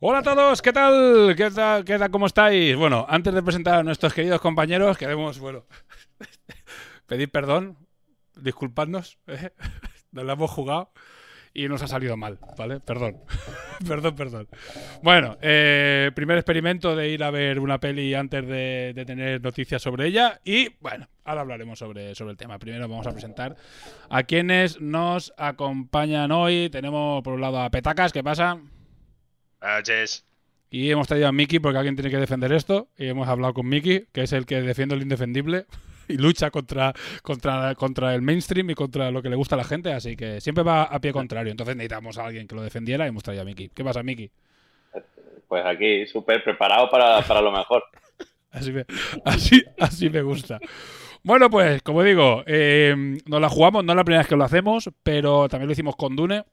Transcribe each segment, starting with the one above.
Hola a todos, ¿qué tal? ¿Qué tal? ¿Qué tal? ¿Cómo estáis? Bueno, antes de presentar a nuestros queridos compañeros, queremos, bueno, pedir perdón, disculpadnos, ¿eh? nos la hemos jugado y nos ha salido mal, ¿vale? Perdón, perdón, perdón. Bueno, eh, primer experimento de ir a ver una peli antes de, de, tener noticias sobre ella y, bueno, ahora hablaremos sobre, sobre el tema. Primero vamos a presentar a quienes nos acompañan hoy. Tenemos por un lado a Petacas, ¿qué pasa? Noches. Y hemos traído a Miki porque alguien tiene que defender esto. Y hemos hablado con Miki, que es el que defiende lo indefendible y lucha contra, contra, contra el mainstream y contra lo que le gusta a la gente. Así que siempre va a pie contrario. Entonces necesitamos a alguien que lo defendiera y hemos traído a Miki. ¿Qué pasa, Miki? Pues aquí, súper preparado para, para, lo mejor. así, me, así, así me gusta. Bueno, pues como digo, eh, nos la jugamos, no es la primera vez que lo hacemos, pero también lo hicimos con Dune.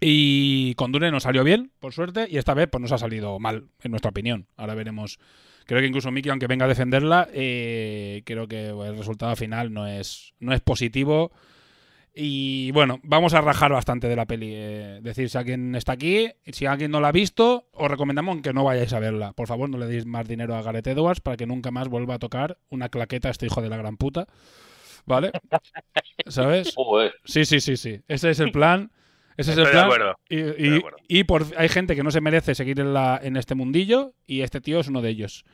Y con Dune nos salió bien, por suerte, y esta vez pues nos ha salido mal, en nuestra opinión. Ahora veremos. Creo que incluso Miki, aunque venga a defenderla, eh, creo que el resultado final no es, no es positivo. Y bueno, vamos a rajar bastante de la peli. Eh, decir, si alguien está aquí, si alguien no la ha visto, os recomendamos que no vayáis a verla. Por favor, no le deis más dinero a Gareth Edwards para que nunca más vuelva a tocar una claqueta a este hijo de la gran puta. ¿Vale? ¿Sabes? Sí, sí, sí, sí. Ese es el plan. Ese es el plan. Y, y, y por, hay gente que no se merece seguir en, la, en este mundillo y este tío es uno de ellos.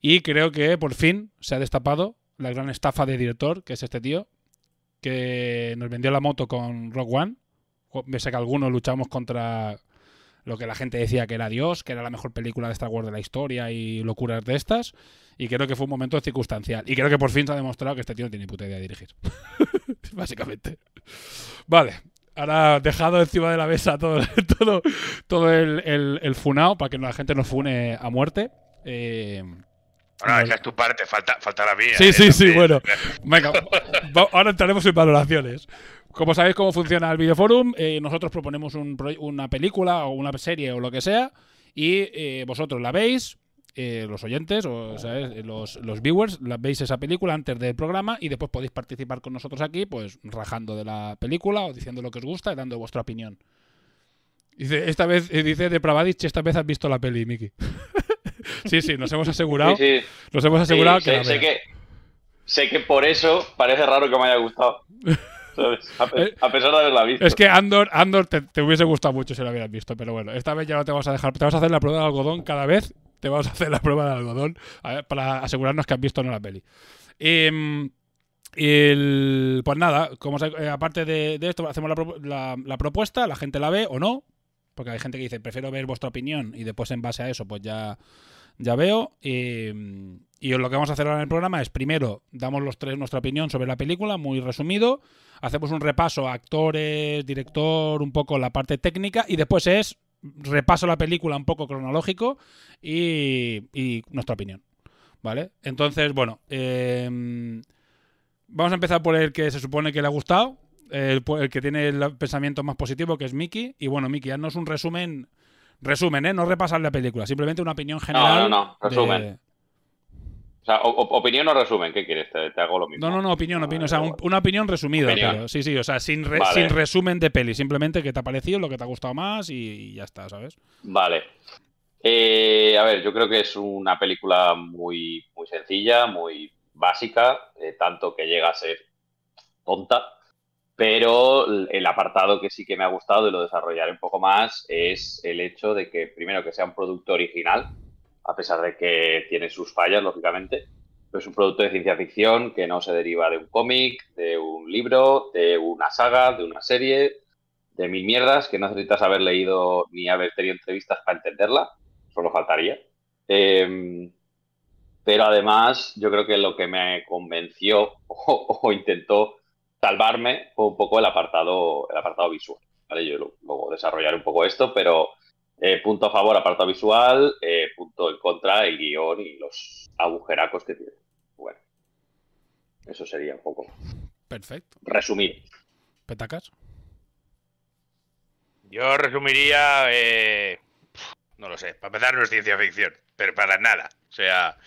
Y creo que por fin se ha destapado la gran estafa de director, que es este tío, que nos vendió la moto con Rock One. Sé que algunos luchamos contra lo que la gente decía que era Dios, que era la mejor película de Star Wars de la historia y locuras de estas. Y creo que fue un momento circunstancial. Y creo que por fin se ha demostrado que este tío no tiene ni puta idea de dirigir. Básicamente. Vale, ahora dejado encima de la mesa todo, todo, todo el, el, el, funao para que la gente nos fune a muerte. Eh, bueno, esa es tu parte, falta, falta la mía. Sí, eh, sí, sí, bueno. Venga, ahora entraremos en valoraciones. Como sabéis cómo funciona el videoforum, eh, nosotros proponemos un, una película o una serie o lo que sea y eh, vosotros la veis, eh, los oyentes o ¿sabes? Los, los, viewers la, veis esa película antes del programa y después podéis participar con nosotros aquí, pues rajando de la película o diciendo lo que os gusta y dando vuestra opinión. Dice, esta vez, eh, dice de Pravadich, esta vez has visto la peli, Miki. sí, sí, nos hemos asegurado. Sí, sí. Nos hemos asegurado sí, que, sé, sé que sé que por eso parece raro que me haya gustado. A, pe a, pesar de haberla visto. Es que Andor, Andor te, te, hubiese gustado mucho si la hubieras visto, pero bueno, esta vez ya no te vas a dejar. Te vas a hacer la prueba de algodón cada vez. Te vamos a hacer la prueba de algodón para asegurarnos que has visto no la peli. Eh, pues nada, eh, aparte de, esto, hacemos la, propuesta, la gente la ve o no, porque hay gente que dice, prefiero ver vuestra opinión y después en base a eso, pues ya, ya veo. Y, y lo que vamos a hacer ahora en el programa es, primero, damos los tres nuestra opinión sobre la película, muy resumido. Hacemos un repaso a actores, director, un poco la parte técnica. Y después es repaso la película un poco cronológico y, y nuestra opinión. ¿Vale? Entonces, bueno, eh, vamos a empezar por el que se supone que le ha gustado. El, el que tiene el pensamiento más positivo, que es Mickey. Y bueno, Mickey, haznos un resumen Resumen, ¿eh? No repasar la película, simplemente una opinión general. No, no, no, resumen. De... O sea, o, opinión o resumen, ¿qué quieres? Te, te, hago lo mismo. No, no, no, opinión, opinión. O sea, un, una opinión resumida. Opinión. Pero, sí, sí, o sea, sin, re, vale. sin resumen de peli, simplemente que te ha parecido, lo que te ha gustado más y, y ya está, ¿sabes? Vale. Eh, a ver, yo creo que es una película muy, muy sencilla, muy básica, eh, tanto que llega a ser tonta, pero el apartado que sí que me ha gustado y lo desarrollaré un poco más es el hecho de que, primero, que sea un producto original, a pesar de que tiene sus fallas, lógicamente, es un producto de ciencia ficción que no se deriva de un cómic, de un libro, de una saga, de una serie, de mil mierdas que no necesitas haber leído ni haber tenido entrevistas para entenderla, solo faltaría. Em, pero además, yo creo que lo que me convenció o, intentó salvarme fue un poco el apartado, el apartado visual. Yo luego desarrollaré un poco esto, pero eh, punto a favor, apartado visual, eh, punto en contra, el guion y los agujeracos que tiene. Bueno, eso sería un poco. Perfecto. Resumir. ¿Petacas? Yo resumiría. Eh, no lo sé. Para empezar, no es ciencia ficción, pero para nada. O sea,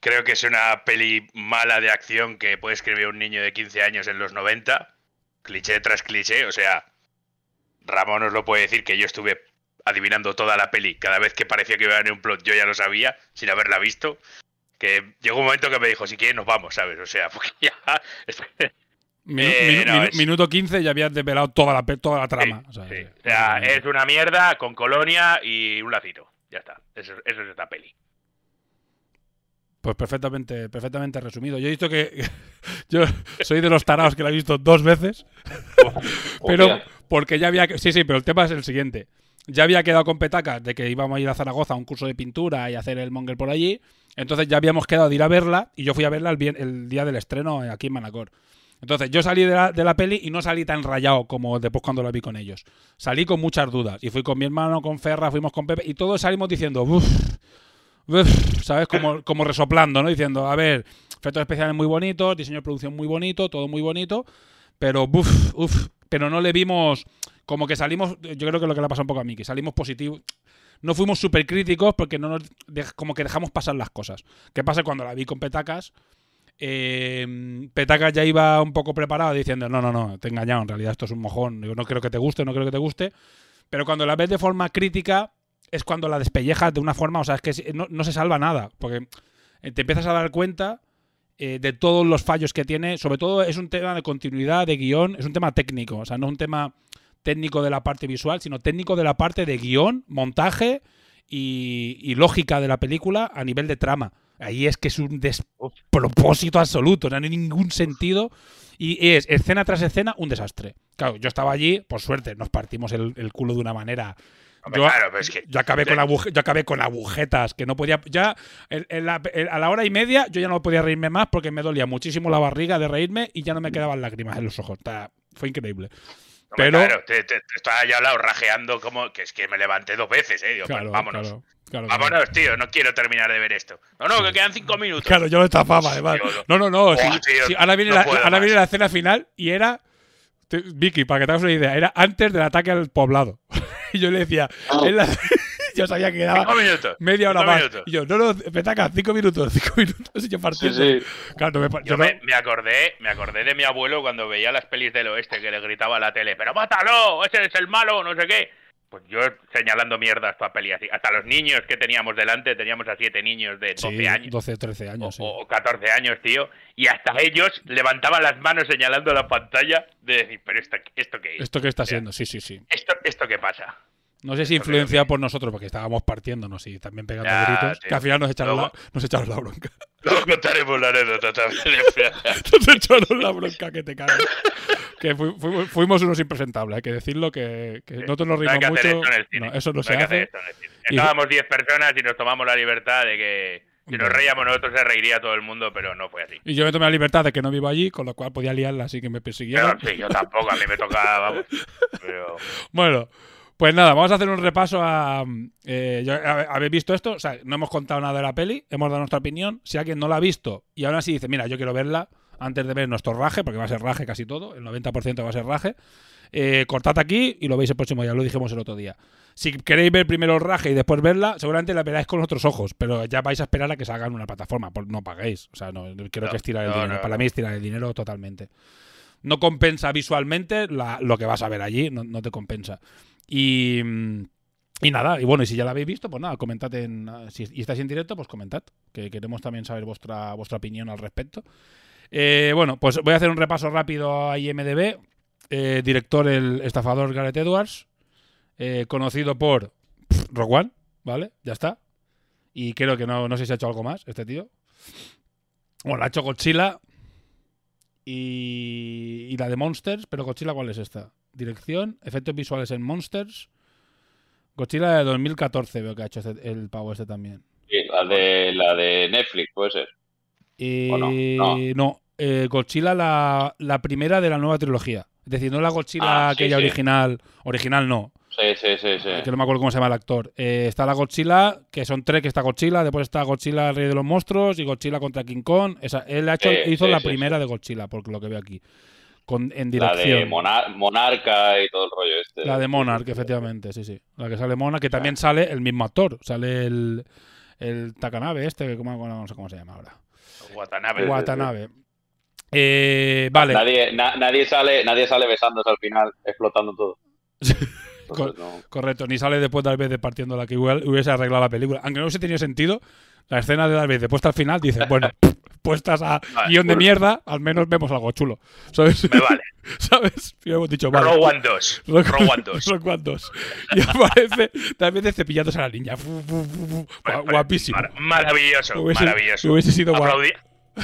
creo que es una peli mala de acción que puede escribir un niño de 15 años en los 90. Cliché tras cliché. O sea, Ramón os lo puede decir que yo estuve adivinando toda la peli. Cada vez que parecía que iba a haber un plot, yo ya lo sabía, sin haberla visto. Que llegó un momento que me dijo, si quieres nos vamos, ¿sabes? O sea, porque ya... Eh, minuto 15 ya habías desvelado toda la, toda la trama. o sea, es una mierda con colonia y un lacito. Ya está. Eso, es esta peli. Pues perfectamente, perfectamente resumido. Yo he visto que yo soy de los tarados que la he visto dos veces. pero porque ya había sí, sí, pero el tema es el siguiente ya había quedado con petacas de que íbamos a ir a Zaragoza a un curso de pintura y hacer el monger por allí. Entonces ya habíamos quedado de ir a verla y yo fui a verla el, día del estreno aquí en Manacor. Entonces yo salí de la, de la, peli y no salí tan rayado como después cuando la vi con ellos. Salí con muchas dudas y fui con mi hermano, con Ferra, fuimos con Pepe y todos salimos diciendo, uff, ¿sabes? Como, como resoplando, ¿no? Diciendo, a ver, efectos especiales muy bonitos, diseño de producción muy bonito, todo muy bonito, pero uff, uff, pero no le vimos como que salimos, yo creo que lo que le ha pasado un poco a mí, que salimos positivos. No fuimos súper críticos porque no nos, como que dejamos pasar las cosas. ¿Qué pasa cuando la vi con Petacas? Eh, Petacas ya iba un poco preparado diciendo, no, no, no, te he engañado, en realidad esto es un mojón, yo no creo que te guste, no creo que te guste. Pero cuando la ves de forma crítica es cuando la despellejas de una forma, o sea, es que no, no se salva nada, porque te empiezas a dar cuenta eh, de todos los fallos que tiene, sobre todo es un tema de continuidad, de guion, es un tema técnico, o sea, no es un tema técnico de la parte visual, sino técnico de la parte de guion, montaje y, lógica de la película a nivel de trama. Ahí es que es un despropósito absoluto, no hay ningún sentido. Y es escena tras escena un desastre. Claro, yo estaba allí, por suerte, nos partimos el, culo de una manera. Yo, acabé con yo acabé con agujetas que no podía. Ya a la hora y media yo ya no podía reírme más porque me dolía muchísimo la barriga de reírme y ya no me quedaban lágrimas en los ojos. fue increíble pero claro, te, estaba ya hablado rajeando como que es que me levanté dos veces, eh. Digo, pues vámonos. vámonos, tío, no quiero terminar de ver esto. No, no, que quedan cinco minutos. Claro, yo lo estafaba, además. No, no, no. ahora viene, la, ahora viene la escena final y era. Vicky, para que te hagas una idea, era antes del ataque al poblado. y yo le decía, oh. la, yo sabía que quedaba media hora más. Y yo, no, no, petaca, cinco minutos, cinco minutos. Y yo partiendo. Sí, Claro, me, yo, me, acordé, me acordé de mi abuelo cuando veía las pelis del oeste que le gritaba a la tele, pero mátalo, ese es el malo, no sé qué. Pues yo señalando mierdas para peli así. Hasta los niños que teníamos delante, teníamos a siete niños de 12 años. 12, 13 años. O, o, 14 años, tío. Y hasta ellos levantaban las manos señalando la pantalla de decir, pero esto, ¿esto qué es? ¿Esto qué está haciendo? Sí, sí, sí. ¿Esto, esto qué pasa? No sé si influenciado por nosotros, porque estábamos partiéndonos y también pegando gritos, que al final nos echaron, la, nos echaron la bronca. Luego contaremos la anécdota también. nos echaron la bronca que te cagas. que fuimos, unos impresentables, hay que decirlo, que, nosotros nos reímos mucho. No, eso no, se hace. Estábamos 10 personas y nos tomamos la libertad de que si nos reíamos nosotros se reiría todo el mundo, pero no fue así. Y yo me tomé la libertad de que no vivo allí, con lo cual podía liarla así que me persiguieron. sí, yo tampoco, a mí me tocaba, vamos. Bueno, pues nada, vamos a hacer un repaso a. Eh, ¿Habéis visto esto? O sea, no hemos contado nada de la peli, hemos dado nuestra opinión. Si alguien no la ha visto y ahora sí dice, mira, yo quiero verla antes de ver nuestro raje, porque va a ser raje casi todo, el 90% va a ser raje, eh, cortad aquí y lo veis el próximo día, lo dijimos el otro día. Si queréis ver primero el raje y después verla, seguramente la veráis con otros ojos, pero ya vais a esperar a que salga en una plataforma, no paguéis. O sea, no, creo que es tirar el dinero. Para mí es tirar el dinero totalmente. No compensa visualmente lo que vas a ver allí, no te compensa. Y, y nada, y bueno, y si ya la habéis visto, pues nada, comentad en. Si y estáis en directo, pues comentad, que queremos también saber vuestra, vuestra opinión al respecto. Eh, bueno, pues voy a hacer un repaso rápido a IMDB. Eh, director, el estafador Gareth Edwards. Eh, conocido por Rock One, ¿vale? Ya está. Y creo que no, no sé si ha hecho algo más este tío. Bueno, ha hecho Godzilla y, y la de Monsters, pero Godzilla, ¿cuál es esta? Dirección, efectos visuales en Monsters. Godzilla de 2014 veo que ha hecho este- el pavo este también. Sí, la de, la de Netflix, puede ser. Y ¿O no? No. no, eh, Godzilla la, la primera de la nueva trilogía. Es decir, no la Godzilla Ah, sí, aquella sí. original. Original no, Sí, sí, sí, sí. que no me acuerdo cómo se llama el actor. Eh, está la Godzilla, que son tres que está Godzilla, después está Godzilla el Rey de los Monstruos y Godzilla contra King Kong. Esa, él ha hecho, Sí, hizo sí, la sí, primera de Godzilla, por lo que veo aquí. Con, en La dirección. de Monar- Monarca y todo el rollo este. La de Monarch, efectivamente, sí, sí. La que sale Monarch, que también sale el mismo actor. Sale el, el Takanabe este, ¿cómo, cómo- no sé cómo se llama ahora. Watanabe. Watanabe. Eh, vale. Nadie, na- nadie, sale, nadie sale besándose al final, explotando todo. Entonces, no. Correcto, ni sale después de Darth Vader partiendo la que igual hubiese arreglado la película. Aunque no hubiese tenido sentido, la escena de Darth Vader puesta al final dice, bueno, puestas a Vale, guion de mierda, al menos vemos algo chulo. ¿Sabes? Me vale. ¿Sabes? Y hemos dicho, vale. Rogue One 2. Rogue- One 2. Rogue One 2. Y aparece Darth Vader cepillándose a la niña. Guapísimo. Mar- maravilloso, Hubiese- maravilloso. hubiese sido. Aplaudi-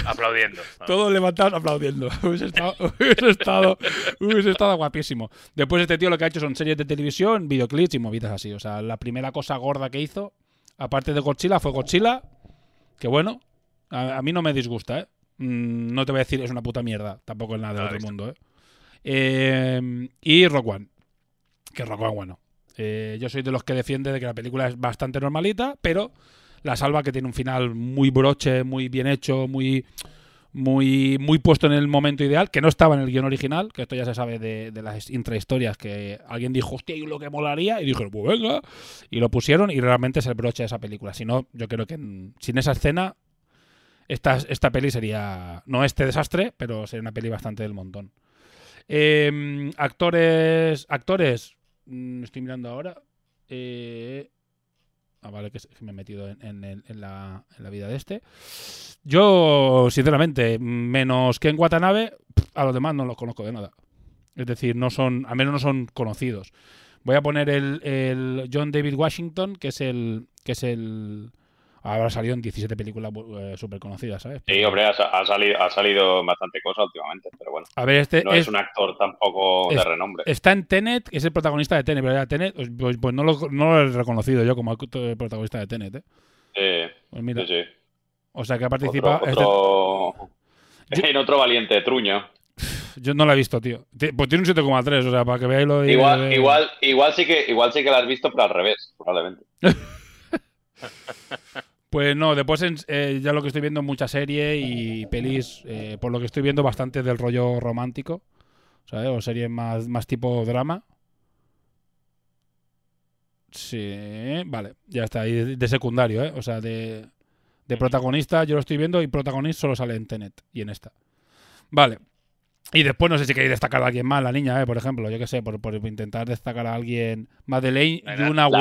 Aplaudiendo. Todos levantados aplaudiendo. Hubiese estado, hubiese, estado, hubiese estado guapísimo. Después este tío lo que ha hecho son series de televisión, videoclips y movidas así. O sea, la primera cosa gorda que hizo, aparte de Godzilla, fue Godzilla. Que bueno, a, a mí no me disgusta, ¿eh? Mm, no te voy a decir es una puta mierda. Tampoco es nada del Ah, otro mundo, ¿eh? Eh, Y Rock One. Que Rock One, bueno. Eh, yo soy de los que defiende de que la película es bastante normalita, pero la salva que tiene un final muy broche, muy bien hecho, muy muy, muy puesto en el momento ideal, que no estaba en el guion original, que esto ya se sabe de, las intrahistorias, que alguien dijo, hostia, ¿y lo que molaría? Y dijeron, pues venga, y lo pusieron y realmente es el broche de esa película. Si no, yo creo que sin esa escena, esta, esta peli sería, no este desastre, pero sería una peli bastante del montón. Eh, actores, actores, mm, estoy mirando ahora. Eh, Ah, vale, que, me he metido en, en la, vida de este. Yo, sinceramente, menos que en Watanabe, a los demás no los conozco de nada. Es decir, no son, al menos no son conocidos. Voy a poner el, el John David Washington, que es el, que es el, habrá salido en 17 películas eh, súper conocidas, ¿sabes? Sí, hombre, ha, sa- ha salido, ha salido bastante cosa últimamente, pero bueno. A ver, este No es, un actor tampoco es- de renombre. Está en Tenet, es el protagonista de Tenet, pero ya Tenet, pues, pues- pues no, lo, no lo he reconocido yo como actor- protagonista de Tenet, ¿eh? Sí, Pues mira, sí, sí. o sea que ha participado. Otro, este- otro- En otro valiente, Truño. Yo no la he visto, tío. Pues tiene un 7,3, o sea, para que veáis lo de. Igual, igual, igual sí que, igual sí que la has visto, pero al revés, probablemente. Pues no, después eh, ya lo que estoy viendo mucha serie y pelis, eh, por lo que estoy viendo bastante del rollo romántico, ¿sabes? O series más, más tipo drama. Sí, vale, ya está, y de, de secundario, ¿eh? O sea, de, de protagonista yo lo estoy viendo y protagonista solo sale en Tenet y en esta. Vale. Y después no sé si queréis destacar a alguien más, la niña, ¿eh? Por ejemplo, yo qué sé, por, por intentar destacar a alguien. Madeleine Yuna Wo-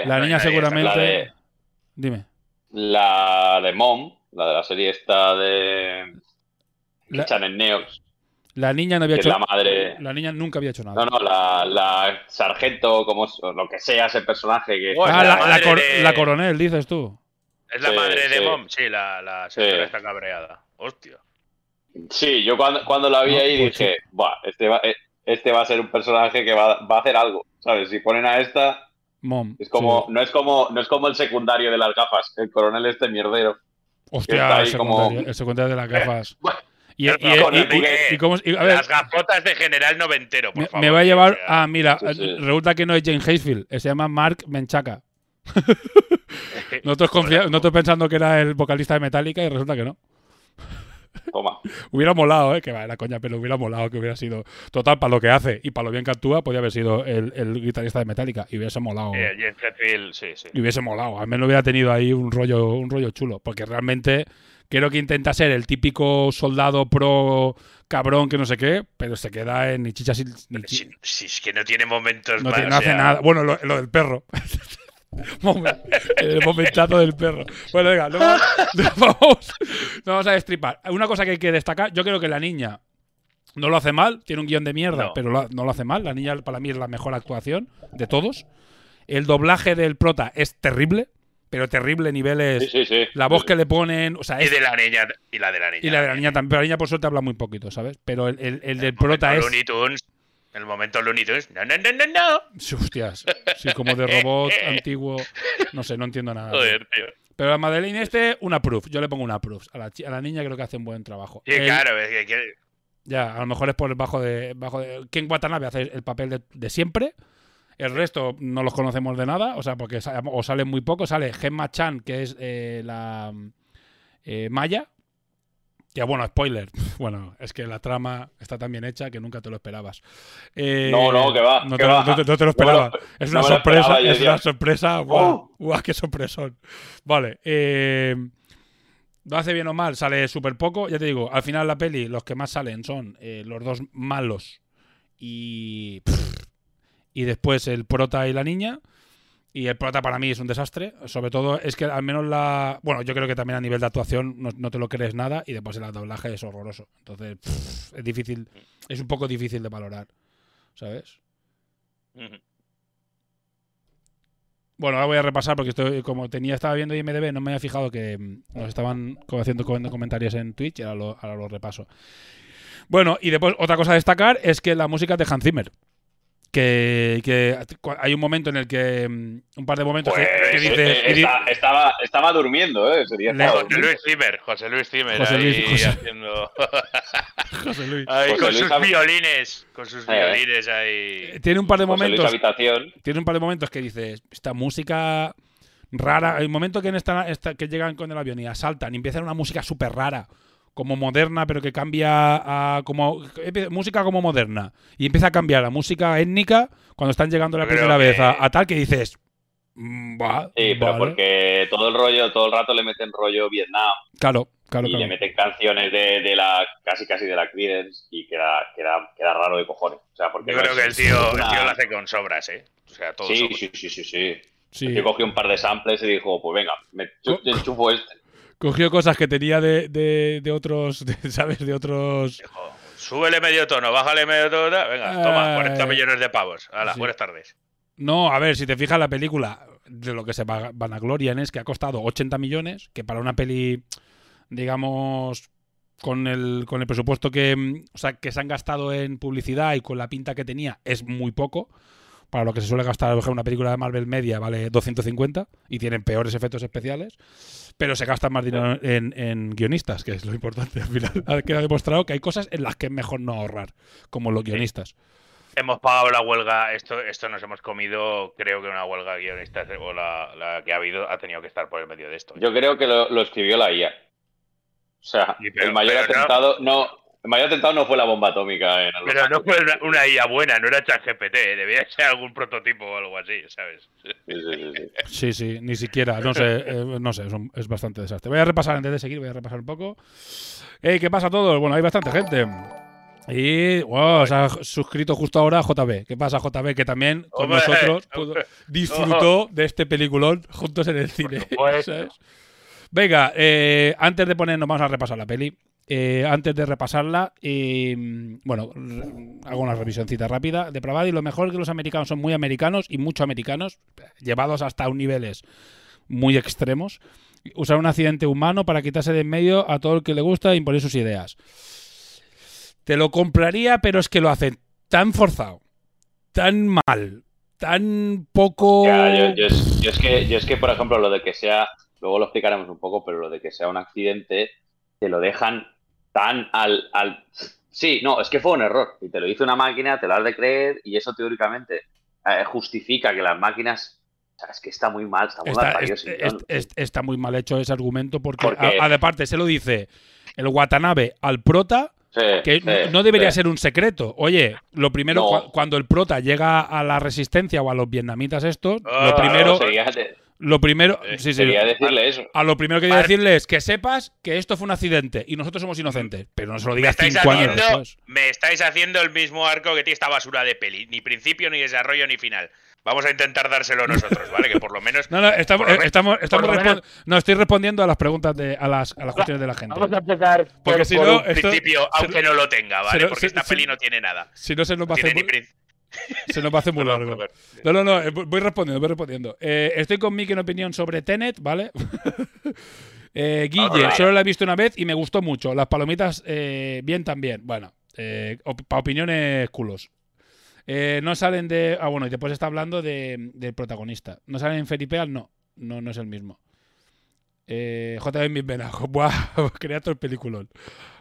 de, La niña seguramente. la de- Dime. la de Mom, la de la serie esta de La- echan en Neox, La niña no había hecho. la madre. La niña nunca había hecho nada. No, no, la, la sargento, como lo que sea ese personaje que Bueno, ah, la la, la madre cor- de- la coronel, dices tú. Es la Sí, madre de sí. Mom, sí, la, la señora Sí. está cabreada. Hostia. Sí, yo cuando, cuando la vi No, ahí pues dije, Buah, este va, eh, este va a ser un personaje que va, va a hacer algo, ¿sabes? Si ponen a esta, Mom. es como, sí. no es como, no es como el secundario de las gafas, el coronel este mierdero. está Hostia, ahí el secundario, como- el secundario de las gafas. Y, y- pero, y- y- porque- y cómo- y- a ver, Las gafotas de general noventero, por me, favor. me va a llevar. Ah, mira, Sí, sí. resulta que no es Jane Hazefield, eh, se llama Mark Menchaca. Nosotros, confia- nosotros pensando que era el vocalista de Metallica y resulta que no. Toma. Hubiera molado, ¿eh? Que va, la coña, pero hubiera molado que hubiera sido. Total, para lo que hace y para lo bien que actúa, podía haber sido el, el guitarrista de Metallica y hubiese molado. eh, sí, sí. y hubiese molado. Al menos hubiera tenido ahí un rollo, un rollo chulo. Porque realmente creo que intenta ser el típico soldado pro cabrón que no sé qué, pero se queda en ni chichas ni chi- Si, si es que no tiene momentos no, tiene- no o hace sea, nada. Bueno, lo, lo del perro. El momentazo del perro. Bueno, venga, no, vamos- no vamos, no vamos a destripar. Una cosa que hay que destacar, yo creo que la niña no lo hace mal, tiene un guion de mierda, No. pero lo- no lo hace mal. La niña para mí es la mejor actuación de todos. El doblaje del prota es terrible, pero terrible niveles. Sí, sí, sí. La voz que le ponen, o sea, Y es- de la niña. Y la de la niña. y la de la niña también. Pero la niña por suerte habla muy poquito, ¿sabes? Pero el, el- el del El prota es. Looney Tunes. En el momento Looney Tunes. No, no, no, no, no. Sí, Hostias. Sí, como de robot antiguo. No sé, no entiendo nada. Joder, tío. Pero a Madeleine este, una proof. Yo le pongo una proof. A la, a la niña creo que hace un buen trabajo. Sí, El- claro. Es que, que- Ya, a lo mejor es por bajo de. Bajo de Ken Watanabe hace el papel de, de siempre. El resto no los conocemos de nada, o sea, porque o salen muy poco. Sale Gemma Chan, que es eh, la eh, Maya. Que bueno, spoiler. Bueno, es que la trama está tan bien hecha que nunca te lo esperabas. Eh, No, no, que va, No que te, va. no te- no te lo esperaba. espe- es una sorpresa. es decía, una sorpresa. ¡Guau! ¡Oh! ¡Guau! ¡Qué sorpresón! Vale. Eh, lo hace bien o mal, sale súper poco. Ya te digo, al final la peli, los que más salen son eh, los dos malos y. Y después el prota y la niña. Y el prota para mí es un desastre. Sobre todo es que al menos la. Bueno, yo creo que también a nivel de actuación no, no te lo crees nada. Y después el doblaje es horroroso. Entonces, pff, es difícil. Es un poco difícil de valorar. ¿Sabes? Bueno, ahora voy a repasar porque estoy, como tenía, estaba viendo IMDB, no me había fijado que mm, nos estaban haciendo com- comentarios en Twitch y ahora lo, ahora lo repaso. Bueno, y después otra cosa a destacar es que la música es de Hans Zimmer. Que, hay un momento en el que. mm, Un par de momentos que- Pues, que, dice. eh, está- estaba, estaba durmiendo, ¿eh? Ese día estaba José. Luis Zimmer. José Luis Zimmer. José Luis- ahí José- haciendo. José Luis. ahí José con Luis sus hab- violines. Con sus Eh. violines ahí. Tiene un par de José Luis momentos. Habitación. Tiene un par de momentos que dices, esta música rara. Hay un momento que, en esta, esta- que llegan con el avión y asaltan y empiezan una música súper rara, como moderna, pero que cambia a. como música como moderna. Y empieza a cambiar a música étnica cuando están llegando la Yo creo primera vez a, a tal que dices. mm, va, Sí, pero vale". porque todo el rollo, todo el rato le meten rollo Vietnam Claro, claro, y claro. le meten canciones de, de la casi casi de la Creedence y queda, queda, queda raro de cojones. O sea, porque Yo no creo es- que el tío, el tío lo hace con sobras, ¿eh? O sea, todo Sí, sí, sí, sí, sí. Sí. Que cogió un par de samples y dijo, pues venga, me enchufo este. Cogió cosas que tenía de, de, de otros, de- ¿sabes? De otros. Dijo, súbele medio tono, bájale medio tono. Venga, toma, 40 Eh, millones de pavos. Hala, sí. buenas tardes. No, a ver, si te fijas la película, de lo que se va- vanaglorian es que ha costado 80 millones, que para una peli, digamos, con el, con el presupuesto que, o sea, que se han gastado en publicidad y con la pinta que tenía, es muy poco. Para lo que se suele gastar, por ejemplo, una película de Marvel Media vale 250 y tienen peores efectos especiales, pero se gasta más dinero en, en guionistas, que es lo importante. Al final ha quedado demostrado que hay cosas en las que es mejor no ahorrar, como los guionistas. Hemos pagado la huelga, esto, esto nos hemos comido, creo que una huelga de guionistas o la, la que ha habido ha tenido que estar por el medio de esto. Yo creo que lo, lo escribió la IA. O sea, Sí, pero- el mayor no- atentado no... el mayor atentado no fue la bomba atómica en Pero no fue una, una IA buena, no era ChatGPT, eh, debía ser algún prototipo o algo así, ¿sabes? Sí, sí, sí, sí. Sí, ni siquiera, no sé, eh, no sé, es, un- es bastante desastre. Voy a repasar antes de seguir, voy a repasar un poco. ¿Qué pasa a todos? Bueno, hay bastante gente. Y, wow, se ha suscrito justo ahora JB. ¿Qué pasa, JB? Que también con Hombre, nosotros hombre. disfrutó de este peliculón juntos en el cine. ¿sabes? Venga, eh, antes de ponernos, vamos a repasar la peli. Eh, antes de repasarla, bueno, hago una revisioncita rápida. De Pravadi, lo mejor es que los americanos son muy americanos y mucho americanos, llevados hasta un niveles muy extremos. Usar un accidente humano para quitarse de en medio a todo el que le gusta e imponer sus ideas. Te lo compraría, pero es que lo hacen tan forzado, tan mal, tan poco. Yo es que, yo es que, por ejemplo, lo de que sea, luego lo explicaremos un poco, pero lo de que sea un accidente, te lo dejan tan al, al... Sí, no, es que fue un error. Y te lo hizo una máquina, te lo has de creer, y eso teóricamente eh, justifica que las máquinas... O sea, es que está muy mal, está muy mal parido es- está muy mal hecho ese argumento porque, Porque- a- a- de parte, se lo dice el Watanabe al prota, Sí, que sí, no- no debería sí. ser un secreto. Oye, lo primero, No. cua- cuando el prota llega a la resistencia o a los vietnamitas estos, Ah, lo primero, Sería, de- lo primero, Eh, sí, sí, sería decirle eso. a lo primero que hay que Vale. decirle es que sepas que esto fue un accidente y nosotros somos inocentes, pero no se lo digas cinco años haciendo, después. me estáis haciendo el mismo arco que tiene esta basura de peli. Ni principio, ni desarrollo, ni final. Vamos a intentar dárselo nosotros, ¿vale? Que por lo menos. No, no, estamos, Por eh, estamos, estamos por respon- no, estoy respondiendo a las preguntas de, a las, a las cuestiones de la gente. Vamos a empezar por, Porque si por no, un- esto- principio, aunque no lo tenga, ¿vale? se- Porque se- esta se- peli no tiene nada. Si no se nos va a hacer ni Se nos va a hacer muy largo. No, no, no, eh, voy respondiendo, voy respondiendo. Eh, estoy con Miki en opinión sobre Tenet, ¿vale? eh, Guille, solo la he visto una vez y me gustó mucho. Las palomitas, eh, bien también. Bueno, op- para opiniones culos. No salen de. Ah, bueno, y después está hablando de, del protagonista. ¿No salen en Feripeal? No, no, no es el mismo. Eh, JB mis venas. Buah, el peliculón.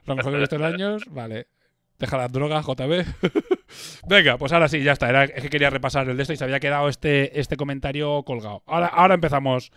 Lo mejor que he visto en años, vale. Deja las drogas, JB. Venga, pues ahora sí, ya está. Era, es que quería repasar el de esto y se había quedado este, este comentario colgado. Ahora, ahora empezamos.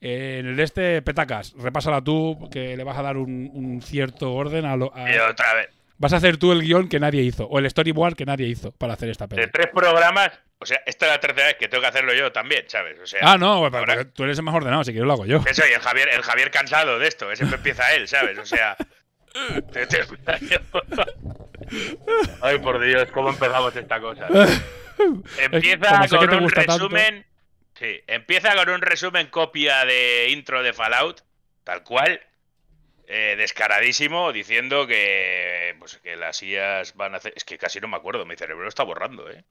Eh, en el de este, Petacas, repásala tú, que le vas a dar un, un cierto orden a lo. a- Y otra vez. Vas a hacer tú el guion que nadie hizo, o el storyboard que nadie hizo para hacer esta De peli. tres programas, o sea, esta es la tercera vez que tengo que hacerlo yo también, ¿sabes? O sea, Ah, no, porque ahora- tú eres el más ordenado, si quieres lo hago yo. que soy el Javier, el Javier cansado de esto, ese empieza él, ¿sabes? O sea. Ay, por Dios, ¿cómo empezamos esta cosa? Empieza con un tanto. resumen. Sí, empieza con un resumen copia de intro de Fallout, tal cual. eh, descaradísimo, diciendo que, pues, que las IAs van a hacer. Es que casi no me acuerdo, mi cerebro está borrando, ¿eh?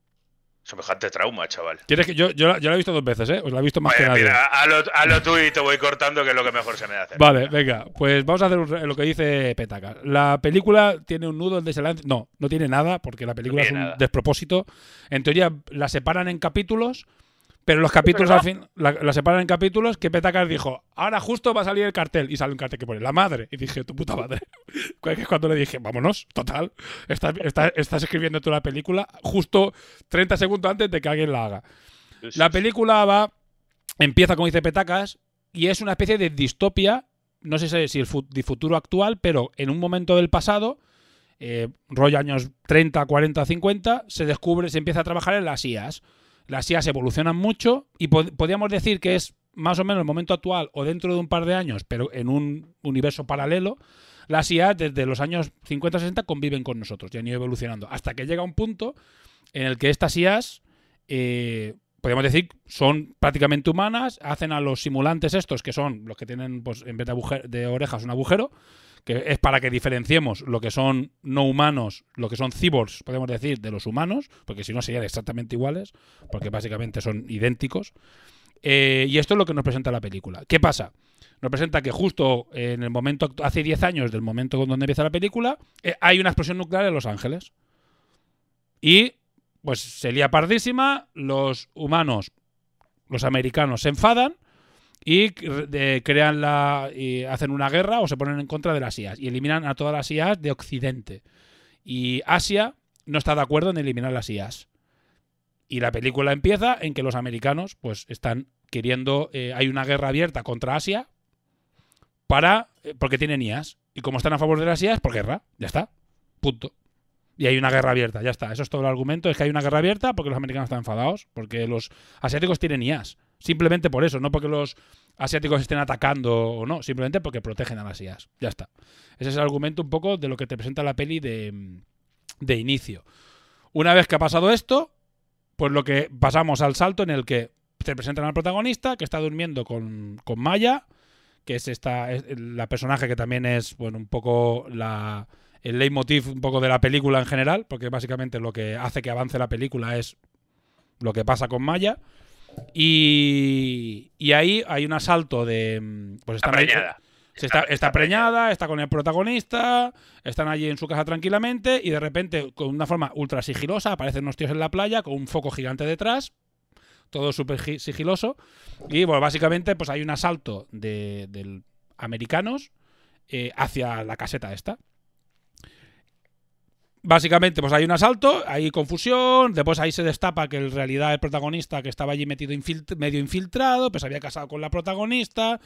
Semejante trauma, chaval. ¿Quieres que yo, yo, la- yo la he visto dos veces, ¿eh? Os la he visto más que nadie. mira, a lo, a lo tú y te voy cortando, que es lo que mejor se me hace. Vale, venga, pues vamos a hacer un lo que dice Petaca. La película tiene un nudo, el desenlace. No, no tiene nada, porque la película es un nada. despropósito. En teoría la separan en capítulos, pero los capítulos al fin la, la separan en capítulos que Petaca dijo, ahora justo va a salir el cartel. Y sale un cartel que pone la madre. Y dije, tu puta madre. Es cuando le dije, vámonos, total. Estás, estás, estás escribiendo tú la película justo 30 segundos antes de que alguien la haga. La película va, empieza como dice Petacas, y es una especie de distopia, no sé si el futuro actual, pero en un momento del pasado, eh, rollo años 30, 40, 50, se descubre, se empieza a trabajar en las IAS. Las IAS evolucionan mucho y pod- podríamos decir que es más o menos el momento actual o dentro de un par de años, pero en un universo paralelo. Las IAS desde los años 50-60 conviven con nosotros y han ido evolucionando hasta que llega un punto en el que estas IAS eh, podríamos decir, son prácticamente humanas, hacen a los simulantes estos, que son los que tienen, pues, en vez de, aguje- de orejas, un agujero, que es para que diferenciemos lo que son no humanos, lo que son cyborgs, podemos decir, de los humanos, porque si no serían exactamente iguales, porque básicamente son idénticos. Eh, y esto es lo que nos presenta la película. ¿Qué pasa? Nos presenta que justo en el momento, hace 10 años del momento donde empieza la película, eh, hay una explosión nuclear en Los Ángeles. Y pues se lía pardísima, los humanos, los americanos se enfadan y crean la y hacen una guerra o se ponen en contra de las IAS y eliminan a todas las IAS de Occidente. Y Asia no está de acuerdo en eliminar las IAS. Y la película empieza en que los americanos pues están queriendo eh, hay una guerra abierta contra Asia para eh, porque tienen IAS y como están a favor de las IAS por guerra, ya está. Punto. Y hay una guerra abierta, ya está. Eso es todo el argumento. Es que hay una guerra abierta porque los americanos están enfadados, porque los asiáticos tienen IAS. Simplemente por eso, no porque los asiáticos estén atacando o no, simplemente porque protegen a las IAS. Ya está. Ese es el argumento un poco de lo que te presenta la peli de, de inicio. Una vez que ha pasado esto, pues lo que pasamos al salto en el que te presentan al protagonista que está durmiendo con, con Maya, que es esta es la personaje que también es bueno un poco la el leitmotiv un poco de la película en general, porque básicamente lo que hace que avance la película es lo que pasa con Maya. Y, y ahí hay un asalto de. mm, Pues Está están ahí- se está, está preñada, está con el protagonista, están allí en su casa tranquilamente y de repente, con una forma ultra sigilosa, aparecen unos tíos en la playa con un foco gigante detrás, todo súper gi- sigiloso. Y bueno, básicamente, pues hay un asalto de, del americanos eh, hacia la caseta esta. Básicamente, pues hay un asalto, hay confusión, después ahí se destapa que en realidad el protagonista que estaba allí metido infilt- medio infiltrado, pues había casado con la protagonista.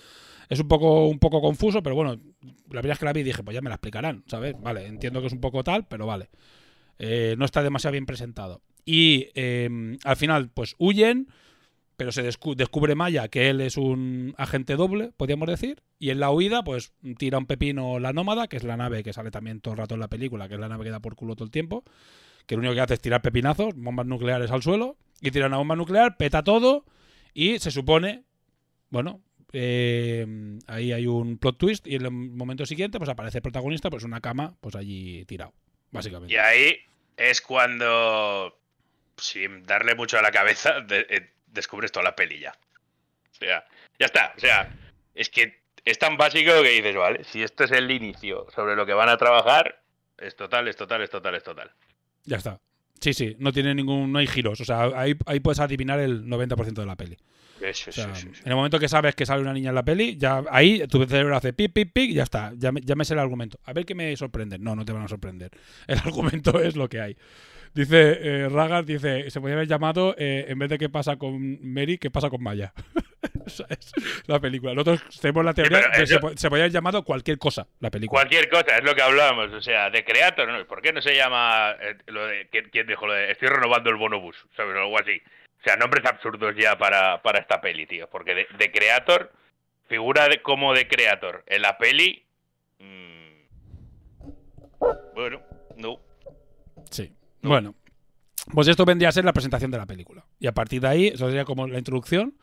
Es un poco, un poco confuso, pero bueno, la primera vez que la vi dije, pues ya me la explicarán, ¿sabes? Vale, entiendo que es un poco tal, pero vale. Eh, no está demasiado bien presentado. Y eh, al final, pues huyen, pero se descu- descubre Maya que él es un agente doble, podríamos decir, y en la huida, pues tira un pepino la nómada, que es la nave que sale también todo el rato en la película, que es la nave que da por culo todo el tiempo, que lo único que hace es tirar pepinazos, bombas nucleares al suelo, y tira una bomba nuclear, peta todo, y se supone, bueno, eh, ahí hay un plot twist, y en el momento siguiente, pues aparece el protagonista, pues una cama, pues allí tirado, básicamente. Y ahí es cuando sin darle mucho a la cabeza, eh, descubres toda la peli ya. O sea, ya está. O sea, es que es tan básico que dices, vale, si esto es el inicio sobre lo que van a trabajar, es total, es total, es total, es total. Ya está. Sí, sí, no tiene ningún, no hay giros. O sea, ahí, ahí puedes adivinar el 90% de la peli. Eso, O sea, en el momento que sabes que sale una niña en la peli, ya ahí tu cerebro hace pip, pip, pip, y ya está. Ya ya me sé el argumento. A ver qué me sorprende. No, no te van a sorprender. El argumento es lo que hay. Dice eh, Ragar, dice, se podría haber llamado, eh, en vez de qué pasa con Mary, qué pasa con Maya. Esa es la película. Nosotros tenemos la teoría de que se, po- se podría haber llamado cualquier cosa, la película. Cualquier cosa, es lo que hablábamos. O sea, de Creator, ¿no? ¿por qué no se llama eh, lo de. ¿quién, quién dijo lo de. Estoy renovando el bonobús, ¿sabes? O algo así. O sea, nombres absurdos ya para, para esta peli, tío. Porque de, de Creator, figura de, como de Creator en la peli. mm, bueno, no. Sí. Bueno, pues esto vendría a ser la presentación de la película. Y a partir de ahí, eso sería como la introducción.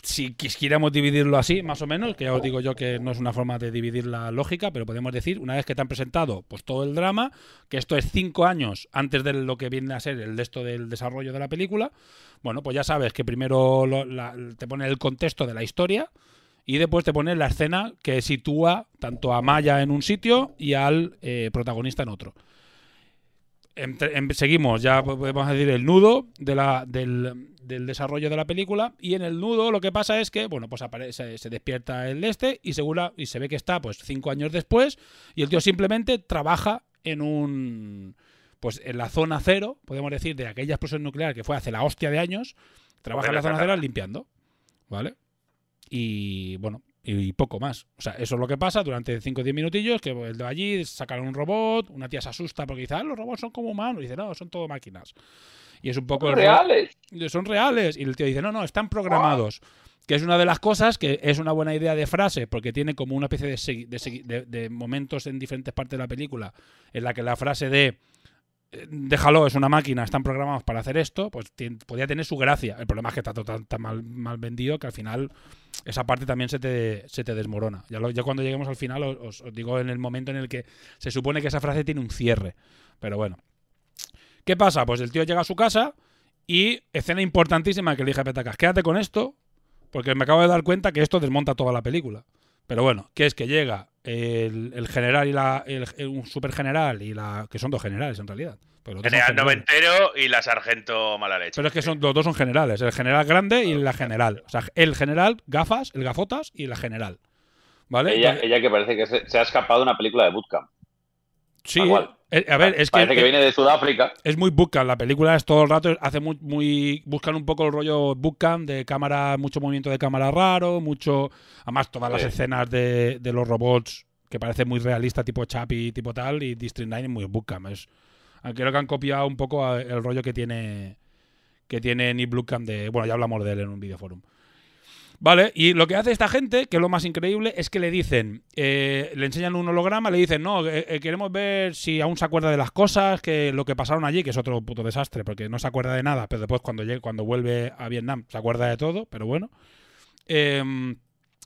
Si quisiéramos dividirlo así, más o menos, que ya os digo yo que no es una forma de dividir la lógica, pero podemos decir, una vez que te han presentado pues todo el drama, que esto es cinco años antes de lo que viene a ser el de esto del desarrollo de la película, bueno, pues ya sabes que primero lo- la- te pone el contexto de la historia y después te pone la escena que sitúa tanto a Maya en un sitio y al eh, protagonista en otro. Entre- em- seguimos, ya podemos decir, el nudo de la, del, del desarrollo de la película. Y en el nudo lo que pasa es que, bueno, pues aparece, se despierta el este y, segura, y se ve que está pues cinco años después. Y el tío simplemente trabaja en un. Pues en la zona cero, podemos decir, de aquella explosión nuclear que fue hace la hostia de años. Trabaja en la zona cero limpiando. ¿Vale? Y bueno, y poco más. O sea, eso es lo que pasa durante 5 o 10 minutillos, que el de allí sacan un robot, una tía se asusta porque dice, ah, los robots son como humanos. Y dice, no, son todo máquinas. Y es un poco... ro- reales. Son reales. Y el tío dice, no, no, están programados. Que es una de las cosas que es una buena idea de frase, porque tiene como una especie de, segui- de segui- de- de momentos en diferentes partes de la película en la que la frase de déjalo, es una máquina, están programados para hacer esto, pues podría tener su gracia. El problema es que está tan, tan mal, mal vendido que al final esa parte también se te, desmorona. Ya, cuando lleguemos al final os- os digo en el momento en el que se supone que esa frase tiene un cierre. Pero bueno. ¿Qué pasa? Pues el tío llega a su casa y escena importantísima que le dije a Petacas, quédate con esto, porque me acabo de dar cuenta que esto desmonta toda la película. Pero bueno, que es que llega el, el general y la. El, un supergeneral y la. que son dos generales en realidad. Son General generales. noventero y la sargento mala leche. Pero es que son, los dos son generales, el general grande y la general. O sea, el general, gafas, el gafotas y la general. ¿Vale? Ella, ella que parece que se, se ha escapado de una película de Bootcamp. sí, eh, a ver, es que, Parece que viene de Sudáfrica. es muy bootcamp. La película es todo el rato, hace muy, muy. Buscan un poco el rollo bootcamp de cámara, mucho movimiento de cámara raro, mucho. Además, todas las Sí. escenas de, de los robots que parece muy realista, tipo Chappie, tipo tal, y District 9 es muy bootcamp. Es, creo que han copiado un poco el rollo que tiene. Que tiene Nick Blomkamp de. Bueno, ya hablamos de él en un videoforum. Vale, y lo que hace esta gente, que es lo más increíble, es que le dicen, eh, le enseñan un holograma, le dicen, no, eh, eh, queremos ver si aún se acuerda de las cosas, que lo que pasaron allí, que es otro puto desastre, porque no se acuerda de nada, pero después cuando, llegue, cuando vuelve a Vietnam se acuerda de todo, pero bueno. Em,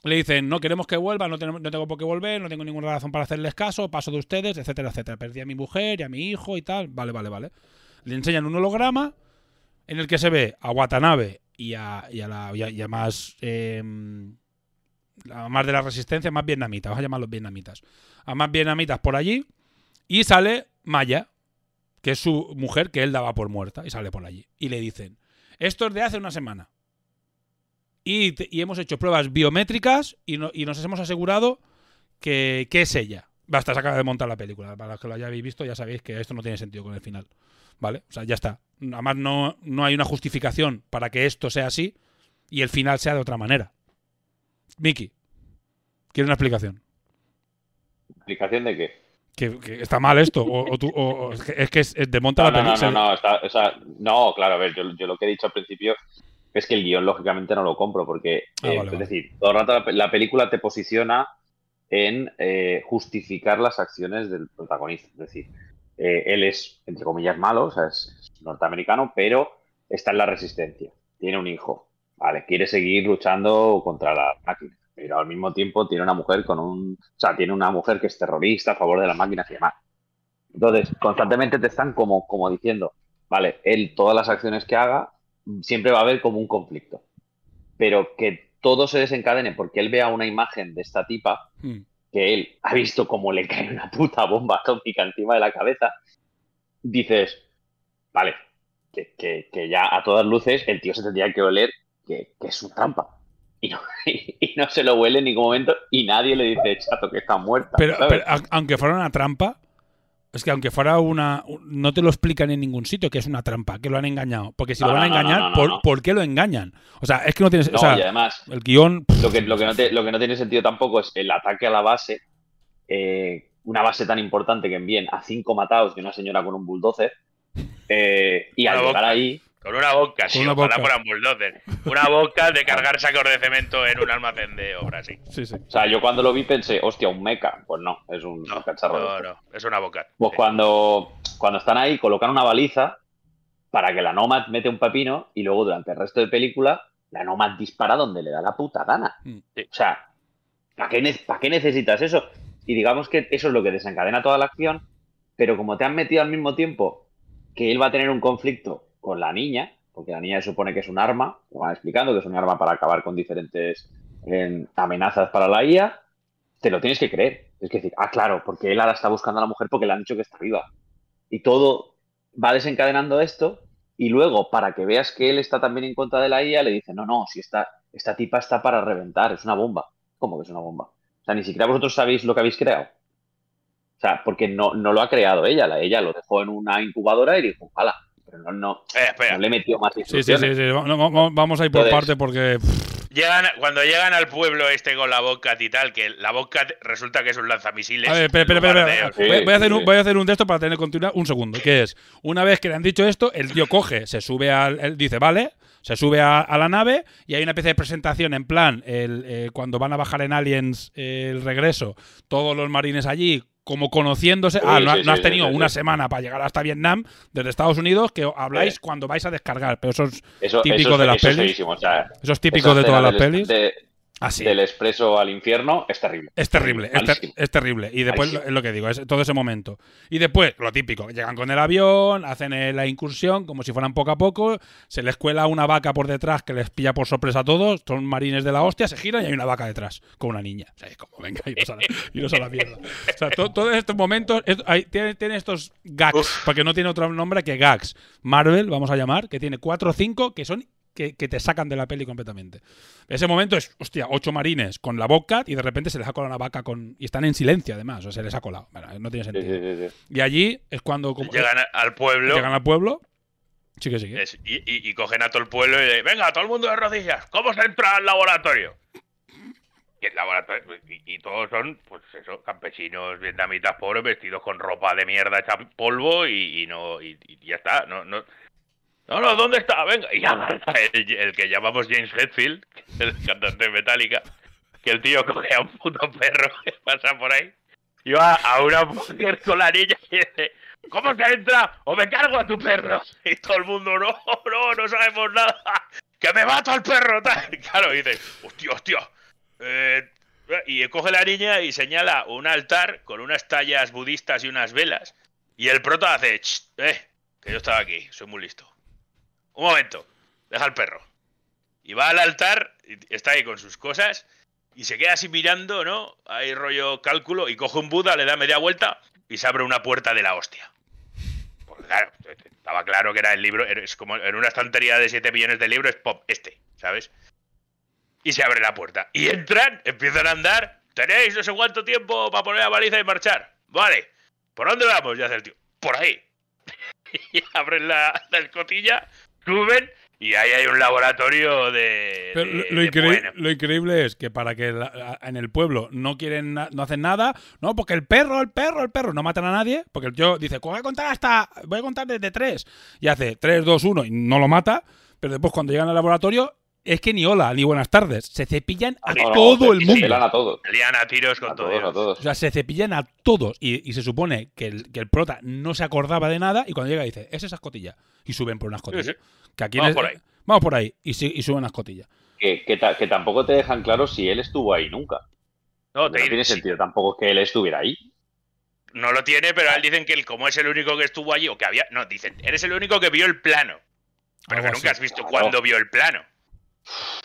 le dicen, no queremos que vuelva, no, tenemos, no tengo por qué volver, no tengo ninguna razón para hacerles caso, paso de ustedes, etcétera, etcétera. Perdí a mi mujer y a mi hijo y tal. Vale, vale, vale. Le enseñan un holograma en el que se ve a Watanabe y a, y a, la, y em, más de la resistencia, más vietnamitas, vamos a llamarlos vietnamitas. A más vietnamitas por allí y sale Maya, que es su mujer que él daba por muerta y sale por allí. Y le dicen, esto es de hace una semana. Y, y hemos hecho pruebas biométricas y, no- y nos hemos asegurado que, que es ella. Basta, se acaba de montar la película. Para los que lo hayáis visto, ya sabéis que esto no tiene sentido con el final. ¿Vale? O sea, ya está. Además, no, no hay una justificación para que esto sea así y el final sea de otra manera. Miki, quiero una explicación. ¿Explicación de qué? Que, que está mal esto. O, o tú- o- es que es, es- desmonta No, la no, no, película. no, no, está- o sea, no, claro, a ver, yo, yo lo que he dicho al principio es que el guion lógicamente no lo compro porque, Ah, eh, vale, es vale. decir, todo el rato la película te posiciona en eh, justificar las acciones del protagonista. Es decir, eh, él es, entre comillas, malo, es norteamericano, pero está en la resistencia, tiene un hijo, vale, quiere seguir luchando contra la máquina, pero al mismo tiempo tiene una mujer con un, o sea, tiene una mujer que es terrorista a favor de las máquinas y demás. Entonces, constantemente te están como, como diciendo, vale, él, todas las acciones que haga, siempre va a haber como un conflicto. Pero que todo se desencadene porque él vea una imagen de esta tipa, Hmm. Que él ha visto cómo le cae una puta bomba atómica encima de la cabeza, dices, vale, que, que- que ya a todas luces el tío se tendría que oler que, que es una trampa. Y no, y no se lo huele en ningún momento y nadie le dice, chato, que está muerta. Pero, pero aunque fuera una trampa, es que aunque fuera una. No te lo explican en ningún sitio que es una trampa, que lo han engañado. Porque si No, lo van a no, engañar, no, ¿por, por qué lo engañan? O sea, es que no tienes. O sea, y además, el guion. lo que, lo, que no te- lo que no tiene sentido tampoco es el ataque a la base, eh, una base tan importante que envíen a cinco matados de una señora con un bulldozer, eh, y al llegar ahí, Con una boca, sí, una ojalá fueran bulldozer. Una boca de cargar sacos de cemento en un almacén de obra, sí. Sí, sí. o sea, yo cuando lo vi pensé, hostia, un mecha. Pues no, es un No, cacharro. de no, estos. no, es una boca. Pues Sí. cuando, cuando están ahí, colocan una baliza para que la Nomad mete un pepino y luego durante el resto de película, la Nomad dispara donde le da la puta gana. Mm. Sí. O sea, ¿para qué, ¿para qué necesitas eso? Y digamos que eso es lo que desencadena toda la acción, pero como te han metido al mismo tiempo que él va a tener un conflicto con la niña, porque la niña se supone que es un arma, lo van explicando que es un arma para acabar con diferentes eh, amenazas para la IA, te lo tienes que creer. Es decir, ah, claro, porque él ahora está buscando a la mujer porque le han dicho que está viva. Y todo va desencadenando esto, y luego, para que veas que él está también en contra de la IA, le dice, no, no, si esta, esta tipa está para reventar, es una bomba. ¿Cómo que es una bomba? O sea, ni siquiera vosotros sabéis lo que habéis creado. O sea, porque no, no lo ha creado ella, la, ella lo dejó en una incubadora y dijo, ¡hala! Pero no, no, Eh, espera. no le metió más Sí, sí, sí. sí. No, Vamos a ir por Entonces- parte porque. Llegan, cuando llegan al pueblo este con la boca y tal, que la boca resulta que es un lanzamisiles. A ver, espera, espera, espera, de- Sí, Voy, voy a hacer sí, un, sí. voy a hacer un texto para tener continuidad. Un segundo. Que es, una vez que le han dicho esto, el tío coge, se sube al. él dice, vale, se sube a, a la nave y hay una especie de presentación en plan, el, eh, cuando van a bajar en Aliens eh, el regreso, todos los marines allí. Como conociéndose. Sí, ah, no, sí, no has sí, tenido una semana para llegar hasta Vietnam desde Estados Unidos que habláis cuando vais a descargar. Pero eso es, Eso, Típico eso de las eso pelis. feísimo, o sea, eso es típico de todas las pelis. de- Así. del expreso al infierno es terrible. Es terrible, es, ter- Malísimo. es terrible. Y después Malísimo. es lo que digo, es todo ese momento. Y después, lo típico, llegan con el avión, hacen la incursión como si fueran poco a poco, se les cuela una vaca por detrás que les pilla por sorpresa a todos, son marines de la hostia, se giran y hay una vaca detrás con una niña. O sea, es como, venga, iros a la, iros a la mierda. O sea, to- todos estos momentos, hay- tiene, tiene estos gags, porque no tiene otro nombre que gags. Marvel, vamos a llamar, que tiene cuatro o cinco que son que, que te sacan de la peli completamente. Ese momento es, hostia, ocho marines con la boca y de repente se les ha colado una vaca con. Y están en silencio, además, o sea, se les ha colado. Bueno, no tiene sentido. sí, sí, sí. Y allí es cuando. como- Llegan al pueblo llegan al pueblo. Sí que sí. que- es- y, y- y cogen a todo el pueblo y le venga, todo el mundo de rodillas, ¿cómo se entra al laboratorio? Y el laboratorio, y, y todos son, pues eso, campesinos vietnamitas pobres vestidos con ropa de mierda hecha polvo y, y no, y, y ya está, no, no. No, no, ¿dónde está? Venga, y agarra el, el que llamamos James Hetfield, el cantante de Metallica, que el tío coge a un puto perro que pasa por ahí y va a una mujer con la niña y dice, ¿cómo se entra? O me cargo a tu perro. Y todo el mundo, no, no, no sabemos nada. Que me mato al perro, tal. Claro, y dice, hostia, hostia. Eh, y coge la niña y señala un altar con unas tallas budistas y unas velas. Y el prota hace, "Ch, eh, que yo estaba aquí, soy muy listo. Un momento, deja el perro. Y va al altar, está ahí con sus cosas, y se queda así mirando, ¿no? Hay rollo cálculo, y coge un Buda, le da media vuelta, y se abre una puerta de la hostia. Porque claro, estaba claro que era el libro, es como en una estantería de 7 millones de libros, pop, este, ¿sabes? Y se abre la puerta. Y entran, empiezan a andar. Tenéis no sé cuánto tiempo para poner la baliza y marchar. Vale. ¿Por dónde vamos? Ya hace el tío. Por ahí. y abren la, la escotilla, y ahí hay un laboratorio de. Pero de- lo, bueno. increíble es que para que la- en el pueblo no quieren no hacen nada, no, porque el perro, el perro, el perro, no matan a nadie, porque el tío dice, voy a contar hasta, voy a contar desde tres, y hace 3, 2, 1 y no lo mata, pero después cuando llegan al laboratorio es que ni hola, ni buenas tardes, se cepillan a No, todo se- el se mundo. pelan a todos. Salían a tiros con A todo. todos, a Dios. todos. O sea, se cepillan a todos. Y, y se supone que el, que el prota no se acordaba de nada. Y cuando llega dice, es esa escotilla. Y suben por una escotilla. Sí, Que aquí Vamos por ahí. Vamos por ahí. Y, suben la escotilla. Que, que, ta- que tampoco te dejan claro si él estuvo ahí nunca. No, tiene sí, sentido tampoco que él estuviera ahí. no lo tiene, pero a él dicen que él, como es el único que estuvo allí, o que había. No, dicen, eres el único que vio el plano. Pero Algo que nunca así. has visto Claro. cuándo vio el plano.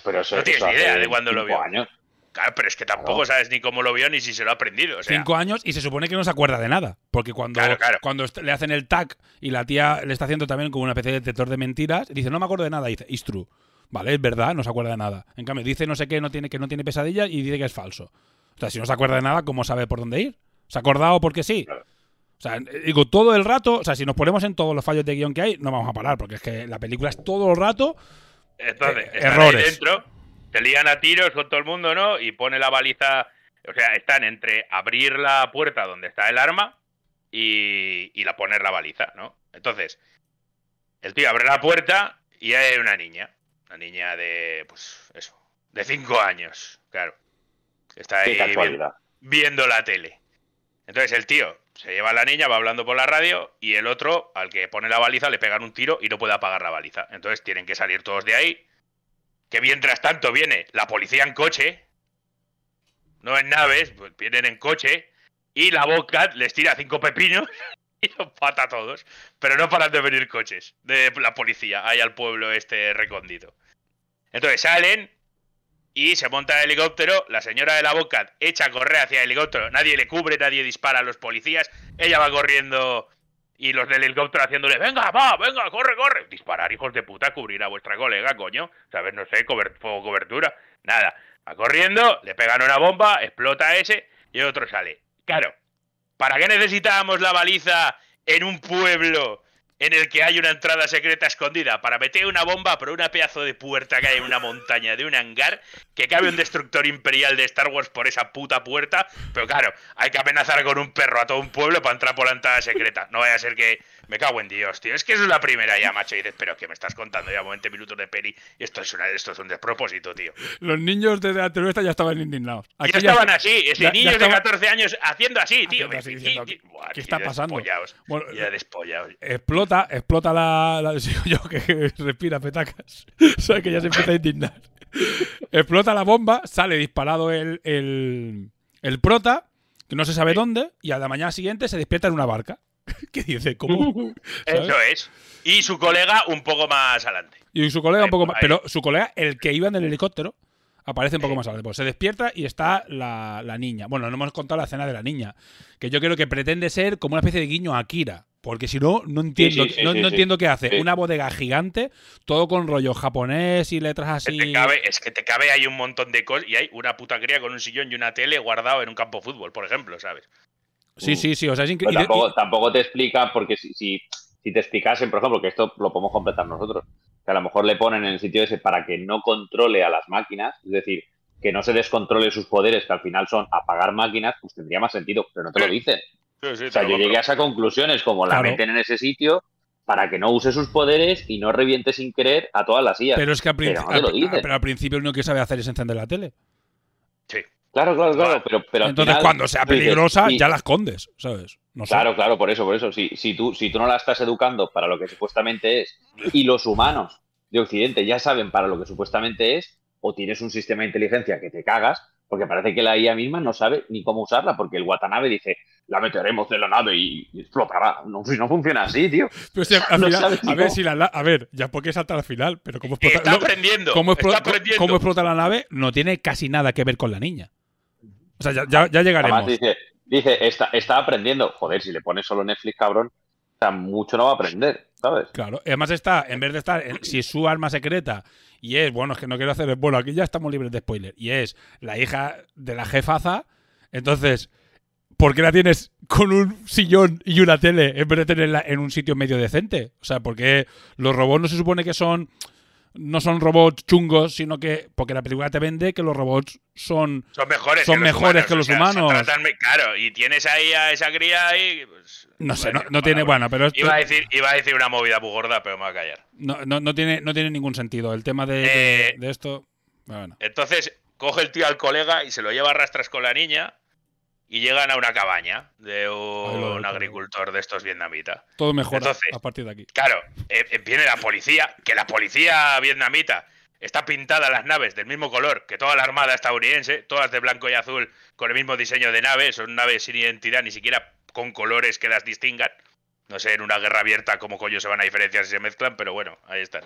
Pero eso, No tienes eso ni idea de cuándo lo cinco vio. años. Claro, pero es que tampoco Claro. sabes ni cómo lo vio ni si se lo ha aprendido. O sea, Cinco años y se supone que no se acuerda de nada. Porque cuando, Claro, claro. cuando le hacen el tag y la tía le está haciendo también como una especie de detector de mentiras, dice, no me acuerdo de nada. Y dice, it's true. Vale, es verdad, no se acuerda de nada. En cambio, dice no sé qué, no tiene, que no tiene pesadillas y dice que es falso. O sea, si no se acuerda de nada, ¿cómo sabe por dónde ir? ¿Se ha acordado porque sí? O sea, digo, todo el rato, o sea, si nos ponemos en todos los fallos de guion que hay, no vamos a parar, porque es que la película es todo el rato. Entonces, Eh, están errores. ahí dentro, se lían a tiros con todo el mundo, ¿no? Y pone la baliza. O sea, están entre abrir la puerta donde está el arma y, y la poner la baliza, ¿no? Entonces, el tío abre la puerta y hay una niña. Una niña de, pues, eso, de cinco años, claro. Está ahí viendo la tele. Entonces el tío se lleva la niña, va hablando por la radio y el otro, al que pone la baliza, le pegan un tiro y no puede apagar la baliza. Entonces tienen que salir todos de ahí. Que mientras tanto viene la policía en coche, no en naves, pues vienen en coche y la Bobcat les tira cinco pepinos y los pata a todos. Pero no paran de venir coches de la policía ahí al pueblo este recóndito. Entonces salen y se monta el helicóptero. La señora de la Bobcat echa a correr hacia el helicóptero. Nadie le cubre, nadie dispara a los policías. Ella va corriendo y los del helicóptero haciéndole: Venga, va, venga, corre, corre. Disparar, hijos de puta, cubrir a vuestra colega, coño. ¿Sabes? No sé, cobertura. Nada. Va corriendo, le pegan una bomba, explota ese y el otro sale. Claro, ¿para qué necesitábamos la baliza en un pueblo en el que hay una entrada secreta escondida? Para meter una bomba por una pedazo de puerta que hay en una montaña de un hangar, que cabe un destructor imperial de Star Wars por esa puta puerta, pero claro, hay que amenazar con un perro a todo un pueblo para entrar por la entrada secreta. No vaya a ser que... Me cago en Dios, tío. Es que eso es la primera ya, macho. Y dices, pero ¿qué me estás contando? Ya 20 minutos de peli. y Esto es, una, esto es un despropósito, tío. Los niños desde la televisión ya estaban indignados. Aquí ya estaban así, ya- niños de estaban- 14 años haciendo así, tío. Haciendo así, Sí, diciendo, sí, ¿qué- buah, qué está pasando? despollados, Bueno, ya despollados. explota, explota la, la digo yo que respira petacas. o sea que ya se empieza a indignar. explota la bomba, sale disparado el, el, el prota, que no se sabe dónde, y a la mañana siguiente se despierta en una barca. que dice, ¿cómo? ¿Sabes? Eso es. Y su colega un poco más adelante. Y su colega un poco más. Pero su colega, el que iba en el helicóptero, aparece un poco más adelante. Pues se despierta y está la, la niña. Bueno, no hemos contado la escena de la niña. Que yo creo que pretende ser como una especie de guiño a Akira. Porque si no, no entiendo, sí, sí, no, sí, no sí. entiendo qué hace. Una bodega gigante, todo con rollo japonés y letras así. te cabe, es que te cabe ahí un montón de cosas y hay una puta cría con un sillón y una tele guardado en un campo de fútbol, por ejemplo, ¿sabes? Sí, sí, sí. O sea, es Pero increíble. tampoco, tampoco te explica, porque si, si, si te explicasen, por ejemplo, que esto lo podemos completar nosotros, que a lo mejor le ponen en el sitio ese para que no controle a las máquinas, es decir, que no se descontrole sus poderes, que al final son apagar máquinas, pues tendría más sentido, pero no te lo dicen. Sí, sí, O sea, yo compro. llegué a esa conclusión, es como la Claro. meten en ese sitio para que no use sus poderes y no reviente sin querer a todas las IAs. Pero es que al, Pero princi- no te lo al- dicen. pero al principio lo único que sabe hacer es encender la tele. Sí. Claro, claro, claro, pero, pero al Entonces, final cuando sea dices, peligrosa, ya la escondes, ¿sabes? No sé. Claro, claro, por eso, por eso. Si, si, tú, si tú no la estás educando para lo que supuestamente es, y los humanos de Occidente ya saben para lo que supuestamente es, o tienes un sistema de inteligencia que te cagas, porque parece que la IA misma no sabe ni cómo usarla, porque el Watanabe dice, la meteremos de la nave y, y explotará. No, si no funciona así, tío. Pero si al No final- sabes ni a ver si la, a ver, ya porque salta al final, pero cómo explota, Está lo- aprendiendo. cómo, está explo- aprendiendo. cómo explota la nave no tiene casi nada que ver con la niña. O sea, ya, ya- ya llegaremos. Además dice, dice está, está aprendiendo. Joder, si le pones solo Netflix, cabrón, mucho no va a aprender, ¿sabes? Claro, además está, en vez de estar, si es su arma secreta y es, bueno, es que no quiero hacer, bueno, aquí ya estamos libres de spoiler, y es la hija de la jefaza, entonces, ¿por qué la tienes con un sillón y una tele en vez de tenerla en un sitio medio decente? O sea, porque los robots no se supone que son, no son robots chungos, sino que, porque la película te vende que los robots son... Son mejores Son que los mejores humanos. que los o sea, se humanos. tratan claro, y tienes ahí a esa cría ahí. pues, No sé, no, no tiene, bueno, pero esto Iba a, decir, iba a decir una movida muy gorda, pero me voy a callar. no, no, no tiene, no tiene ningún sentido. El tema de, de- Eh, de esto... Bueno. Entonces, coge el tío al colega y se lo lleva a rastras con la niña y llegan a una cabaña de Ay, un lo agricultor de estos vietnamitas. Todo mejora Entonces- a partir de aquí. Claro, eh, eh, viene la policía, que la policía vietnamita está pintada las naves del mismo color que toda la armada estadounidense, todas de blanco y azul con el mismo diseño de nave, son naves sin identidad, ni siquiera con colores que las distingan. No sé, en una guerra abierta cómo coño se van a diferenciar si se mezclan, pero bueno, ahí están.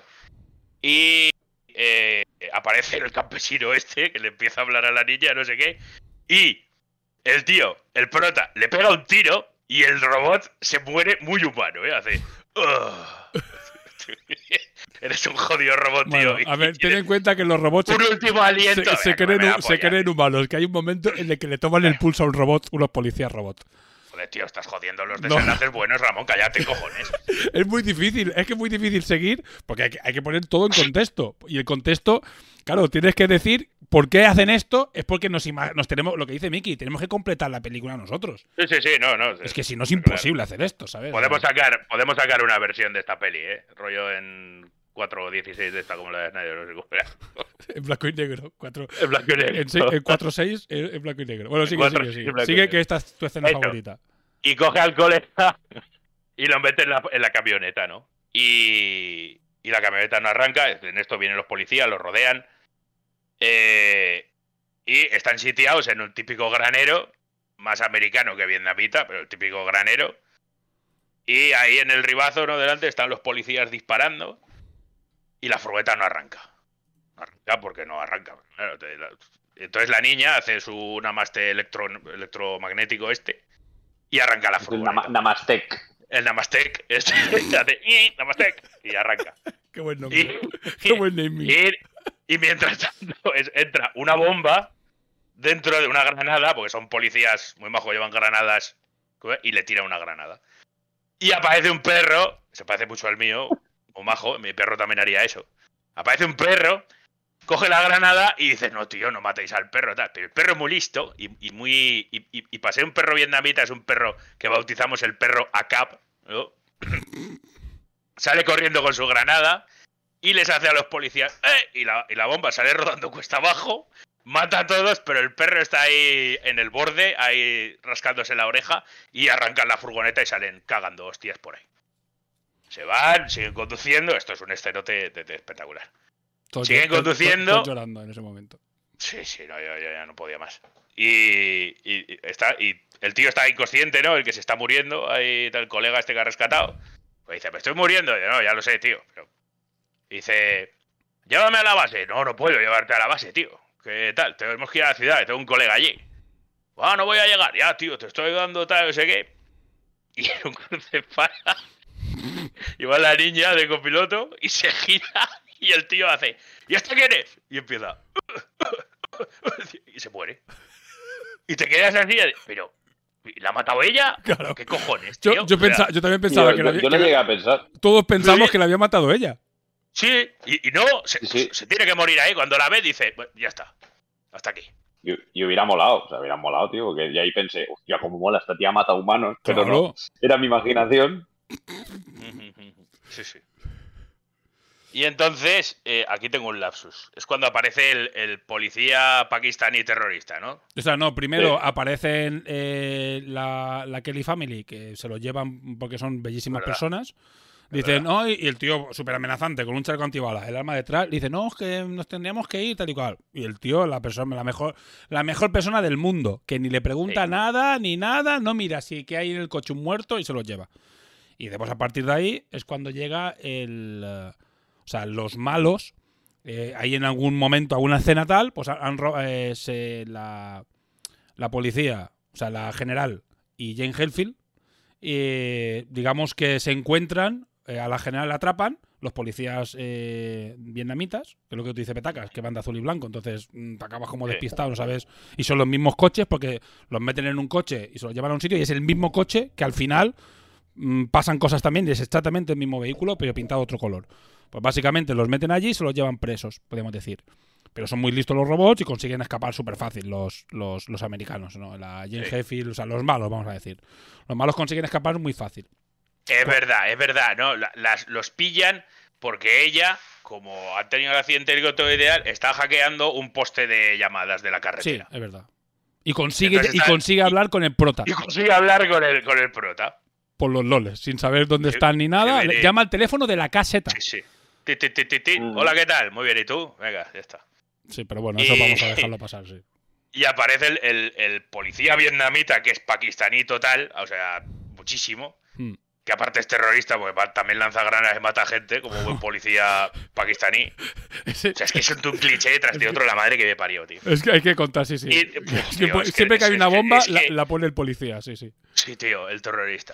Y eh, aparece el campesino este que le empieza a hablar a la niña, no sé qué. Y el tío, el prota, le pega un tiro y el robot se muere muy humano, ¿eh? Hace. Eres un jodido robot, tío. A ver, ten en cuenta que los robots Un último aliento. se, se creen, se creen humanos, que hay un momento en el que le toman el pulso a un robot, unos policías robot. Joder, tío, estás jodiendo los No. desenlaces buenos, Ramón, cállate, cojones. Es muy difícil, es que es muy difícil seguir porque hay que, hay que poner todo en contexto. Y el contexto, claro, tienes que decir por qué hacen esto, es porque nos, nos tenemos, lo que dice Miki, tenemos que completar la película nosotros. Sí, sí, sí, no, no. Es que si no es Claro. imposible hacer esto, ¿sabes? Podemos sacar, podemos sacar una versión de esta peli, ¿eh? Rollo en 4 o 16 de esta como la de Snyder, no sé cómo era. En blanco y negro. Cuatro, En blanco y negro. en, se- en 4-6 en, en blanco y negro. Bueno, sigue, sigue, sigue. Sigue que esta es tu escena Eso. favorita. Y coge al colega y lo mete en la, en la camioneta, ¿no? Y, y la camioneta no arranca. En esto vienen los policías, los rodean. eh, y están sitiados en un típico granero, más americano que vietnamita, pero el típico granero. Y ahí en el ribazo, ¿no? Delante están los policías disparando. Y la furgoneta no arranca. No arranca porque no arranca. Entonces la niña hace su namaste electro, electromagnético este y arranca la El furgoneta. Nama- Namastec. El Namastec este, hace "Ii, Namastec y arranca. Qué buen Y, nombre. Qué buen naming. y- y mientras tanto es- entra una bomba dentro de una granada, porque son policías muy majos, llevan granadas, y le tira una granada. Y aparece un perro, se parece mucho al mío, o majo, mi perro también haría eso. Aparece un perro, coge la granada y dice, no, tío, no matéis al perro, tal. Pero el perro es muy listo y, y muy. Y, y, un perro vietnamita, es un perro que bautizamos el perro ACAP, ¿no? Sale corriendo con su granada y les hace a los policías, ¡eh! Y la, y la bomba sale rodando cuesta abajo, mata a todos, pero el perro está ahí en el borde, ahí rascándose la oreja y arrancan la furgoneta y salen cagando hostias por ahí. Se van, siguen conduciendo, esto es un estenote de- de espectacular. Siguen conduciendo. llorando en ese momento. Sí, sí, no, yo, yo ya no podía más. Y, está, y el tío está inconsciente, ¿no? El que se está muriendo, ahí está el colega este que ha rescatado. Pues dice, me estoy muriendo. Y yo, no, ya lo sé, tío. Pero... dice, llévame a la base. No, no puedo llevarte a la base, tío. ¿Qué tal? Tenemos que ir a la ciudad, tengo un colega allí. Ah, no voy a llegar. Ya, tío, te estoy dando tal, no sé qué. Y un cruce para. Y va la niña de copiloto y se gira y el tío hace, ¿y este quién es? Y empieza, y se muere. Y te quedas así, pero, ¿la ha matado ella? Claro. ¿Qué cojones, Yo, tío? yo, pensa- yo también pensaba Yo, que, la yo- había- yo no llegué a pensar. todos pensamos Sí. que la había matado ella. Sí, y, y no, se, Sí, sí. se tiene que morir ahí. Cuando la ve, dice, "Bueno, ya está, hasta aquí. Y, y hubiera molado, o sea, hubiera molado, tío, porque y ahí pensé, hostia, cómo mola, esta tía mata humanos, pero Claro. no, era mi imaginación. Sí, sí. Y entonces, eh, aquí tengo un lapsus. Es cuando aparece el, el policía pakistaní terrorista, ¿no? O sea, no, primero Sí. aparecen eh, la, la Kelly Family, que se lo llevan porque son bellísimas Verdad. personas. Dicen, no, y y el tío súper amenazante, con un chaleco antibalas, el arma detrás, dice, no, es que nos tendríamos que ir, tal y cual. Y el tío, la persona, la mejor, la mejor persona del mundo, que ni le pregunta Sí. nada, ni nada, no mira si que hay en el coche un muerto y se lo lleva. Y después a partir de ahí es cuando llega el. eh, o sea, los malos. eh, ahí en algún momento, alguna escena tal, pues han, ro- eh, se- la, la policía, o sea, la general y Jane Helfield, eh, digamos que se encuentran, a la general la atrapan, los policías eh, vietnamitas, que es lo que tú dices, Petacas, que van de azul y blanco, entonces mm, te acabas como despistado, no sabes, y son los mismos coches porque los meten en un coche y se los llevan a un sitio y es el mismo coche que al final pasan cosas también, y es exactamente el mismo vehículo, pero pintado otro color. Pues básicamente los meten allí y se los llevan presos, podemos decir. Pero son muy listos los robots y consiguen escapar súper fácil los, los, los americanos, ¿no? La Jane Sí. Heffield, o sea, los malos, vamos a decir. Los malos consiguen escapar muy fácil. Es verdad, es verdad, ¿no? Las, los pillan porque ella, como ha tenido el accidente helicóptero está hackeando un poste de llamadas de la Sí, carretera. es verdad. Y consigue, y consigue hablar con el prota Y consigue hablar con el, con el prota. Por los loles, sin saber dónde están ni nada. Llama al teléfono de la caseta. Sí, sí. Hola, ¿qué tal? Muy bien, ¿y tú? Venga, ya está. Sí, pero bueno, eso vamos a dejarlo pasar, sí. Y aparece el, el- el policía vietnamita, que es pakistaní total, o sea, muchísimo. Hmm. Que aparte es terrorista, porque también lanza granadas y mata gente, como buen policía pakistaní. Ese- O sea, es que es un cliché tras de otro, la madre que me parió, tío. es que hay que contar, sí, sí. Y- Es Uf, que tío, po- es que- siempre que hay una es que- bomba, la pone el policía, sí, sí. Sí, tío, el terrorista.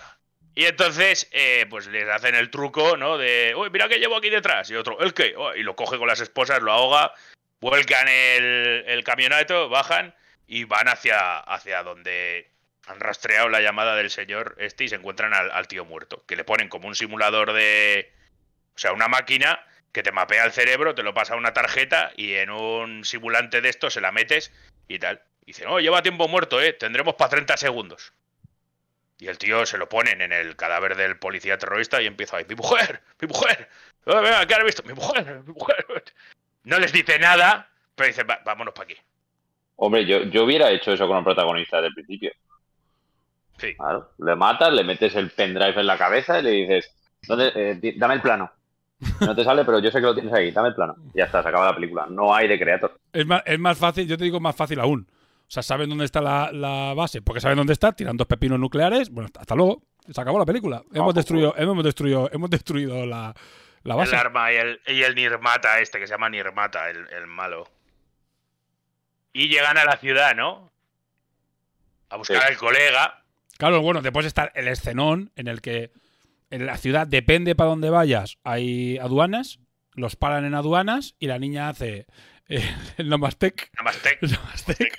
Y entonces, eh, pues les hacen el truco, ¿no? De, uy, mira que llevo aquí detrás. Y otro, ¿el qué? Oh, y lo coge con las esposas, lo ahoga, vuelcan el, el camionato, bajan y van hacia, hacia donde han rastreado la llamada del señor este y se encuentran al, al tío muerto. Que le ponen como un simulador de. O sea, una máquina que te mapea el cerebro, te lo pasa a una tarjeta y en un simulante de esto se la metes y tal. Y dicen, oh, lleva tiempo muerto, ¿eh? Tendremos para 30 segundos. Y el tío se lo ponen en el cadáver del policía terrorista y empieza ahí, mi mujer, mi mujer, venga, ¿qué has visto? Mi mujer, mi mujer. No les dice nada, pero dice, "Va- vámonos para aquí. Hombre, yo, yo hubiera hecho eso con el protagonista desde el principio. Sí. Claro. Le matas, le metes el pendrive en la cabeza y le dices, ¿dónde, eh, dame el plano. No te sale, pero yo sé que lo tienes ahí, dame el plano. Ya está, se acaba la película. No hay de creator. Es más, es más fácil, yo te digo más fácil aún. O sea, saben dónde está la, la base, porque saben dónde está, tiran dos pepinos nucleares, bueno, hasta, hasta luego, se acabó la película. Hemos Ojo. destruido, hemos destruido, hemos destruido la, la base. El arma y el, y el Nirmata este, que se llama Nirmata, el, el malo. Y llegan a la ciudad, ¿no? A buscar Sí. al colega. Claro, bueno, después está el escenón en el que en la ciudad, depende para dónde vayas, hay aduanas, los paran en aduanas y la niña hace eh, el Namastec, Namaste. el Namastec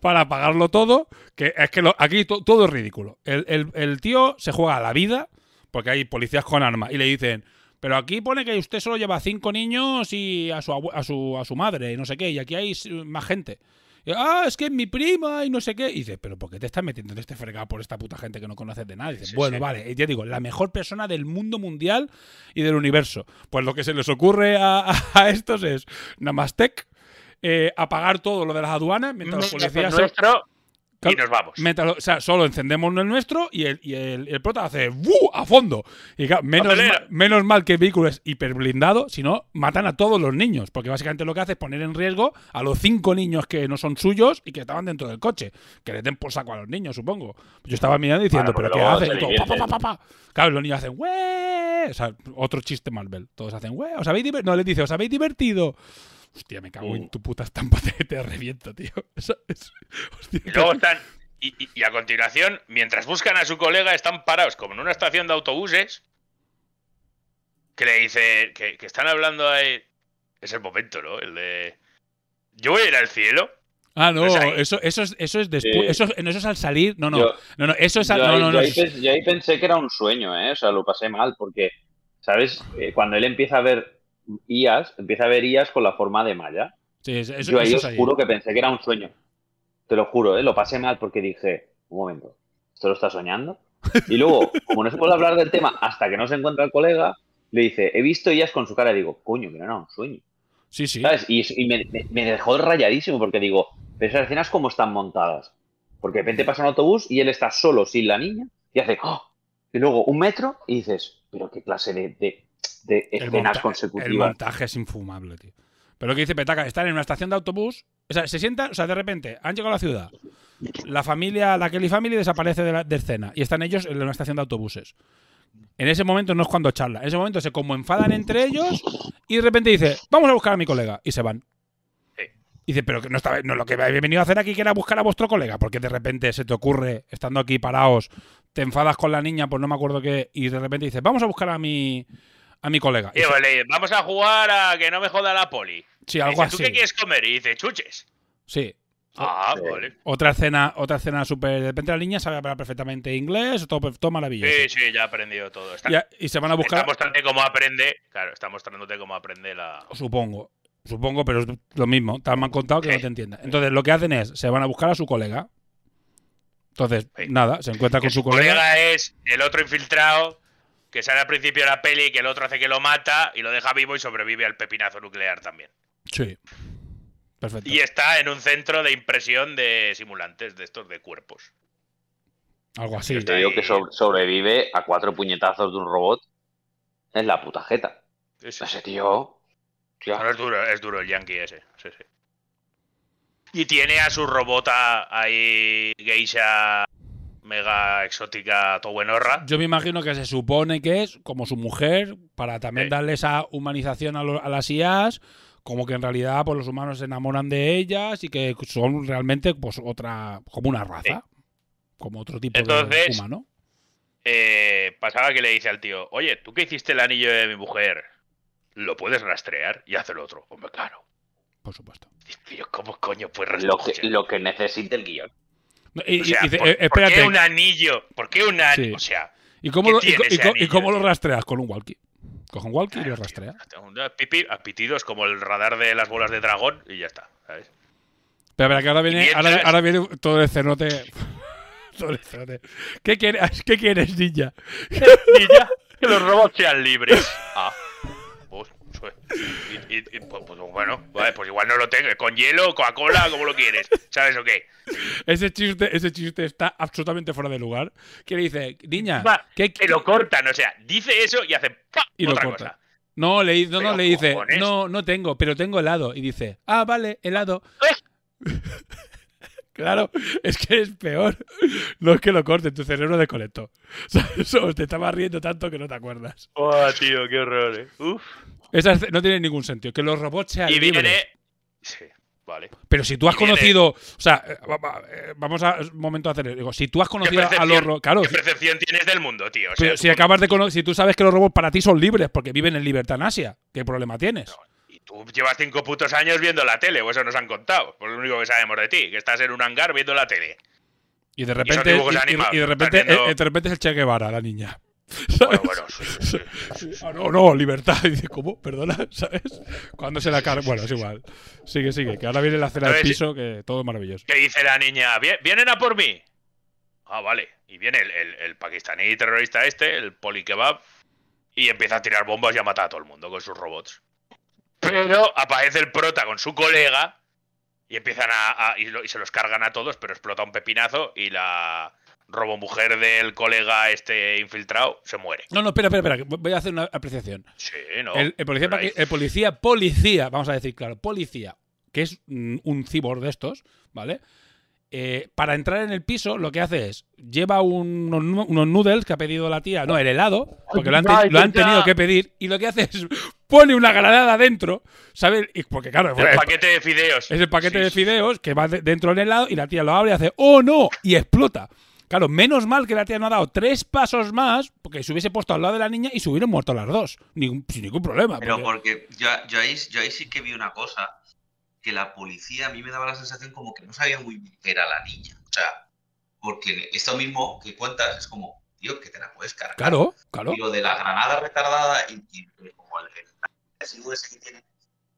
para pagarlo todo, que es que lo- aquí to- todo es ridículo. El, el- el tío se juega a la vida, porque hay policías con armas, y le dicen, pero aquí pone que usted solo lleva cinco niños y a su, a su, a su madre, y no sé qué, y aquí hay más gente. Y, ah, es que es mi prima y no sé qué. Y dice, pero ¿por qué te estás metiendo en este fregado por esta puta gente que no conoces de nada? Y dice, Sí, bueno, sí. vale, ya digo, la mejor persona del mundo mundial y del universo. Pues lo que se les ocurre a, a- a estos es Namastec, eh, apagar todo lo de las aduanas mientras los policías se- nuestro y nos vamos. Mientras o sea, solo encendemos el nuestro y el, y el, el prota hace ¡bu! a fondo. Y claro, menos, Acelera. ma- menos mal que el vehículo es hiperblindado, si no, matan a todos los niños. Porque básicamente lo que hace es poner en riesgo a los cinco niños que no son suyos y que estaban dentro del coche. Que le den por saco a los niños, supongo. Yo estaba mirando diciendo, Bueno, ¿pero qué se Y todo, pa, pa, pa, divierten. pa, pa. Claro, los niños hacen ¡Wee! O sea, otro chiste Marvel. Todos hacen ¡Wee! ¿Os habéis divertido? No, les dice, ¿os habéis divertido? Hostia, me cago en Mm. tu puta estampa, te, te reviento, tío. Eso es- hostia, Y luego están. Y, y- y a continuación, mientras buscan a su colega, están parados como en una estación de autobuses. Que le dice. Que, que están hablando ahí. Es el momento, ¿no? El de. Yo voy a ir al cielo. Ah, no, Pues eso, eso es, eso es después. Sí. Eso, no, eso es al salir. No, no. Yo- no, no, eso es al. yo, No, ahí, no, yo no. ahí yo ahí pensé que era un sueño, ¿eh? O sea, lo pasé mal porque, ¿sabes? Eh, cuando él empieza a ver IAS, empieza a ver IAS con la forma de malla. Sí, eso, eso- yo ahí eso os ahí. juro que pensé que era un sueño. Te lo juro, ¿eh? Lo pasé mal porque dije, un momento, ¿esto lo está soñando? Y luego, como no se puede hablar del tema hasta que no se encuentra el colega, le dice, he visto IAS con su cara y digo, coño, que no era un sueño. Sí, sí. ¿Sabes? Y, y me, me- me dejó rayadísimo porque digo, pero esas escenas cómo están montadas. Porque de repente pasa un autobús y él está solo sin la niña y hace, ¡oh! y luego un metro y dices, pero qué clase de, de- de El escenas El consecutivas. montaje es infumable, tío. Pero lo que dice Petaca, están en una estación de autobús. O sea, se sientan, o sea, de repente han llegado a la ciudad. La familia, la Kelly Family desaparece de, la, de escena y están ellos en una estación de autobuses. En ese momento no es cuando charla. En ese momento se como enfadan entre ellos y de repente dice, vamos a buscar a mi colega. Y se van. Y dice, pero que no estaba, no, lo que habéis venido a hacer aquí que era buscar a vuestro colega, porque de repente se te ocurre, estando aquí parados, te enfadas con la niña, pues no me acuerdo qué, y de repente dices, vamos a buscar a mi a mi colega. Y le dice, vamos a jugar a que no me joda la poli. sí, algo dice, ¿Tú así. qué quieres comer? Y dice, chuches. Sí. Ah, Sí. vale. Otra escena, otra escena súper. De repente la niña sabe hablar perfectamente inglés, todo, todo maravilloso. Sí, sí, ya ha aprendido todo. Está, Y, a- y se van a buscar. está mostrándote cómo aprende. Claro, está mostrándote cómo aprende la. Supongo. Supongo, pero es lo mismo. Tal me han contado que Sí. no te entienda. Entonces, lo que hacen es, se van a buscar a su colega. Entonces, Sí. nada, se encuentra con su su colega. colega es el otro infiltrado que sale al principio de la peli y que el otro hace que lo mata y lo deja vivo y sobrevive al pepinazo nuclear también. Sí. Perfecto. Y está en un centro de impresión de simulantes de estos de cuerpos. Algo así. Te digo que so- sobrevive a cuatro puñetazos de un robot. Es la puta jeta. Sí, sí. Ese tío. tío, No, es duro, es duro el yankee ese. Sí, sí. Y tiene a su robota ahí, geisha mega exótica, todo buenorra. Yo me imagino que se supone que es como su mujer, para también Sí. darle esa humanización a, lo- a las IAs, como que en realidad pues, los humanos se enamoran de ellas y que son realmente pues otra, como una raza, como otro tipo de humano. Eh, pasaba que le dice al tío, oye, ¿tú qué hiciste el anillo de mi mujer? ¿Lo puedes rastrear? Y hace el otro. Hombre, claro. Por supuesto. Tío, ¿cómo coño puedes Lo que, lo que necesite el guion. No, Y, O sea, y dice, ¿por, eh, por qué un anillo? ¿Por qué un anillo? Sí. O sea, ¿y cómo, ¿qué lo, anillo, cómo lo rastreas? Con un walkie. Coge un walkie y lo Claro, rastrea. tío, a pitidos como el radar de las bolas de dragón y ya está. ¿sabes? Pero, espera, que ahora viene, ahora, mientras- ahora viene todo el cenote. todo el cenote. ¿Qué quieres, ¿Qué quieres, niña? Niña, que los robots sean libres. Ah, pues, pues, y- y- y, pues, pues, bueno, vale, pues igual no lo tengo. Con hielo, Coca-Cola, como lo quieres. ¿Sabes o qué? Ese chiste, ese chiste está absolutamente fuera de lugar. Que le dice, niña, Va, ¿qué, Que lo cortan, o sea, dice eso y hace y lo otra corta. cosa. No, le, no, no, le dice, cojones. no, no tengo, pero tengo helado. Y dice, ah, vale, helado. claro, es que es peor. No es que lo corte, tu cerebro desconectó. O te estabas riendo tanto que no te acuerdas. Oh, tío, qué horror, eh. Uf. Esa es- no tiene ningún sentido. Que los robots sean Y libres. viene. Sí, vale. Pero si tú has y viene- conocido. O sea, eh, eh, vamos a un momento a hacer. Digo, si tú has ¿Qué conocido a los robots. Claro, qué percepción tienes del mundo, tío? O sea, pero si acabas de cono- Si tú sabes que los robots para ti son libres porque viven en libertad en Asia, ¿qué problema tienes? Y tú llevas cinco putos años viendo la tele, o eso nos han contado. Pues lo único que sabemos de ti, que estás en un hangar viendo la tele. Y de repente. y- y- animados, y de estás repente, viendo- eh, de repente es el Che Guevara, la niña. Bueno, ¿Sabes? bueno, sí, sí, sí, sí. Ah, no, no, libertad. Y dice, ¿cómo? Perdona, ¿sabes? Cuando se la carga. Bueno, es igual. Sigue, sigue. Que ahora viene la cena del piso, que todo es maravilloso. ¿Qué dice la niña? "Vie- ¿Vienen a por mí? Ah, vale. Y viene el, el, el pakistaní terrorista este, el poli kebab, y empieza a tirar bombas y a matar a todo el mundo con sus robots. Pero aparece el prota con su colega y empiezan a. a- y, lo- y se los cargan a todos, pero explota un pepinazo y la robomujer del colega este infiltrado se muere. No, no, espera, espera, espera. Voy a hacer una apreciación. Sí, ¿no? El, el policía, el policía, policía, vamos a decir, claro, policía, que es mm, un cibor de estos, ¿vale? Eh, para entrar en el piso, lo que hace es lleva un- unos, unos noodles que ha pedido la tía, no, el helado, porque lo han, te- Ay, lo han ya. tenido que pedir, y lo que hace es pone una granada dentro, ¿sabes? Y porque claro, El es, paquete de fideos. es el paquete Sí, de sí. fideos que va de- dentro del helado y la tía lo abre y hace ¡Oh, no! Y explota. Claro, menos mal que la tía no ha dado tres pasos más, porque se hubiese puesto al lado de la niña y se hubieran muerto las dos. Ningún- sin ningún problema. Pero porque- porque yo, yo, ahí, yo ahí sí que vi una cosa, que la policía a mí me daba la sensación como que no sabía muy bien qué era la niña. O sea, porque esto mismo que cuentas es como, tío, que te la puedes cargar. Claro, claro. Y lo de la granada retardada y, y como el, el SUS que tienen,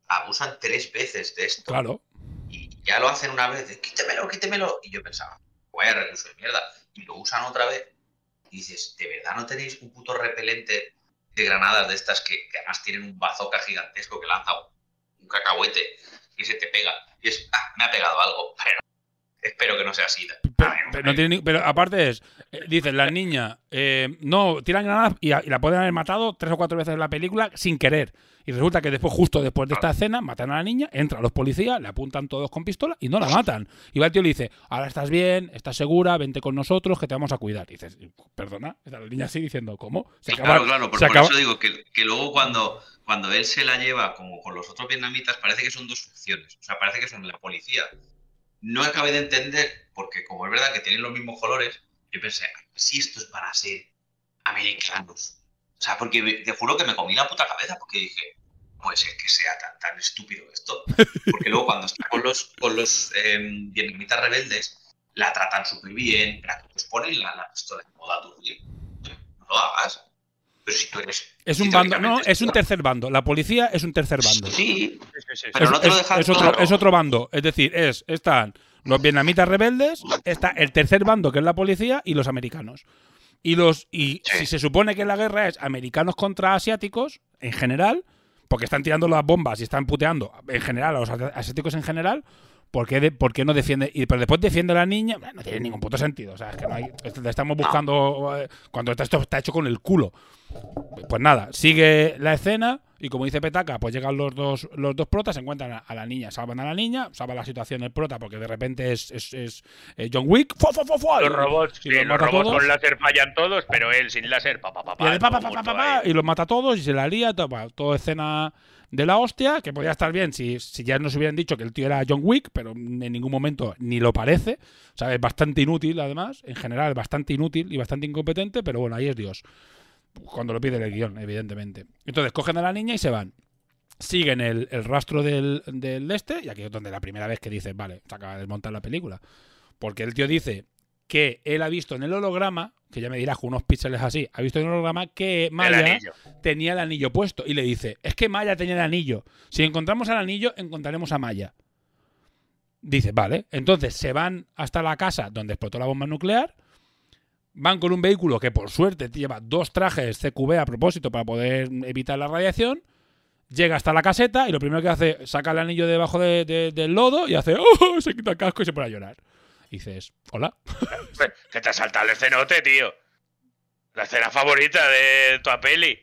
abusan tres veces de esto. Claro. Y ya lo hacen una vez, de, quítemelo, quítemelo. Y yo pensaba, vaya recurso de mierda. Y lo usan otra vez. Y dices, ¿de verdad no tenéis un puto repelente de granadas de estas que, además tienen un bazooka gigantesco que lanza un cacahuete y se te pega? Y es, ah, me ha pegado algo, pero espero que no sea así. Pero, pero aparte es, eh, dicen, las niñas, eh, no, tiran granadas y, a- y la pueden haber matado tres o cuatro veces en la película sin querer. Y resulta que después, justo después de esta escena, matan a la niña, entran los policías, le apuntan todos con pistola y no la matan. Y va el tío y le dice, ahora estás bien, estás segura, vente con nosotros que te vamos a cuidar. Y dices, perdona, está la niña así diciendo, ¿cómo? Se acaba- claro, claro, por, se por acaba- eso digo que, que luego cuando, cuando él se la lleva como con los otros vietnamitas, parece que son dos facciones. O sea, parece que son la policía. No acabé de entender, porque como es verdad que tienen los mismos colores, yo pensé, si estos van a ser americanos. O sea, porque me- te juro que me comí la puta cabeza, porque dije, puede ser que sea tan, tan estúpido esto. Porque luego cuando está con los, con los eh, vietnamitas rebeldes, la tratan súper bien, la- pues ponen la, la pistola en modo turbio. No lo hagas. Pero si tú eres. Es un bando, no, es un tercer bando. La policía es un tercer bando. Sí, Sí, sí, sí. pero es, no te lo es- dejan es otro, es otro bando. Es decir, es están los vietnamitas rebeldes, está el tercer bando, que es la policía, y los americanos. Y los y si se supone que la guerra es americanos contra asiáticos, en general, porque están tirando las bombas y están puteando en general a los asiáticos en general, ¿por qué, de- por qué no defiende? Y pero después defiende a la niña, no tiene ningún puto sentido. O sea, es que no hay. Estamos buscando. eh, Cuando esto está hecho con el culo. Pues nada, sigue la escena. Y como dice Petaca, pues llegan los dos, los dos protas, se encuentran a, a la niña, salvan a la niña, salva la situación el prota porque de repente es, es, es, eh, John Wick. ¡Fua, fua, fua, fua! Los robots, y sí, los los robots todos. con láser fallan todos, pero él sin láser, pa, pa, pa, Y, pa, pa, pa, los mata a todos y se la lía, todo, pa, todo escena de la hostia, que podía estar bien si, si ya nos hubieran dicho que el tío era John Wick, pero en ningún momento ni lo parece. O sea, es bastante inútil, además, en general, bastante inútil y bastante incompetente, pero bueno, ahí es Dios. Cuando lo pide el guion, evidentemente. Entonces cogen a la niña y se van. Siguen el, el rastro del, del este, y aquí es donde la primera vez que dice, vale, se acaba de desmontar la película. Porque el tío dice que él ha visto en el holograma, que ya me dirás con unos píxeles así, ha visto en el holograma que Maya tenía el anillo puesto. Y le dice, es que Maya tenía el anillo. Si encontramos el anillo, encontraremos a Maya. Dice, vale. Entonces se van hasta la casa donde explotó la bomba nuclear. Van con un vehículo que por suerte lleva dos trajes CQB a propósito para poder evitar la radiación. Llega hasta la caseta y lo primero que hace, saca el anillo debajo de- de- del lodo y hace, ¡oh! Se quita el casco y se pone a llorar. Y dices, hola. Que te ha saltado el escenote, tío. La escena favorita de tu peli.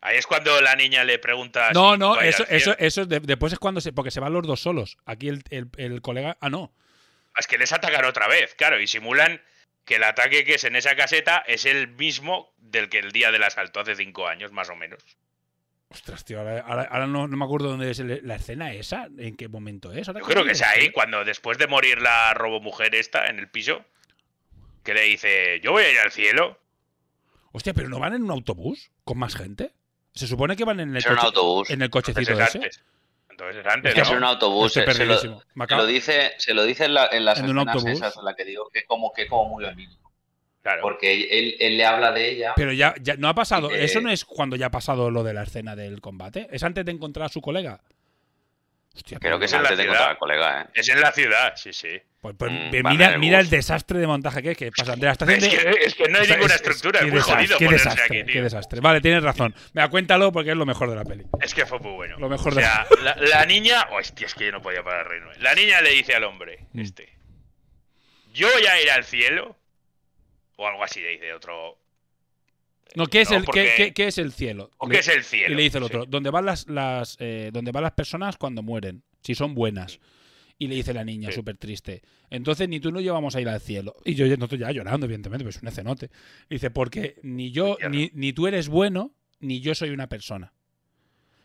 Ahí es cuando la niña le pregunta. No, si no, eso, eso, eso es de- después es cuando se. Porque se van los dos solos. Aquí el, el- el colega. Ah, no. Es que les atacan otra vez, claro, y simulan que el ataque que es en esa caseta es el mismo del que el día del asalto hace cinco años, más o menos. Ostras, tío, ahora, ahora- ahora no, no me acuerdo dónde es la escena esa. ¿En qué momento es? Ahora Yo creo que es ahí, cuando después de morir la robomujer esta en el piso, que le dice, yo voy a ir al cielo. Hostia, pero no van en un autobús con más gente. Se supone que van en el, coche- autobús. en el cochecito es ese. antes. Entonces antes, Es ¿no? un autobús. Se, lo, se dice, se lo dice en, la- en las En escenas esas en la que digo que como que como muy onírico. Claro. Porque él, él le habla de ella. Pero ya, ya no ha pasado. Eh, Eso no es cuando ya ha pasado lo de la escena del combate. Es antes de encontrar a su colega. Hostia, Creo que es en la antes de ciudad. encontrar al colega, ¿eh? Es en la ciudad, sí, sí. Pues, pues, Mm, mira, el mira el desastre de montaje que es, que pasan de la estación Es de. que, es que no hay O sea, ninguna es- es- estructura, qué es muy desastre, jodido qué ponerse desastre, aquí, qué tío. desastre. Vale, tienes razón. Venga, cuéntalo porque es lo mejor de la peli. Es que fue muy bueno. Lo mejor o de- sea, la, la niña. Hostia, es que yo no podía parar de reírme. La niña le dice al hombre, Mm. este. Yo voy a ir al cielo. O algo así le dice otro. No, ¿qué es, No, el, porque- qué, qué- qué es el cielo? ¿O Le- qué es el cielo? Y le dice el Sí. otro, ¿dónde van las, las, eh, dónde van las personas cuando mueren? Si son buenas. Y le dice la niña, Sí. súper triste. Entonces ni tú ni yo vamos a ir al cielo. Y yo ya no estoy ya llorando, evidentemente, pues es un escenote. Dice, porque ni yo, ni, ni tú eres bueno, ni yo soy una persona.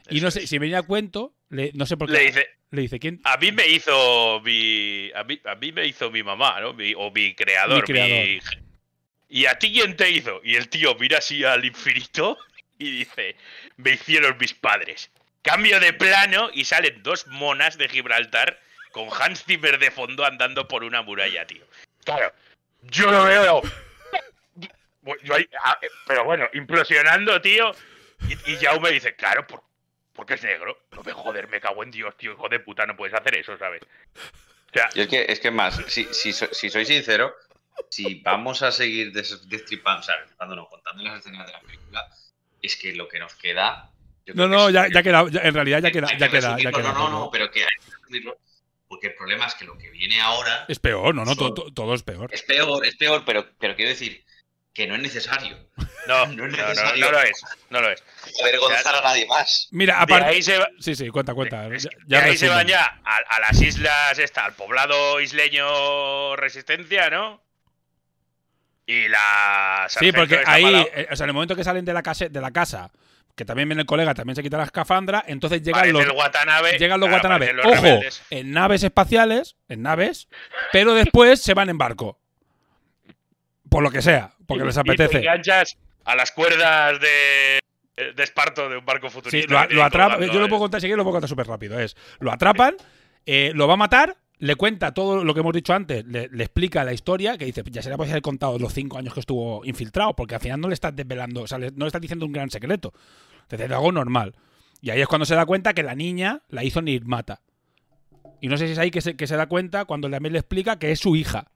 Y no sé, es. si venía a cuento, le- no sé por qué. Le dice, le dice, ¿quién? a mí me hizo mi. A mí, a mí me hizo mi mamá, ¿no? Mi- o mi creador. Mi creador. mi- ¿Y a ti quién te hizo? Y el tío mira así al infinito y dice: Me hicieron mis padres. Cambio de plano y salen dos monas de Gibraltar con Hans Zimmer de fondo andando por una muralla, tío. Claro, yo lo veo. Yo ahí- ah, eh, pero bueno, implosionando, tío. Y, y Jaume dice: Claro, por, porque es negro. No me joder, me cago en Dios, tío, hijo de puta, no puedes hacer eso, ¿sabes? O es que, es que más, si, si, si soy sincero, si vamos a seguir des- destripando, o sea, no, contando las escenas de la película, es que lo que nos queda. No, que no, ya, ya queda, ya- en realidad ya queda, que ya queda, ya resumirlo, queda. No, no, no, pero que hay que resumirlo, porque el problema es que lo que viene ahora Es peor, no, no, Son- todo, todo- es peor. es peor, es peor, pero, pero quiero decir que no es necesario no, no es no, necesario. no lo es, no lo es. avergonzar a nadie más. Mira, aparte. ahí se va, Sí, sí, cuenta, cuenta. Ya, de ya ahí se van ya a, a las islas, esta, al poblado isleño Resistencia, ¿no? Y la. Sí, porque ahí, eh, o sea, en el momento que salen de la, casa, de la casa, que también viene el colega, también se quita la escafandra, entonces llegan aparece los, Watanabe. llegan los claro, Watanabe. aparecen los Ojo, rebeldes. en naves espaciales, en naves, pero después se van en barco. Por lo que sea, porque Y- les y te apetece. enganchas a las cuerdas de, de esparto de un barco Sí, futurista. lo, que lo atrapan. Yo lo ¿eh? puedo contar, si quieres, lo puedo contar súper rápido. Es, lo atrapan, eh, lo va a matar, le cuenta todo lo que hemos dicho antes, le, explica la historia, que dice, ya se le puede haber contado los cinco años que estuvo infiltrado, porque al final no le estás desvelando, o sea, le- no le estás diciendo un gran secreto. Entonces, algo normal. Y ahí es cuando se da cuenta que la niña la hizo Nirmata. Y no sé si es ahí que se, que se da cuenta cuando también le explica que es su hija.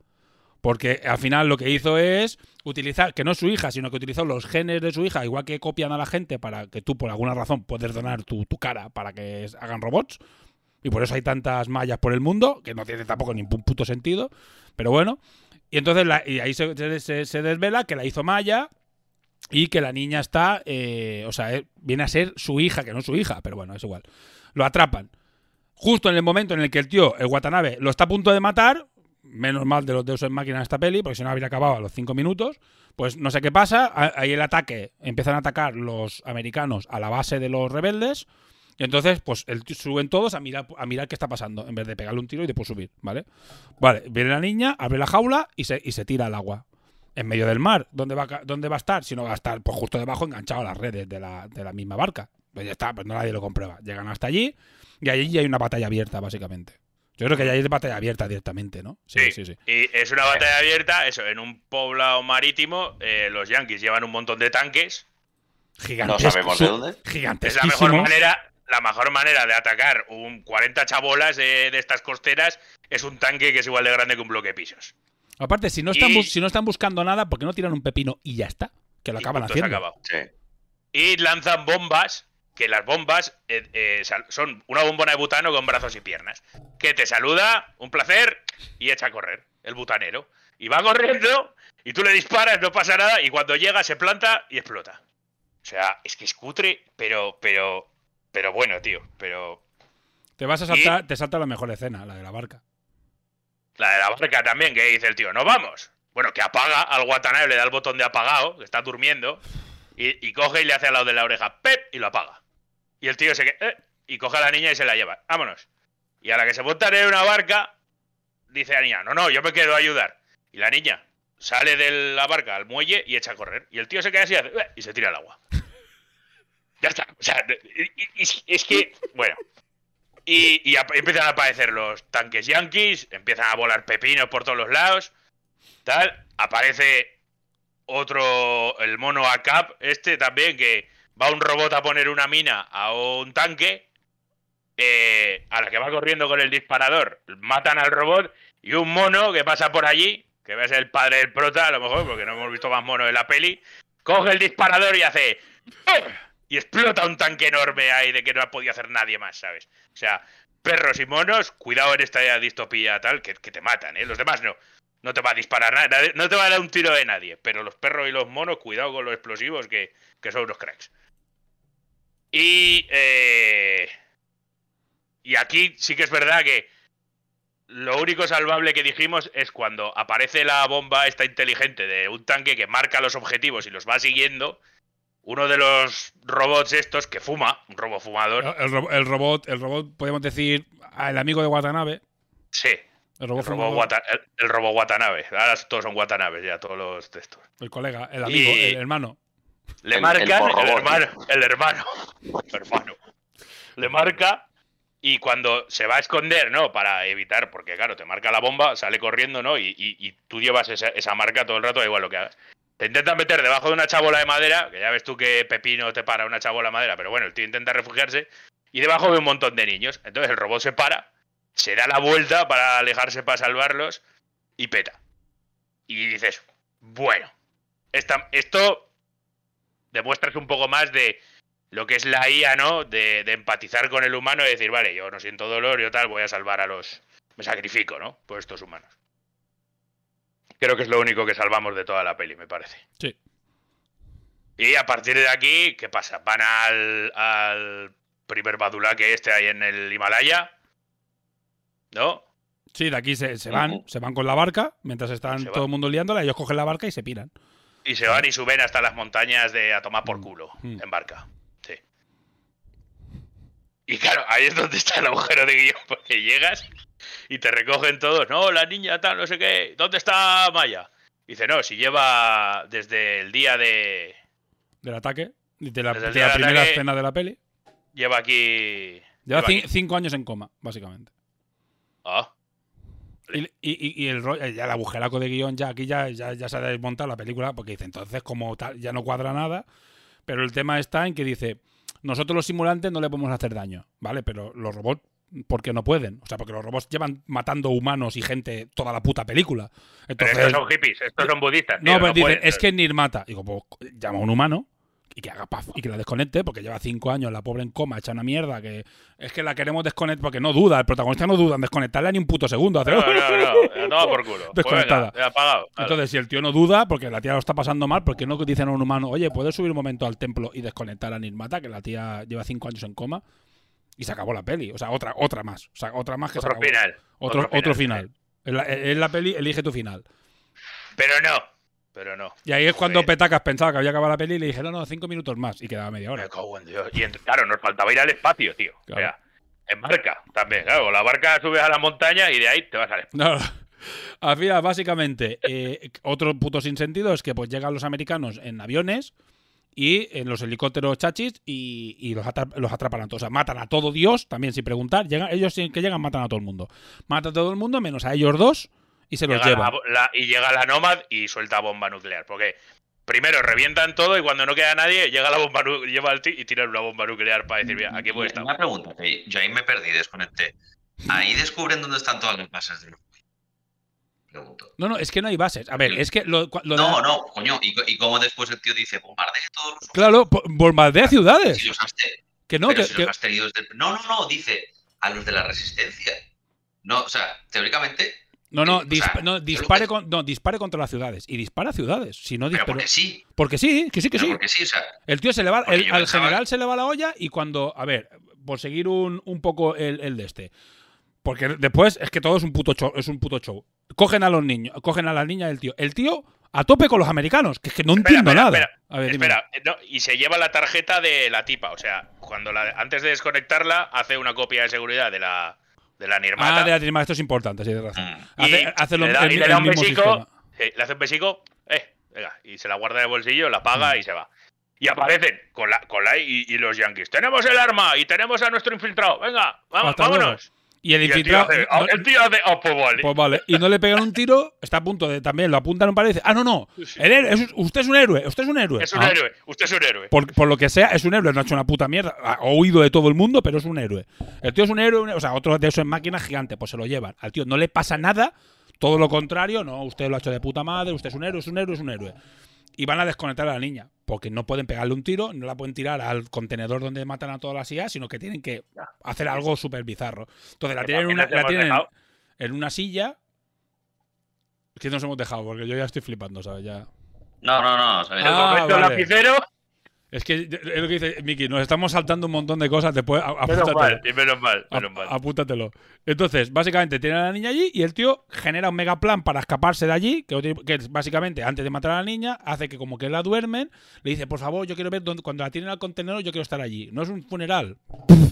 Porque al final lo que hizo es utilizar, que no es su hija, sino que utilizó los genes de su hija, igual que copian a la gente para que tú por alguna razón puedes donar tu, tu cara para que hagan robots. Y por eso hay tantas mallas por el mundo, que no tiene tampoco ningún puto sentido. Pero bueno. Y entonces y ahí se, desvela que la hizo Maya y que la niña está, eh, o sea, eh, viene a ser su hija, que no es su hija, pero bueno, es igual. Lo atrapan. Justo en el momento en el que el tío, el Watanabe, lo está a punto de matar, menos mal de los deus en máquina en esta peli, porque si no habría acabado a los cinco minutos, pues no sé qué pasa, ahí el ataque, empiezan a atacar los americanos a la base de los rebeldes, y entonces, pues el suben todos a mirar, a mirar qué está pasando, en vez de pegarle un tiro y después subir, ¿vale? Vale, viene la niña, abre la jaula y se, y se tira al agua. En medio del mar, ¿dónde va, ¿dónde va a estar? Si no va a estar, pues justo debajo, enganchado a las redes de la, de la misma barca. Pues ya está, pues no nadie lo comprueba. Llegan hasta allí y allí hay una batalla abierta, básicamente. Yo creo que ya hay batalla abierta directamente, ¿no? Sí, sí, sí. Y es una batalla abierta, eso, en un poblado marítimo, eh, los yankees llevan un montón de tanques. Gigantesco, No sabemos de dónde. Es la mejor manera, la mejor manera de atacar un 40 chabolas de, de estas costeras es un tanque que es igual de grande que un bloque de pisos. Aparte, si no, están Y- si no están buscando nada, ¿por qué no tiran un pepino y ya está? Que lo Y acaban haciendo. acabado. Sí. Y lanzan bombas, que las bombas eh, eh, son una bombona de butano con brazos y piernas. Que te saluda, un placer, y echa a correr, el butanero. Y va corriendo, y tú le disparas, no pasa nada, y cuando llega se planta y explota. O sea, es que es cutre, pero, pero, pero bueno, tío, pero... Te vas a saltar, te salta la mejor escena, la de la barca. La de la barca también, que dice el tío, no vamos. Bueno, que apaga al Watanabe, le da el botón de apagado, que está durmiendo, y, y coge y le hace al lado de la oreja, ¡pep! y lo apaga. Y el tío se que "Eh", y coge a la niña y se la lleva. Vámonos. Y a la que se montan en una barca, dice la niña, no, no, yo me quedo a ayudar. Y la niña sale de la barca al muelle y echa a correr. Y el tío se queda así y, hace, "Eh", y se tira al agua. Ya está. O sea, y- es que, bueno. Y, y empiezan a aparecer los tanques yankees, empiezan a volar pepinos por todos los lados. Tal. Aparece otro, el mono ACAP, este también, que va un robot a poner una mina a un tanque. eh, a la que va corriendo con el disparador, matan al robot. Y un mono que pasa por allí, que va a ser el padre del prota, a lo mejor, porque no hemos visto más monos en la peli, coge el disparador y hace. ¡Ugh! Y explota un tanque enorme ahí de que no ha podido hacer nadie más, ¿sabes? O sea, perros y monos, cuidado en esta distopía tal, que, te matan, ¿eh? Los demás no. No te va a disparar nada, nadie- no te va a dar un tiro de nadie. Pero los perros y los monos, cuidado con los explosivos, que, que son unos cracks. Y. eh, y aquí sí que es verdad que lo único salvable que dijimos es cuando aparece la bomba esta inteligente de un tanque que marca los objetivos y los va siguiendo. Uno de los robots estos que fuma, un robot fumador. El, ro- el robot, el robot, podemos decir, el amigo de Watanabe. Sí, El robot, el robot, Wata- el, el robot Watanabe. Ahora todos son Watanabes ya, todos los textos. el colega, el amigo, Y- el hermano. Le El- marcan el hermano, el hermano, hermano. Le marca y cuando se va a esconder, ¿no? Para evitar, porque claro, te marca la bomba, sale corriendo, ¿no? Y, y- y tú llevas esa, esa marca todo el rato, da igual lo que hagas. Te intentan meter debajo de una chabola de madera, que ya ves tú que Pepino te para una chabola de madera, pero bueno, el tío intenta refugiarse, y debajo ve un montón de niños. Entonces el robot se para, se da la vuelta para alejarse para salvarlos, y peta. Y dices, bueno, esta- esto demuestras un poco más de lo que es la IA, ¿no? De, de empatizar con el humano y decir, vale, yo no siento dolor, yo tal, voy a salvar a los... Me sacrifico, ¿no? Por estos humanos. Creo que es lo único que salvamos de toda la peli, me parece. Sí. Y a partir de aquí, ¿qué pasa? Van al, al primer Badula que este hay en el Himalaya, ¿no? Sí, de aquí se, se van, se van con la barca, mientras están todo el mundo liándola, ellos cogen la barca y se piran. Y se van y suben hasta las montañas de a tomar por culo, Mm. en barca. Sí. Y claro, ahí es donde está el agujero de guion, porque llegas y te recogen todos. No, la niña tal, no sé qué. ¿Dónde está Maya? Dice, no, si lleva desde el día de... Del ataque, de la, de la primera ataque- escena de la peli. Lleva aquí... Lleva lleva cin- aquí. cinco años en coma, básicamente. Ah, Y, y- y- y el, ya el agujeraco de guion, ya aquí ya, ya, ya se ha desmontado la película, porque dice, entonces como tal, ya no cuadra nada. Pero el tema está en que dice, nosotros los simulantes no le podemos hacer daño, ¿vale? Pero los robots, ¿por qué no pueden? O sea, porque los robots llevan matando humanos y gente toda la puta película. pero Entonces, estos son hippies, estos son budistas. tío, no, pero dicen, pueden. es que Nir mata. Digo, pues llama a un humano y que haga paf y que la desconecte, porque lleva cinco años la pobre en coma, hecha una mierda, que es que la queremos desconectar, porque no duda, el protagonista no duda en desconectarla ni un puto segundo. Hace, No, no, no, por culo. Pues Desconectada. venga, apagado. Entonces, si el tío no duda, porque la tía lo está pasando mal, porque no dicen a un humano, oye, ¿puedes subir un momento al templo y desconectar a Nirmata, que la tía lleva cinco años en coma? Y se acabó la peli. O sea, otra, otra más. O sea, otra más que se Otro acabó. final. Otro, Otro otro final. En la, en la peli, elige tu final. Pero no. Pero no. Y ahí es cuando Joder. Petacas pensaba que había acabado la peli y le dije, no, no, cinco minutos más. Y quedaba media hora. Me cago en Dios. Y claro, nos faltaba ir al espacio, tío. Claro. O sea, en barca también. Claro, la barca subes a la montaña y de ahí te vas al espacio. No. Al final, básicamente, eh, otro puto sinsentido es que pues llegan los americanos en aviones y en los helicópteros chachis y, y los, atra- los atrapan a todos. O sea, matan a todo Dios, también sin preguntar. Llegan, ellos sin que llegan matan a todo el mundo. Matan a todo el mundo menos a ellos dos y se los Llega llevan. la- la- y llega la Nomad y suelta bomba nuclear. Porque primero revientan todo y cuando no queda nadie, llega la bomba lleva el ti y tiran una bomba nuclear para decir, mira, aquí puede estar. Una pregunta, que yo ahí me perdí, desconecté. Ahí descubren dónde están todas las bases del Pregunto. No, no, es que no hay bases. A ver, es que lo, No, no, coño. ¿Y, y cómo después el tío dice bombardea todos los Claro, bombardea ciudades. Si los has te- Que no, pero que, si los desde No, no, no, dice a los de la resistencia. No, o sea, teóricamente. no, no, sea, dispa- no, dispare, que- con- no, dispare contra las ciudades. Y dispara ciudades. Si no Pero porque sí. Porque sí, que sí, que pero sí. porque sí, o sea. El tío se le va, el- al pensaba- general se le va la olla y cuando, a ver, por seguir un, un poco el, el de este, porque después es que todo es un puto show, es un puto show. Cogen a los niños, cogen a la niña del tío. El tío a tope con los americanos, que es que no Espera, entiendo espera, nada. espera, a ver, dime. Espera, eh, no, y se lleva la tarjeta de la tipa. O sea, cuando la, antes de desconectarla, hace una copia de seguridad de la, de la Nirmata. Ah, de la trima, esto es importante, sí, tienes razón. mm. y Hace, hace lo- le da, el, y le el da un besico. eh, le hace un besico. Eh, venga, y se la guarda en el bolsillo, la paga Mm. y se va. Y aparecen con la, con la y, y los yankees. Tenemos el arma y tenemos a nuestro infiltrado. Venga, vamos, luego. Y el Y el tío infiltrado. hace, no- el tío hace, ah, pues vale. Pues vale, y no le pegan un tiro, está a punto de también, lo apuntan un par y dice, ah, no, no, el héroe, es- usted es un héroe, usted es un héroe. Es un Ah, héroe, usted es un héroe. Por, por lo que sea, es un héroe, no ha hecho una puta mierda. Ha oído de todo el mundo, pero es un héroe. El tío es un héroe, o sea, otro de esos en máquina gigante, pues se lo llevan. Al tío no le pasa nada, todo lo contrario, no, usted lo ha hecho de puta madre, usted es un héroe, es un héroe, es un héroe. Y van a desconectar a la niña, porque no pueden pegarle un tiro, no la pueden tirar al contenedor donde matan a todas las IA, sino que tienen que hacer algo súper bizarro. Entonces la ¿Qué tienen, en una, papeles la tienen en una silla. Es que nos hemos dejado, porque yo ya estoy flipando, ¿sabes? Ya. No, no, no. El Ah, vale. lapicero. Es que es lo que dice Miki, nos estamos saltando un montón de cosas después. Menos mal, y menos mal, menos mal. Apúntatelo. Entonces, básicamente tiene a la niña allí y el tío genera un mega plan para escaparse de allí, que, básicamente antes de matar a la niña, hace que como que la duermen, le dice, por favor, yo quiero ver dónde, cuando la tienen al contenedor, yo quiero estar allí. No es un funeral.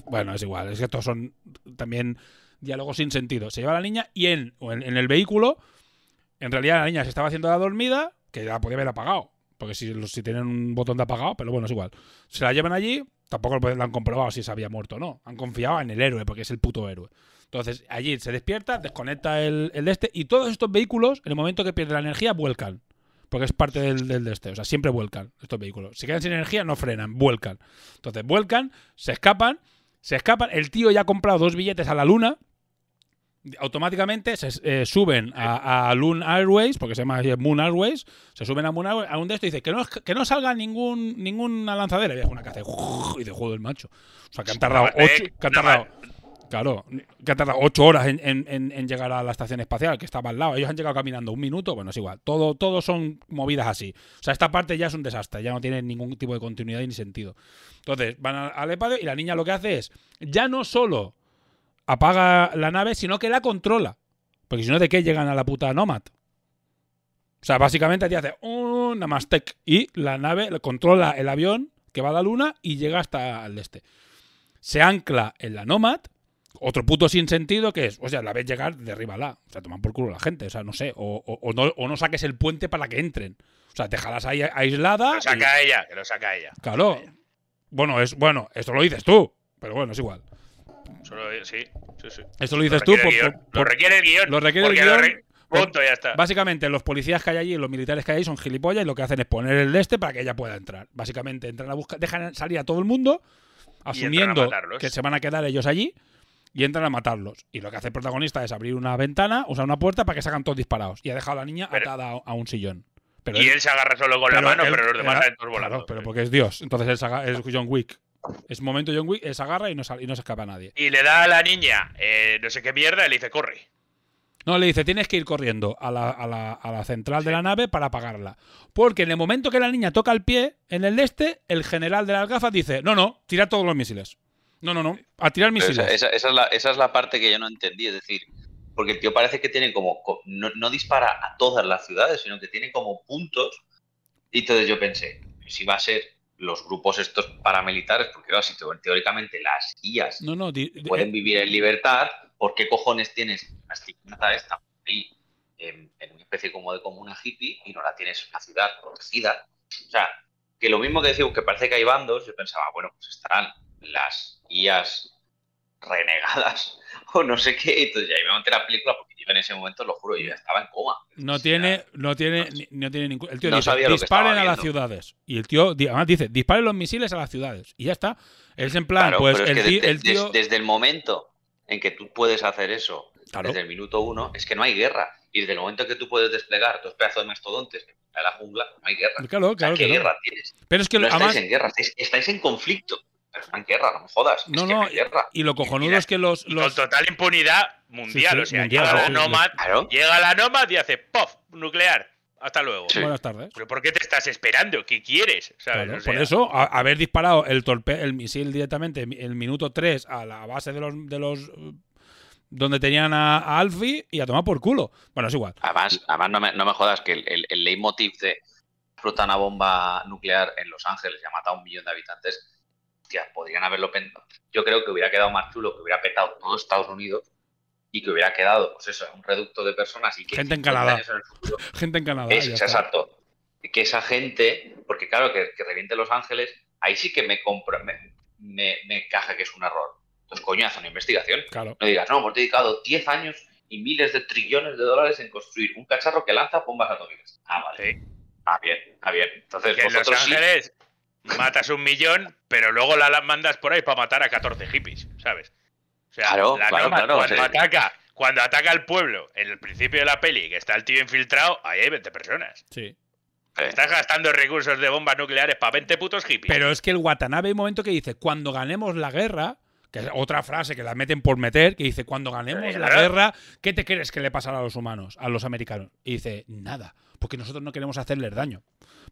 Bueno, es igual, es que estos son también diálogos sin sentido. Se lleva a la niña y en, o en, en el vehículo, en realidad la niña se estaba haciendo la dormida, que la podía haber apagado. Porque si, si tienen un botón de apagado, pero bueno, es igual. Se la llevan allí, tampoco lo han comprobado si se había muerto o no. Han confiado en el héroe, porque es el puto héroe. Entonces, allí se despierta, desconecta el, el este, y todos estos vehículos, en el momento que pierde la energía, vuelcan. Porque es parte del, del de este. O sea, siempre vuelcan estos vehículos. Si quedan sin energía, no frenan, vuelcan. Entonces, vuelcan, se escapan, se escapan. El tío ya ha comprado dos billetes a la luna. Automáticamente se eh, suben a, a Loon Airways, porque se llama Moon Airways, se suben a Moon Airways, a un de estos y dice que no, que no salga ningún, ninguna lanzadera. Y es una que hace y de joder, macho. O sea, que han tardado ocho, que han tardado, claro, que han tardado ocho horas en, en- en- en llegar a la estación espacial, que estaba al lado. Ellos han llegado caminando un minuto, bueno, es igual. Todo, todo son movidas así. O sea, esta parte ya es un desastre, ya no tiene ningún tipo de continuidad ni sentido. Entonces, van al- al EPAD y la niña lo que hace es, ya no solo apaga la nave, sino que la controla. Porque si no, ¿de qué llegan a la puta Nomad? O sea, básicamente te hace un Namastec y la nave le controla el avión que va a la luna y llega hasta el este. Se ancla en la Nomad, otro puto sin sentido que es, o sea, la ves llegar, derríbala. O sea, toman por culo la gente, o sea, no sé. O, o- o no, o no saques el puente para que entren. O sea, déjalas ahí aislada. Que lo y- saca ella, que lo saca ella. Claro. Bueno, es bueno, esto lo dices tú, pero bueno, es igual. Solo, sí, sí, sí. Esto lo dices tú por- Lo requiere el guion. lo requiere el guion, re- Punto, ya está. Básicamente, los policías que hay allí, los militares que hay allí son gilipollas y lo que hacen es poner el de este para que ella pueda entrar. Básicamente, entran a buscar, dejan salir a todo el mundo, asumiendo que se van a quedar ellos allí y entran a matarlos. Y lo que hace el protagonista es abrir una ventana, sea, una puerta para que salgan todos disparados. Y ha dejado a la niña Pero- atada a, un sillón. Pero y él- él se agarra solo con la mano, él- pero los demás salen todos volando. Claro, pero porque es Dios. Entonces él se es John Wick. Es momento John Wick, él se agarra y no, y no se escapa nadie. Y le da a la niña eh, no sé qué mierda y le dice, corre. No, le dice, tienes que ir corriendo a la, a la- a la central de la nave para apagarla. Porque en el momento que la niña toca el pie en el este, el general de las gafas dice, no, no, tira todos los misiles. No, no, no, a tirar misiles. esa, esa- esa es la, esa es la parte que yo no entendí, es decir, porque el tío parece que tiene como, co- no, no dispara a todas las ciudades, sino que tiene como puntos. Y entonces yo pensé, si va a ser los grupos estos paramilitares, porque claro, si teóricamente las IAS No, no, pueden vivir en libertad, ¿por qué cojones tienes la estigmata esta ahí en, en una especie como de comuna hippie y no la tienes en una ciudad protegida? O sea, que lo mismo que decimos que parece que hay bandos, yo pensaba, bueno, pues estarán las IAS renegadas o no sé qué, entonces ya me monté la película porque yo en ese momento, lo juro, yo estaba en coma. no tiene, no tiene, no tiene ningún. El tío No dice, sabía lo que disparen a las viendo". ciudades. Y el tío, además dice, disparen los misiles a las ciudades. Y ya está. Es en plan, Claro, pues es el que tío, desde, el tío- des- desde el momento en que tú puedes hacer eso, Claro. desde el minuto uno, es que no hay guerra. Y desde el momento en que tú puedes desplegar dos pedazos de mastodontes en la jungla, no hay guerra. Claro, O sea, claro ¿Qué guerra tienes? Pero es que no además. estáis en guerra, estáis, estáis en conflicto. En guerra, no me jodas. es No, que no, y lo cojonudo Mira, es que los. Los con total impunidad mundial. Sí, sí, o sea, mundial, llega la Nomad, Claro. llega la Nomad y hace ¡pof! nuclear. Hasta luego. Sí. Buenas tardes. ¿Pero por qué te estás esperando? ¿Qué quieres? ¿Sabes? Claro, O sea, por eso, a- haber disparado el torpe el misil directamente en el minuto 3 a la base de los, de los donde tenían a, a Alfie y a tomar por culo. Bueno, es igual. Además, además no, me, no me jodas que el, el, el leitmotiv de explota una bomba nuclear en Los Ángeles y ha matado a un millón de habitantes, podrían haberlo pensado. Yo creo que hubiera quedado más chulo que hubiera petado todo Estados Unidos y que hubiera quedado, pues eso, un reducto de personas y que Gente en 50 Canadá. en Gente en Canadá. es, exacto. Que esa gente, porque claro, que, que reviente Los Ángeles, ahí sí que me, compro, me, me, me encaja que es un error. Entonces, coño, haz una investigación. Claro. No digas, no, hemos dedicado 10 años y miles de trillones de dólares en construir un cacharro que lanza bombas atómicas. Ah, vale. Sí. Ah, bien, ah, bien. Entonces, que en Los vosotros sí. Matas un millón, pero luego la mandas por ahí para matar a 14 hippies, ¿sabes? O sea, Claro, la claro, claro, cuando ataca, cuando ataca al pueblo en el principio de la peli, que está el tío infiltrado, ahí hay 20 personas. Sí. Estás gastando recursos de bombas nucleares para 20 putos hippies. Pero es que el Watanabe hay un momento que dice, cuando ganemos la guerra, que es otra frase que la meten por meter, que dice, cuando ganemos la Claro. guerra, ¿qué te crees que le pasará a los humanos, a los americanos? Y dice, nada, porque nosotros no queremos hacerles daño.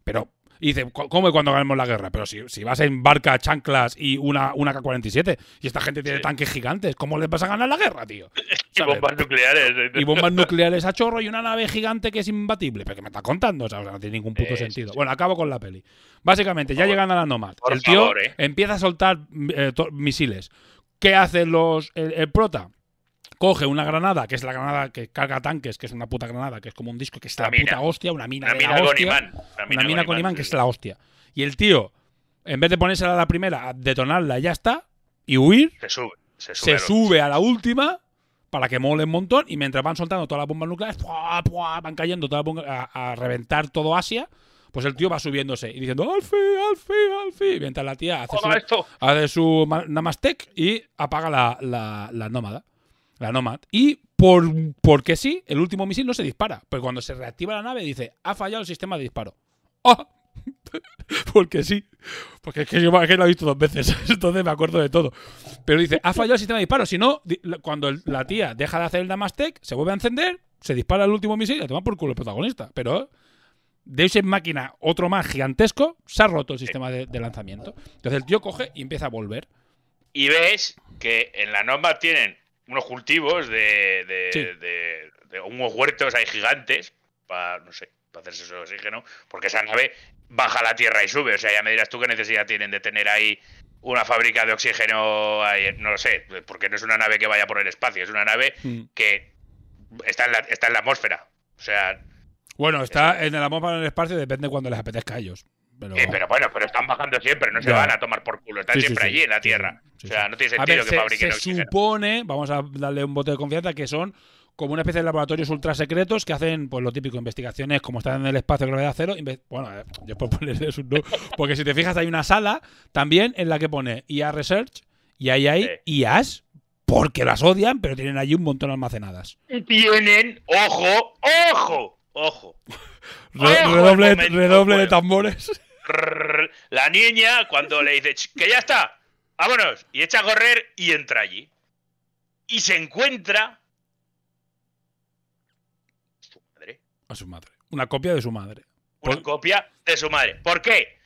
Pero, y dice, "¿Cómo ¿cómo que cuando ganemos la guerra? Pero si, si vas en barca, chanclas y una, una K-47, y esta gente tiene Sí. tanques gigantes, ¿cómo les vas a ganar la guerra, tío? Y ¿Sabes? bombas nucleares. y bombas nucleares a chorro y una nave gigante que es imbatible. ¿Pero qué me está contando? O sea, no tiene ningún puto sentido. sí. Bueno, acabo con la peli. Básicamente, ya llegan a la Nomad. Por el tío favor, eh. empieza a soltar eh, to- misiles. ¿Qué hace los, el, el prota? Coge una granada, que es la granada que carga tanques, que es una puta granada, que es como un disco, que es la puta hostia, una mina, Una de la mina con hostia, imán. Una mina, con imán, que es la hostia. Y el tío, en vez de ponérsela a la primera, a detonarla y ya está, y huir, Se sube. Se sube. se a la última para que mole un montón y mientras van soltando todas las bombas nucleares, ¡pua, pua! van cayendo todas las a, a reventar todo Asia, pues el tío va subiéndose y diciendo Alfie, Alfie, Alfie, mientras la tía hace su, esto. hace su ma- Namastek y apaga la, la, la nómada. La Nomad. Y por, porque sí, el último misil no se dispara. Pero cuando se reactiva la nave dice, ha fallado el sistema de disparo. ¡Ah! porque sí. Porque es que yo es que lo he visto dos veces. Entonces me acuerdo de todo. Pero dice, ha fallado el sistema de disparo. Si no, cuando la tía deja de hacer el Namastec, se vuelve a encender, se dispara el último misil y le toma por culo el protagonista. Pero Deus en máquina, otro más gigantesco, se ha roto el sistema de, de lanzamiento. Entonces el tío coge y empieza a volver. Y ves que en la Nomad tienen unos cultivos de, de, Sí. de- de unos huertos ahí gigantes para, no sé, para hacerse su oxígeno, porque esa nave baja a la Tierra y sube. O sea, ya me dirás tú qué necesidad tienen de tener ahí una fábrica de oxígeno, ahí, no lo sé, porque no es una nave que vaya por el espacio, es una nave Mm. que está en la, está en la atmósfera. O sea, Bueno, está en el amor para el espacio, depende cuando les apetezca a ellos. Pero, eh, pero bueno, pero están bajando siempre, no se Ya. van a tomar por culo, están Sí, siempre sí. allí en la Tierra. o sea, no tiene sentido ver, que se, fabriquen se oxígeno. supone, vamos a darle un bote de confianza, que son como una especie de laboratorios ultra secretos que hacen pues lo típico, investigaciones como están en el espacio de gravedad cero. Bueno, eh, yo puedo ponerle ¿no? Porque si te fijas hay una sala también en la que pone IA Research y ahí hay. IAs porque las odian, pero tienen allí un montón almacenadas. Tienen, ojo, ojo, ojo. Oye, redoble, redoble de tambores. La niña, cuando le dice "Ch, que ya está, vámonos, y echa a correr y entra allí. Y se encuentra. Su madre. A su madre. Una copia de su madre. Una Por- copia de su madre. ¿Por qué?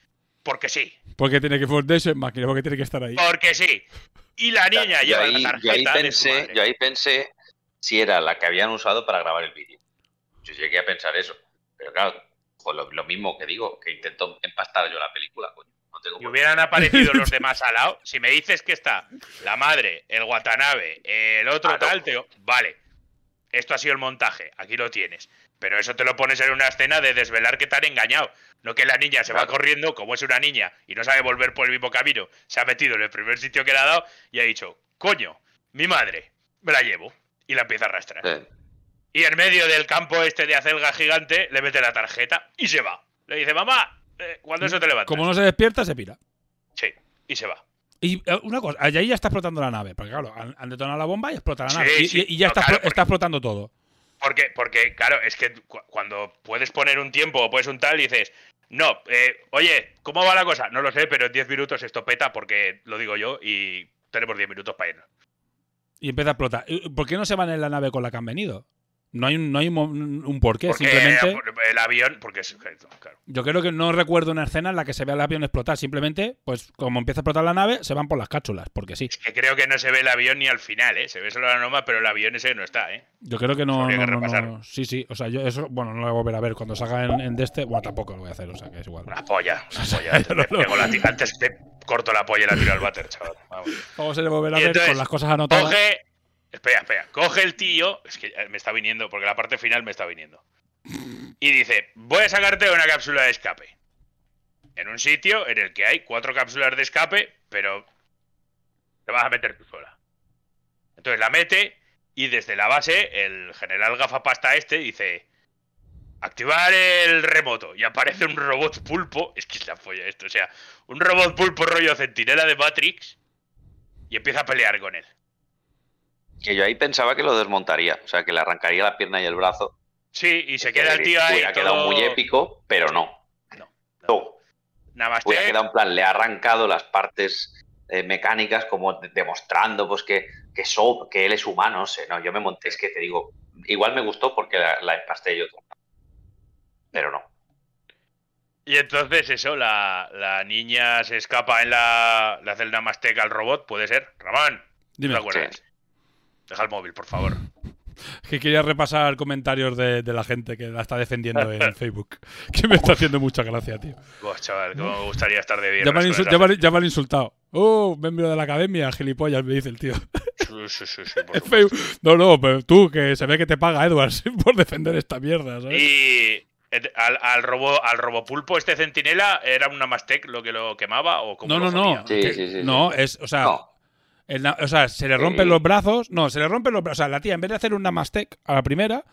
Porque sí. Porque tiene que formarse en máquina, porque tiene que estar ahí. Porque sí. Y la niña yo, lleva ahí, la yo ahí tarjeta de su pensé, madre. yo ahí pensé si era la que habían usado para grabar el vídeo. Yo llegué a pensar eso. Pero claro, pues lo, lo mismo que digo, que intento empastar yo la película, coño. No tengo Y hubieran aparecido los demás al lado. Si me dices que está la madre, el Watanabe, el otro Ah, no. tal, te vale. Esto ha sido el montaje, aquí lo tienes. Pero eso te lo pones en una escena de desvelar que te han engañado. No que la niña se va corriendo, como es una niña y no sabe volver por el mismo camino, se ha metido en el primer sitio que le ha dado y ha dicho, coño, mi madre, me la llevo. Y la empieza a arrastrar. Sí. Y en medio del campo este de acelga gigante, le mete la tarjeta y se va. Le dice, mamá, eh, cuando eso te levantas. Como no se despierta, se pira. Sí, y se va. Y eh, una cosa, allá ya está explotando la nave. Porque claro, han, han detonado la bomba y explota la Sí, nave. Y, sí. y- y ya No, está, claro, está explotando todo. Porque, porque, claro, es que cu- cuando puedes poner un tiempo o puedes un tal, dices, no, eh, oye, ¿cómo va la cosa? No lo sé, pero en 10 minutos esto peta porque lo digo yo y tenemos 10 minutos para irnos. Y empieza a explotar. ¿Y ¿Por qué no se van en la nave con la que han venido? No hay un, no hay un, porqué, Porque simplemente. el avión, porque es, claro. Yo creo que no recuerdo una escena en la que se vea el avión explotar. Simplemente, pues como empieza a explotar la nave, se van por las cápsulas, porque sí. Que creo que no se ve el avión ni al final, ¿eh? Se ve solo la norma, pero el avión ese no está, ¿eh? Yo creo que no. No, que no. Sí, sí. O sea, yo eso, bueno, no lo voy a volver a ver. Cuando salga en, en de este, bueno, tampoco lo voy a hacer, o sea, que es igual. Una polla, una polla. Antes, le pego la ti- antes le corto la polla y la tiro al váter, chaval. Vamos. Vamos a volver a ver entonces, con las cosas anotadas. Coge. Espera, espera. Coge el tío. Es que me está viniendo, porque la parte final me está viniendo. Y dice: Voy a sacarte una cápsula de escape. En un sitio en el que hay cuatro cápsulas de escape, pero te vas a meter tú sola. Entonces la mete y desde la base el general gafapasta este dice activar el remoto y aparece un robot pulpo, es que es la polla esto, o sea, un robot pulpo rollo centinela de Matrix y empieza a pelear con él. Que yo ahí pensaba que lo desmontaría, o sea, que le arrancaría la pierna y el brazo. Sí, y se queda el tío ahí Hubiera quedado todo- muy épico, pero no. No, No. Nada más Hubiera quedado en plan, le ha arrancado las partes eh, mecánicas como de- demostrando pues que, que, so- que él es humano, no sé, no, yo me monté, es que te digo, igual me gustó porque la, la empasté yo, pero no. Y entonces eso, la, la niña se escapa en la, le hace el namaste al robot, puede ser. Ramón, Dime. ¿te acuerdas? Deja el móvil, por favor. Que quería repasar comentarios de, de la gente que la está defendiendo en Facebook. Que me está haciendo mucha gracia, tío. Buah, chaval, cómo me gustaría estar de con ya me esa han- ya me han insultado. Oh, miembro de la academia, gilipollas, me dice el tío. gente. Sí, sí, sí, sí, por En supuesto. Facebook. No, no, pero tú, que se ve que te paga Edwards por defender esta mierda, ¿sabes? Y al, al robo al robopulpo este centinela era un Namastec lo que lo quemaba o cómo No, lo no, no. jodía? Sí, que- sí, sí, no, sí. es, o sea, No. El o sea, se le rompen Sí. los brazos. No, se le rompen los brazos. O sea, la tía, en vez de hacer un Namastec a la primera,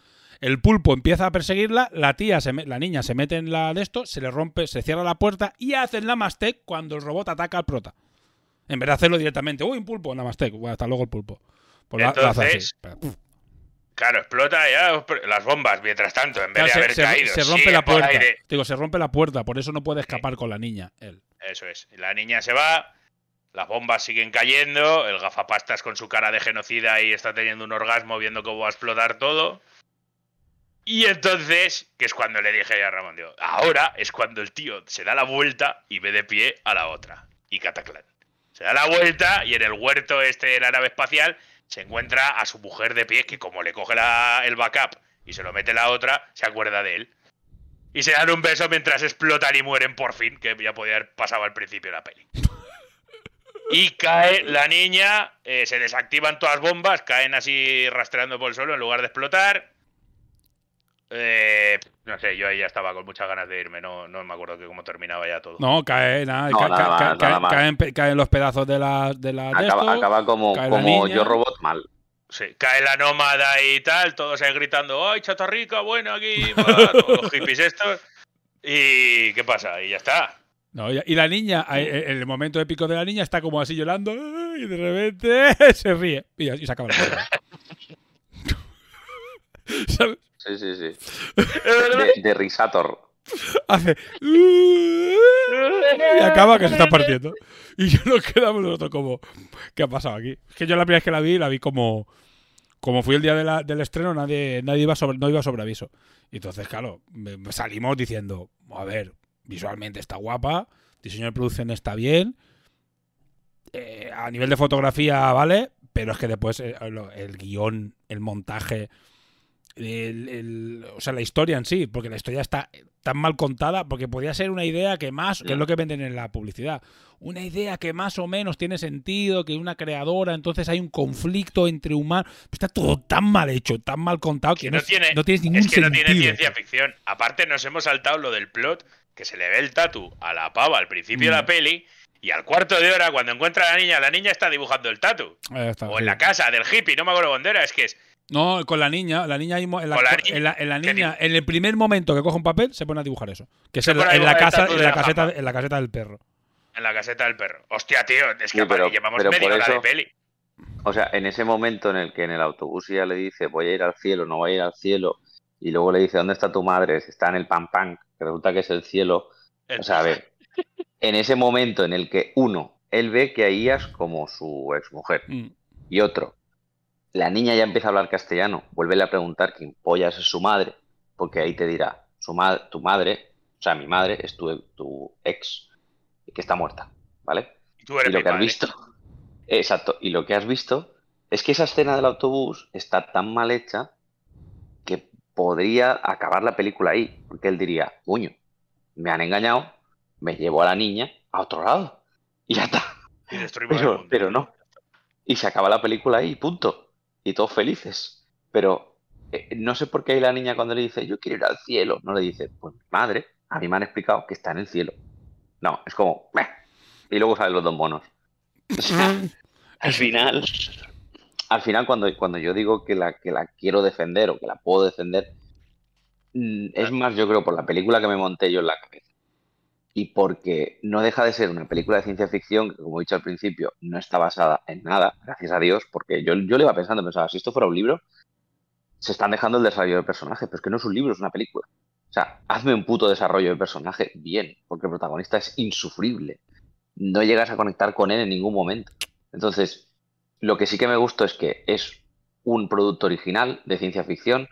el pulpo empieza a perseguirla, la tía, se me- la niña se mete en la de esto, se le rompe, se cierra la puerta y hace el Namastec cuando el robot ataca al prota. En vez de hacerlo directamente, uy, un pulpo, Namastec, bueno, hasta luego el pulpo. Pues. Entonces, Pero, puf. Claro, explota ya las bombas mientras tanto, en vez Claro, de haber se- caído. se rompe la puerta. Digo, se rompe la puerta, por eso no puede escapar con la niña, él. Eso es. La niña se va, las bombas siguen cayendo, el gafapastas con su cara de genocida y está teniendo un orgasmo viendo cómo va a explotar todo. Y entonces, que es cuando le dije a Ramón, digo, ahora es cuando el tío se da la vuelta y ve de pie a la otra. Y Cataclán. Se da la vuelta y en el huerto este de la nave espacial se encuentra a su mujer de pie que como le coge el backup y se lo mete la otra, se acuerda de él. Y se dan un beso mientras explotan y mueren por fin, que ya podía haber pasado al principio de la peli. Y cae la niña, eh, se desactivan todas las bombas, caen así rastreando por el suelo en lugar de explotar. Eh, no sé, yo ahí ya estaba con muchas ganas de irme, no, no me acuerdo que cómo terminaba ya todo. No, cae, nada, No, ca- nada ca- más, ca- nada cae- más. caen, los pedazos de la de la de Acaba, esto, acaba como, como yo robot mal. Sí, cae la nómada y tal, todos ahí gritando, ¡ay, chatarrica, bueno, aquí! va", todos los hippies estos. ¿Y qué pasa? Y ya está. No, y, la niña, eh, eh, en el momento épico de la niña, está como así llorando y de repente se ríe y, y se acaba la película. ¿Sabes? Sí, sí, sí. De, de Risator. Hace. Y acaba que se está partiendo. Y yo nos quedamos nosotros como. ¿Qué ha pasado aquí? Es que yo la primera vez que la vi, la vi como. Como fui el día de la- del estreno, nadie, nadie iba sobre, no iba sobre aviso. Y entonces, claro, salimos diciendo: A ver, visualmente está guapa, diseño de producción está bien. eh, a nivel de fotografía, vale, pero es que después eh, lo- el guion, el montaje, el- el- o sea, la historia en sí, porque la historia está tan mal contada, porque podría ser una idea que más, que es lo que venden en la publicidad, una idea que más o menos tiene sentido, que una creadora, entonces hay un conflicto entre humanos, está todo tan mal hecho, tan mal contado, que no, no tiene, no tienes ningún es que no tiene ciencia ficción. Aparte, nos hemos saltado lo del plot, que se le ve el tatu a la pava al principio de Mm. la peli, y al cuarto de hora, cuando encuentra a la niña, la niña está dibujando el tatu. Está, O sí. en la casa del hippie, no me acuerdo dónde era, es que es. No, con la niña, la niña, en la, Con la en niña, la- en la ¿qué niña, en el primer momento que coge un papel, se pone a dibujar eso. Que es Se en en la casa, en de la la caseta, en la caseta del perro. En la caseta del perro. Hostia, tío, es que Sí, pero- llevamos pero media por hora de eso- peli. O sea, en ese momento en el que en el autobús ella le dice voy a ir al cielo, no voy a ir al cielo, y luego le dice ¿dónde está tu madre? Si está en el pan pan, que resulta que es el cielo. O sea, a ver, en ese momento en el que uno, él ve que ahí es como su exmujer, Mm. y otro, la niña ya empieza a hablar castellano, vuélvele a preguntar quién pollas es su madre, porque ahí te dirá, su ma- tu madre, o sea, mi madre es tu, tu ex, que está muerta, ¿vale? Tú eres y lo mi que has visto, exacto, y lo que has visto es que esa escena del autobús está tan mal hecha podría acabar la película ahí, porque él diría, coño, me han engañado, me llevo a la niña a otro lado, y ya está. Y Pero, pero no. Y se acaba la película ahí, punto. Y todos felices. Pero eh, no sé por qué ahí la niña cuando le dice, yo quiero ir al cielo, no le dice, pues madre, a mí me han explicado que está en el cielo. No, es como, "Meh". y luego salen los dos monos. Sea, al final, al final cuando, cuando yo digo que la, que la quiero defender o que la puedo defender, mm, es más yo creo por la película que me monté yo en la cabeza. Y porque no deja de ser una película de ciencia ficción que, como he dicho al principio, no está basada en nada, gracias a Dios, porque yo, yo le iba pensando, pensaba, si esto fuera un libro, se están dejando el desarrollo del personaje, pero es que no es un libro, es una película. O sea, hazme un puto desarrollo de personaje bien, porque el protagonista es insufrible. No llegas a conectar con él en ningún momento. Entonces, lo que sí que me gustó es que es un producto original de ciencia ficción,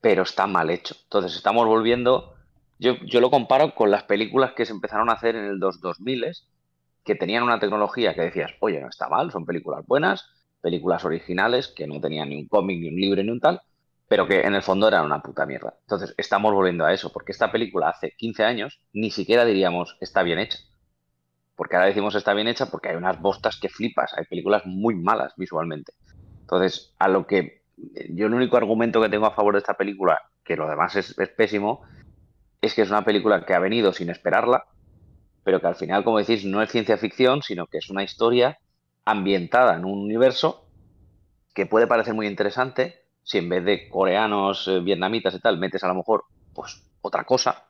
pero está mal hecho. Entonces, estamos volviendo. Yo, yo lo comparo con las películas que se empezaron a hacer en el 2 2000 que tenían una tecnología que decías, oye, no está mal, son películas buenas, películas originales que no tenían ni un cómic, ni un libro, ni un tal, pero que en el fondo eran una puta mierda. Entonces, estamos volviendo a eso, porque esta película hace 15 años ni siquiera diríamos está bien hecha. Porque ahora decimos está bien hecha porque hay unas bostas que flipas, hay películas muy malas visualmente. Entonces, a lo que yo el único argumento que tengo a favor de esta película, que lo demás es, es pésimo, es que es una película que ha venido sin esperarla, pero que al final, como decís, no es ciencia ficción, sino que es una historia ambientada en un universo que puede parecer muy interesante si en vez de coreanos, eh, vietnamitas y tal, metes a lo mejor pues otra cosa.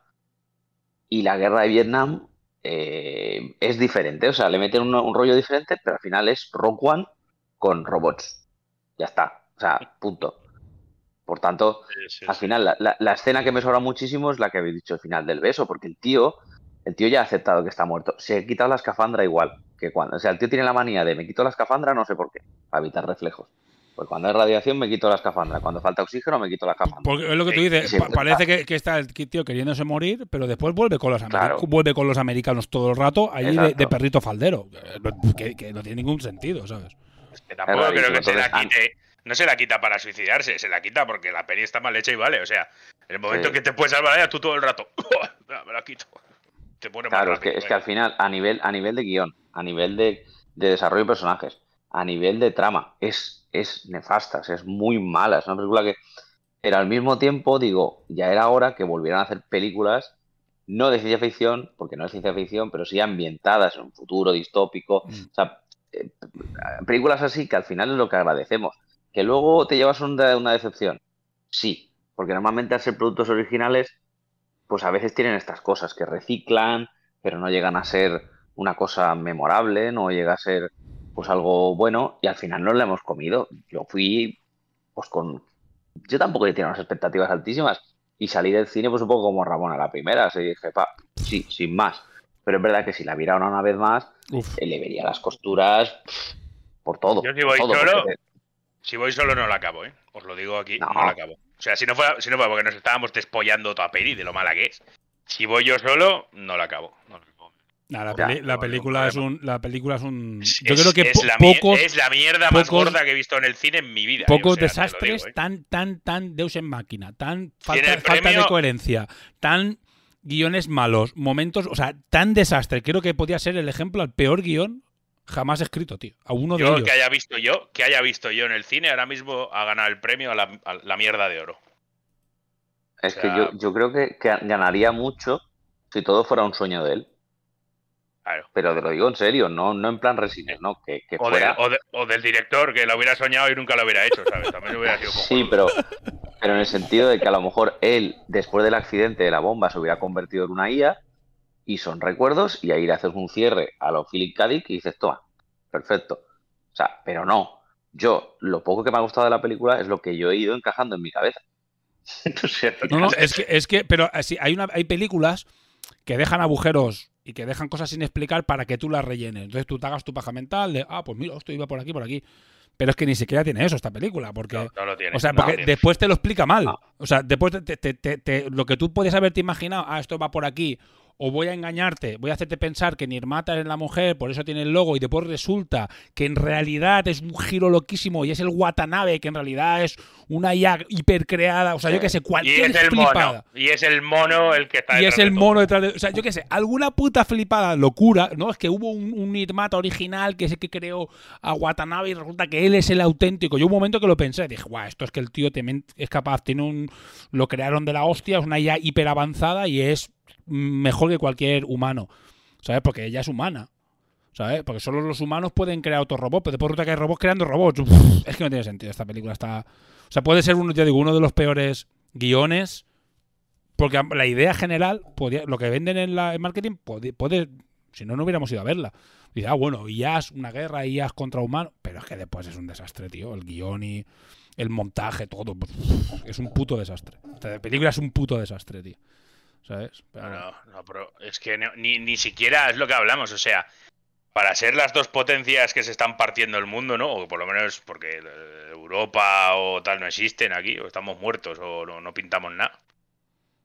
Y la guerra de Vietnam eh, es diferente, o sea, le meten un, un rollo diferente, pero al final es Rock One con robots. Ya está, o sea, punto. Por tanto, Sí, sí, al final, la, la- la escena que me sobra muchísimo es la que habéis dicho al final del beso, porque el tío, el tío ya ha aceptado que está muerto. Se ha quitado la escafandra igual que cuando. O sea, el tío tiene la manía de me quito la escafandra, no sé por qué, para evitar reflejos. Pues cuando hay radiación me quito la escafandra, cuando falta oxígeno me quito la escafandra. Porque es lo que tú dices, sí, pa- sí. parece que, que está el tío queriéndose morir, pero después vuelve con los, Claro. vuelve con los americanos todo el rato, ahí de, perrito faldero. No- Que, que no tiene ningún sentido, ¿sabes? Es que tampoco creo que se la quite. No se la quita para suicidarse, se la quita porque la peli está mal hecha y vale. O sea, en el momento Sí. que te puedes salvar, tú todo el rato. "Ah, me la quito. Te pone Claro, es rápido, es que al final, a nivel, a nivel de guion, a nivel de, de desarrollo de personajes, a nivel de trama, es, es nefasta, es muy mala. Es una película que, pero al mismo tiempo, digo, ya era hora que volvieran a hacer películas, no de ciencia ficción, porque no es ciencia ficción, pero sí ambientadas en un futuro distópico. Mm. O sea, eh, películas así que al final es lo que agradecemos. Que luego te llevas una, una decepción. Sí, porque normalmente al ser productos originales pues a veces tienen estas cosas que reciclan, pero no llegan a ser una cosa memorable, no llega a ser pues algo bueno y al final no lo hemos comido. Yo fui pues con yo tampoco tenía unas expectativas altísimas. Y salí del cine, pues un poco como Ramón a la primera. Así dije, pa, sí, sin más. Pero es verdad que si la viera una, una vez más, Uf. eh, le vería las costuras pff, por todo. Yo si voy todo, solo, porque- Si voy solo no la acabo, ¿eh? Os lo digo aquí, no, No. la acabo. O sea, si no fuera, si no fuera porque nos estábamos despollando toda peli de lo mala que es. Si voy yo solo, no la acabo. No la acabo. Nah, la, peli- película es un. La película es un. Es- Yo creo que es la, mier- pocos, es la mierda más pocos- gorda que he visto en el cine en mi vida. ¿eh? pocos O sea, desastres digo, ¿eh? tan, tan, tan Deus en máquina, tan falta, de coherencia, tan guiones malos, momentos, o sea, tan desastre. Creo que podía ser el ejemplo al peor guion jamás escrito, tío. A uno de ellos. que haya visto yo, que haya visto yo en el cine, ahora mismo ha ganado el premio a la, a la mierda de oro. Es O sea- que yo, yo creo que, que ganaría mucho si todo fuera un sueño de él. Claro. Pero te lo digo en serio, no, no en plan resines, no, que, que O, del- fuera. o de- o del director, que lo hubiera soñado y nunca lo hubiera hecho, ¿sabes? También hubiera sido Sí, pero, pero en el sentido de que a lo mejor él, después del accidente de la bomba, se hubiera convertido en una IA y son recuerdos y ahí le haces un cierre a lo Philip K. Dick y dices, toma, perfecto. O sea, pero no. Yo, lo poco que me ha gustado de la película es lo que yo he ido encajando en mi cabeza. No, no, es que, es que, pero eh, sí, hay, una, hay películas que dejan agujeros y que dejan cosas sin explicar para que tú las rellenes. Entonces tú te hagas tu paja mental de, ah, pues mira, esto iba por aquí, por aquí. Pero es que ni siquiera tiene eso esta película, porque... No, no lo tiene. O sea, no porque después te lo explica mal. No. O sea, después te- te- te- te- lo que tú puedes haberte imaginado, ah, esto va por aquí, o voy a engañarte, voy a hacerte pensar que Nirmata es la mujer, por eso tiene el logo, y después resulta que en realidad es un giro loquísimo y es el Watanabe, que en realidad es una IA hipercreada. O sea, yo qué sé, Y cualquier es el flipada. mono. Y es el mono el que está Y es detrás de el mono detrás de. O sea, yo qué sé, alguna puta flipada locura, ¿no? Es que hubo un, un Nirmata original que es el que creó a Watanabe y resulta que él es el auténtico. Yo un momento que lo pensé, dije, guau, esto es que el tío es capaz, tiene un. Lo crearon de la hostia, es una IA hiper avanzada y es mejor que cualquier humano. ¿Sabes? Porque ella es humana. ¿Sabes? Porque solo los humanos pueden crear otros robots, pero después resulta que hay robots creando robots. Es que no tiene sentido. Esta película está. O sea, puede ser uno, de los peores guiones. Porque la idea general, lo que venden en la marketing, puede, si no, no hubiéramos ido a verla. Dice, ah, bueno, IAS, una guerra, IAS contra humanos. Pero es que después es un desastre, tío. El guion y el montaje, todo. Es un puto desastre. Esta película es un puto desastre, tío. ¿Sabes? Pero No, no, no, pero es que no- ni, ni siquiera es lo que hablamos. O sea, para ser las dos potencias que se están partiendo el mundo, ¿no? O por lo menos porque eh, Europa o tal no existen aquí, o estamos muertos, o no, no pintamos nada.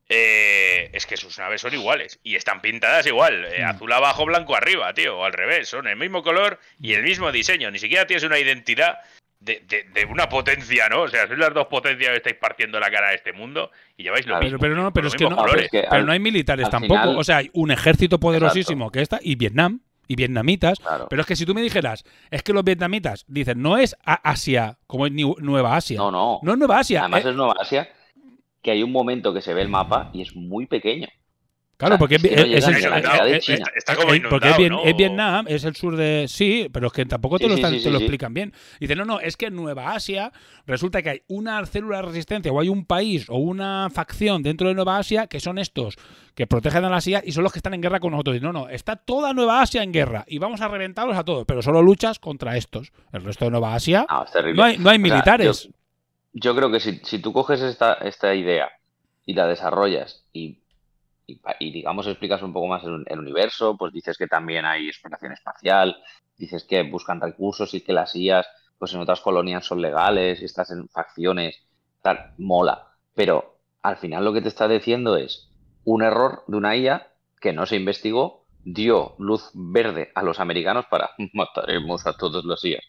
Eh, es que sus naves son iguales y están pintadas igual, eh, Mm. azul abajo, blanco arriba, tío, o al revés, son el mismo color y el mismo diseño, ni siquiera tienes una identidad de, de- de una potencia, ¿no? O sea, sois las dos potencias que estáis partiendo la cara a este mundo y lleváis lo Claro. mismo. Pero, pero no, pero es que no, pero es que pero no hay militares tampoco. final- O sea, hay un ejército poderosísimo que está y Vietnam y vietnamitas. Claro. Pero es que si tú me dijeras, es que los vietnamitas dicen, no es a- Asia como es Nueva Asia. No, no. No es Nueva Asia. Además eh, es Nueva Asia que hay un momento que se ve el mapa y es muy pequeño. Claro, porque es Vietnam, es el sur de. Sí, pero es que tampoco te, Sí, lo, sí, están- sí, te lo sí. explican bien. Dice, no, no, es que en Nueva Asia resulta que hay una célula de resistencia o hay un país o una facción dentro de Nueva Asia que son estos que protegen a la Asia y son los que están en guerra con nosotros. Y no, no, está toda Nueva Asia en guerra y vamos a reventarlos a todos, pero solo luchas contra estos. El resto de Nueva Asia terrible. no hay, no hay O sea, militares. yo, yo creo que si, si tú coges esta, esta idea y la desarrollas y, y, digamos explicas un poco más el, el universo, pues dices que también hay exploración espacial, dices que buscan recursos y que las IAs pues en otras colonias son legales y estás en facciones, tal, mola. Pero al final lo que te está diciendo es un error de una IA que no se investigó, dio luz verde a los americanos para mataremos a todos los IAs.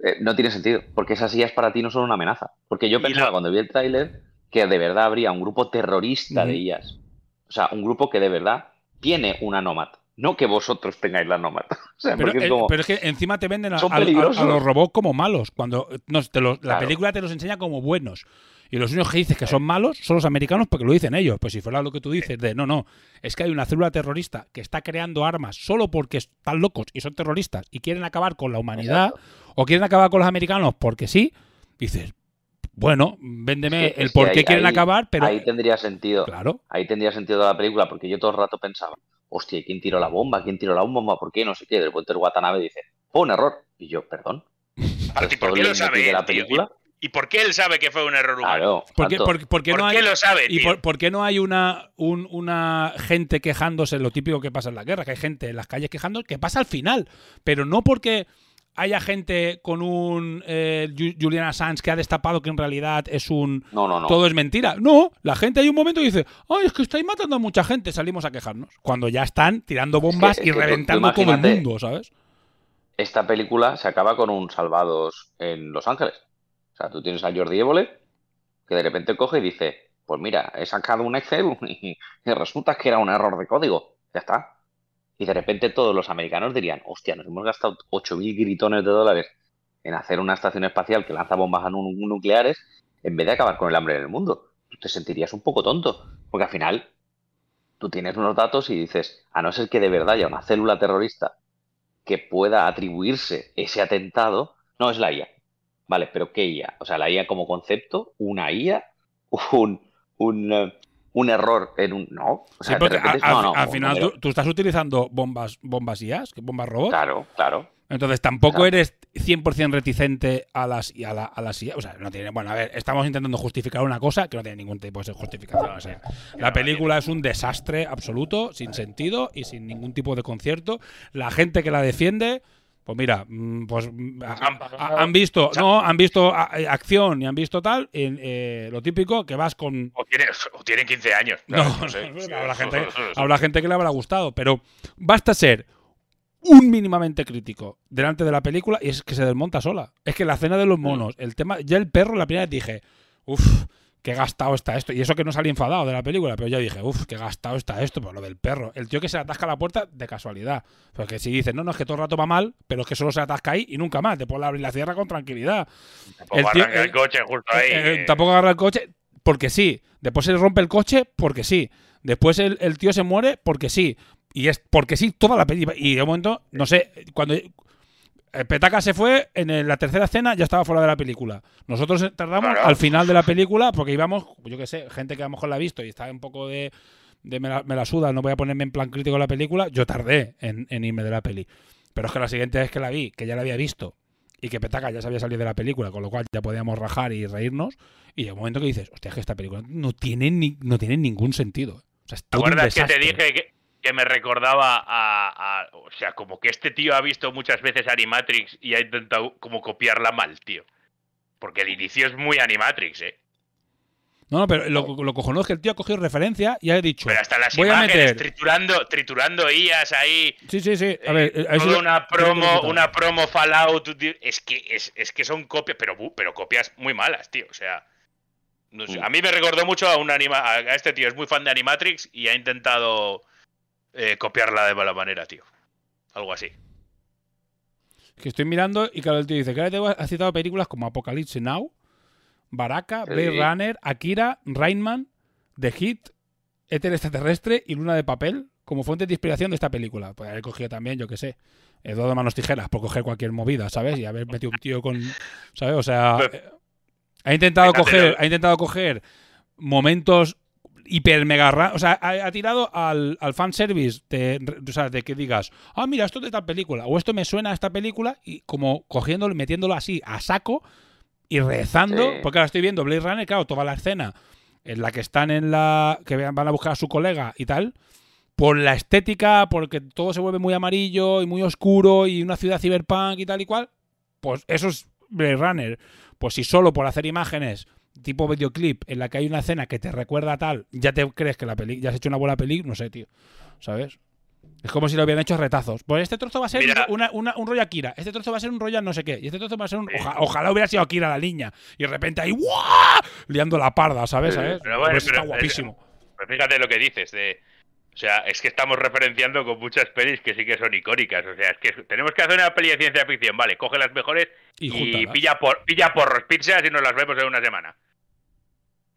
Eh, no tiene sentido, porque esas IAs para ti no son una amenaza. Porque yo pensaba cuando vi el tráiler que de verdad habría un grupo terrorista de Ujú. IAs. O sea, un grupo que de verdad tiene una Nomad. No que vosotros tengáis la Nomad. O sea, Pero, es como... pero es que encima te venden a, Son a- a- a peligrosos. los robots como malos. Cuando no, te los- la película te los enseña como buenos. Y los únicos que dices que son malos son los americanos porque lo dicen ellos. Pues si fuera lo que tú dices de no, no, es que hay una célula terrorista que está creando armas solo porque están locos y son terroristas y quieren acabar con la humanidad Exacto. o quieren acabar con los americanos porque sí, dices, bueno, véndeme Es que- el por qué ahí- quieren ahí- acabar, pero Ahí tendría sentido. claro, Ahí tendría sentido la película, porque yo todo el rato pensaba, hostia, ¿y ¿quién tiró la bomba? ¿Quién tiró la bomba? ¿Por qué? No sé qué. De repente el Watanabe dice, fue un error. Y yo, perdón. Aparte, ¿por qué lo sabe de la tío? película, ¿Y por qué él sabe que fue un error humano? Claro. ¿Por qué, tanto. por- por qué ¿Por no qué hay, lo sabe, ¿Y tío? por, por qué no hay una, un- una gente quejándose, lo típico que pasa en la guerra, que hay gente en las calles quejando, que pasa al final? Pero no porque haya gente con un eh, Ju- Julian Assange que ha destapado que en realidad es un... No, no, no. Todo es mentira. No, la gente hay un momento que dice, ay, es que estáis matando a mucha gente, salimos a quejarnos. Cuando ya están tirando bombas es y que reventando todo el mundo, ¿sabes? Esta película se acaba con un Salvados en Los Ángeles. O sea, tú tienes a Jordi Évole que de repente coge y dice, pues mira, he sacado un Excel y resulta que era un error de código. Ya está. Y de repente todos los americanos dirían, hostia, nos hemos gastado 8.000 gritones de dólares en hacer una estación espacial que lanza bombas nu- nucleares en vez de acabar con el hambre en el mundo. Tú te sentirías un poco tonto, porque al final tú tienes unos datos y dices, a no ser que de verdad haya una célula terrorista que pueda atribuirse ese atentado, no es la IA. Vale, pero ¿qué IA? O sea, la IA como concepto, una IA, un, un, eh, un error en un... No, o sea, Sí, porque de repente, a- no, al- no, al un final tú, tú estás utilizando bombas, bombas IAS, bombas robots. Claro, claro. Entonces tampoco Claro. eres 100% reticente a las y a, la, a las IA. O sea, no tiene. Bueno, a ver, estamos intentando justificar una cosa que no tiene ningún tipo de justificación. O sea, la película es un desastre absoluto, sin sentido y sin ningún tipo de concierto. La gente que la defiende. Pues mira, mm, pues mm, ha- Han visto, no, han visto acción y han visto tal, en, eh, lo típico que vas con O tienen, o tienen 15 años. no, sé. habrá, gente, habrá gente que le habrá gustado, pero basta ser un mínimamente crítico delante de la película y es que se desmonta sola. Es que la cena de los monos, el tema, ya el perro, la primera vez dije, uff, qué gastado está esto. Y eso que no salí enfadado de la película, pero ya dije, uff, qué gastado está esto, por lo del perro. El tío que se le atasca la puerta de casualidad. Porque si dices, no, no, es que todo el rato va mal, pero es que solo se atasca ahí y nunca más. Después la abre y la cierra con tranquilidad. Tampoco el tío- arranca el eh, coche justo ahí. Eh, eh. tampoco agarra el coche porque sí. Después se le rompe el coche porque sí. Después el, el tío se muere porque sí. Y es porque sí toda la película. Y de momento, no sé, cuando Petaca se fue, en la tercera escena ya estaba fuera de la película. Nosotros eh, tardamos al final de la película porque íbamos, yo qué sé, gente que a lo mejor la ha visto y estaba un poco de, de me, la, me la suda, no voy a ponerme en plan crítico la película. Yo tardé en, en irme de la peli. Pero es que la siguiente vez que la vi, que ya la había visto y que Petaca ya se había salido de la película, con lo cual ya podíamos rajar y reírnos. Y de un momento que dices, hostia, es que esta película no tiene, ni, no tiene ningún sentido. O sea, es ¿Te acuerdas que te dije que, que me recordaba a, a- O sea, como que este tío ha visto muchas veces Animatrix y ha intentado como copiarla mal, tío. Porque el inicio es muy Animatrix, ¿eh? No, no, pero lo, lo cojonudo es que el tío ha cogido referencia y ha dicho, Pero hasta las voy a imágenes, meter... triturando, triturando IAs ahí. Sí, sí, sí. A eh, ver, eh, toda una promo, una promo Fallout. tío, Es que, es, es que son copias, pero, pero copias muy malas, tío. O sea. no sé, Mm. a mí me recordó mucho a un anima a a este tío, es muy fan de Animatrix y ha intentado eh, copiarla de mala manera, tío. Algo así. Que estoy mirando y claro, el tío dice, claro, ha citado películas como Apocalypse Now, Baraka, Blade Sí. Runner, Akira, Rainman, The Hit, Éter extraterrestre y Luna de papel como fuente de inspiración de esta película. Pues haber cogido también, yo qué sé, Eduardo de manos tijeras por coger cualquier movida, ¿sabes? Y haber metido un tío con, ¿sabes? O sea, eh, ha intentado coger, ha intentado coger momentos hiper mega o sea, ha, ha tirado al, al fanservice de, o sea, de que digas, ah, mira, esto es de tal película, o esto me suena a esta película, y como cogiéndolo, metiéndolo así a saco y rezando, Sí. porque ahora estoy viendo Blade Runner, claro, toda la escena en la que están en la. que van a buscar a su colega y tal. Por la estética, porque todo se vuelve muy amarillo y muy oscuro y una ciudad cyberpunk y tal y cual. Pues eso es Blade Runner. Pues si solo por hacer imágenes tipo videoclip en la que hay una escena que te recuerda a tal, ya te crees que la peli ya has hecho una buena peli, no sé, tío. ¿Sabes? Es como si lo hubieran hecho retazos. Pues este trozo va a ser Mira. una- una- un rollo Akira. Este trozo va a ser un rollo no sé qué. Y este trozo va a ser un. oja- ojalá hubiera sido Akira la niña. Y de repente ahí. ¡guau! Liando la parda, ¿sabes? ¿Sabes? pero bueno, Pues está pero- guapísimo. Pero fíjate lo que dices de. O sea, es que estamos referenciando con muchas pelis que sí que son icónicas. O sea, es que tenemos que hacer una peli de ciencia ficción. Vale, coge las mejores Y pilla, por, pilla porros pizzas y nos las vemos en una semana.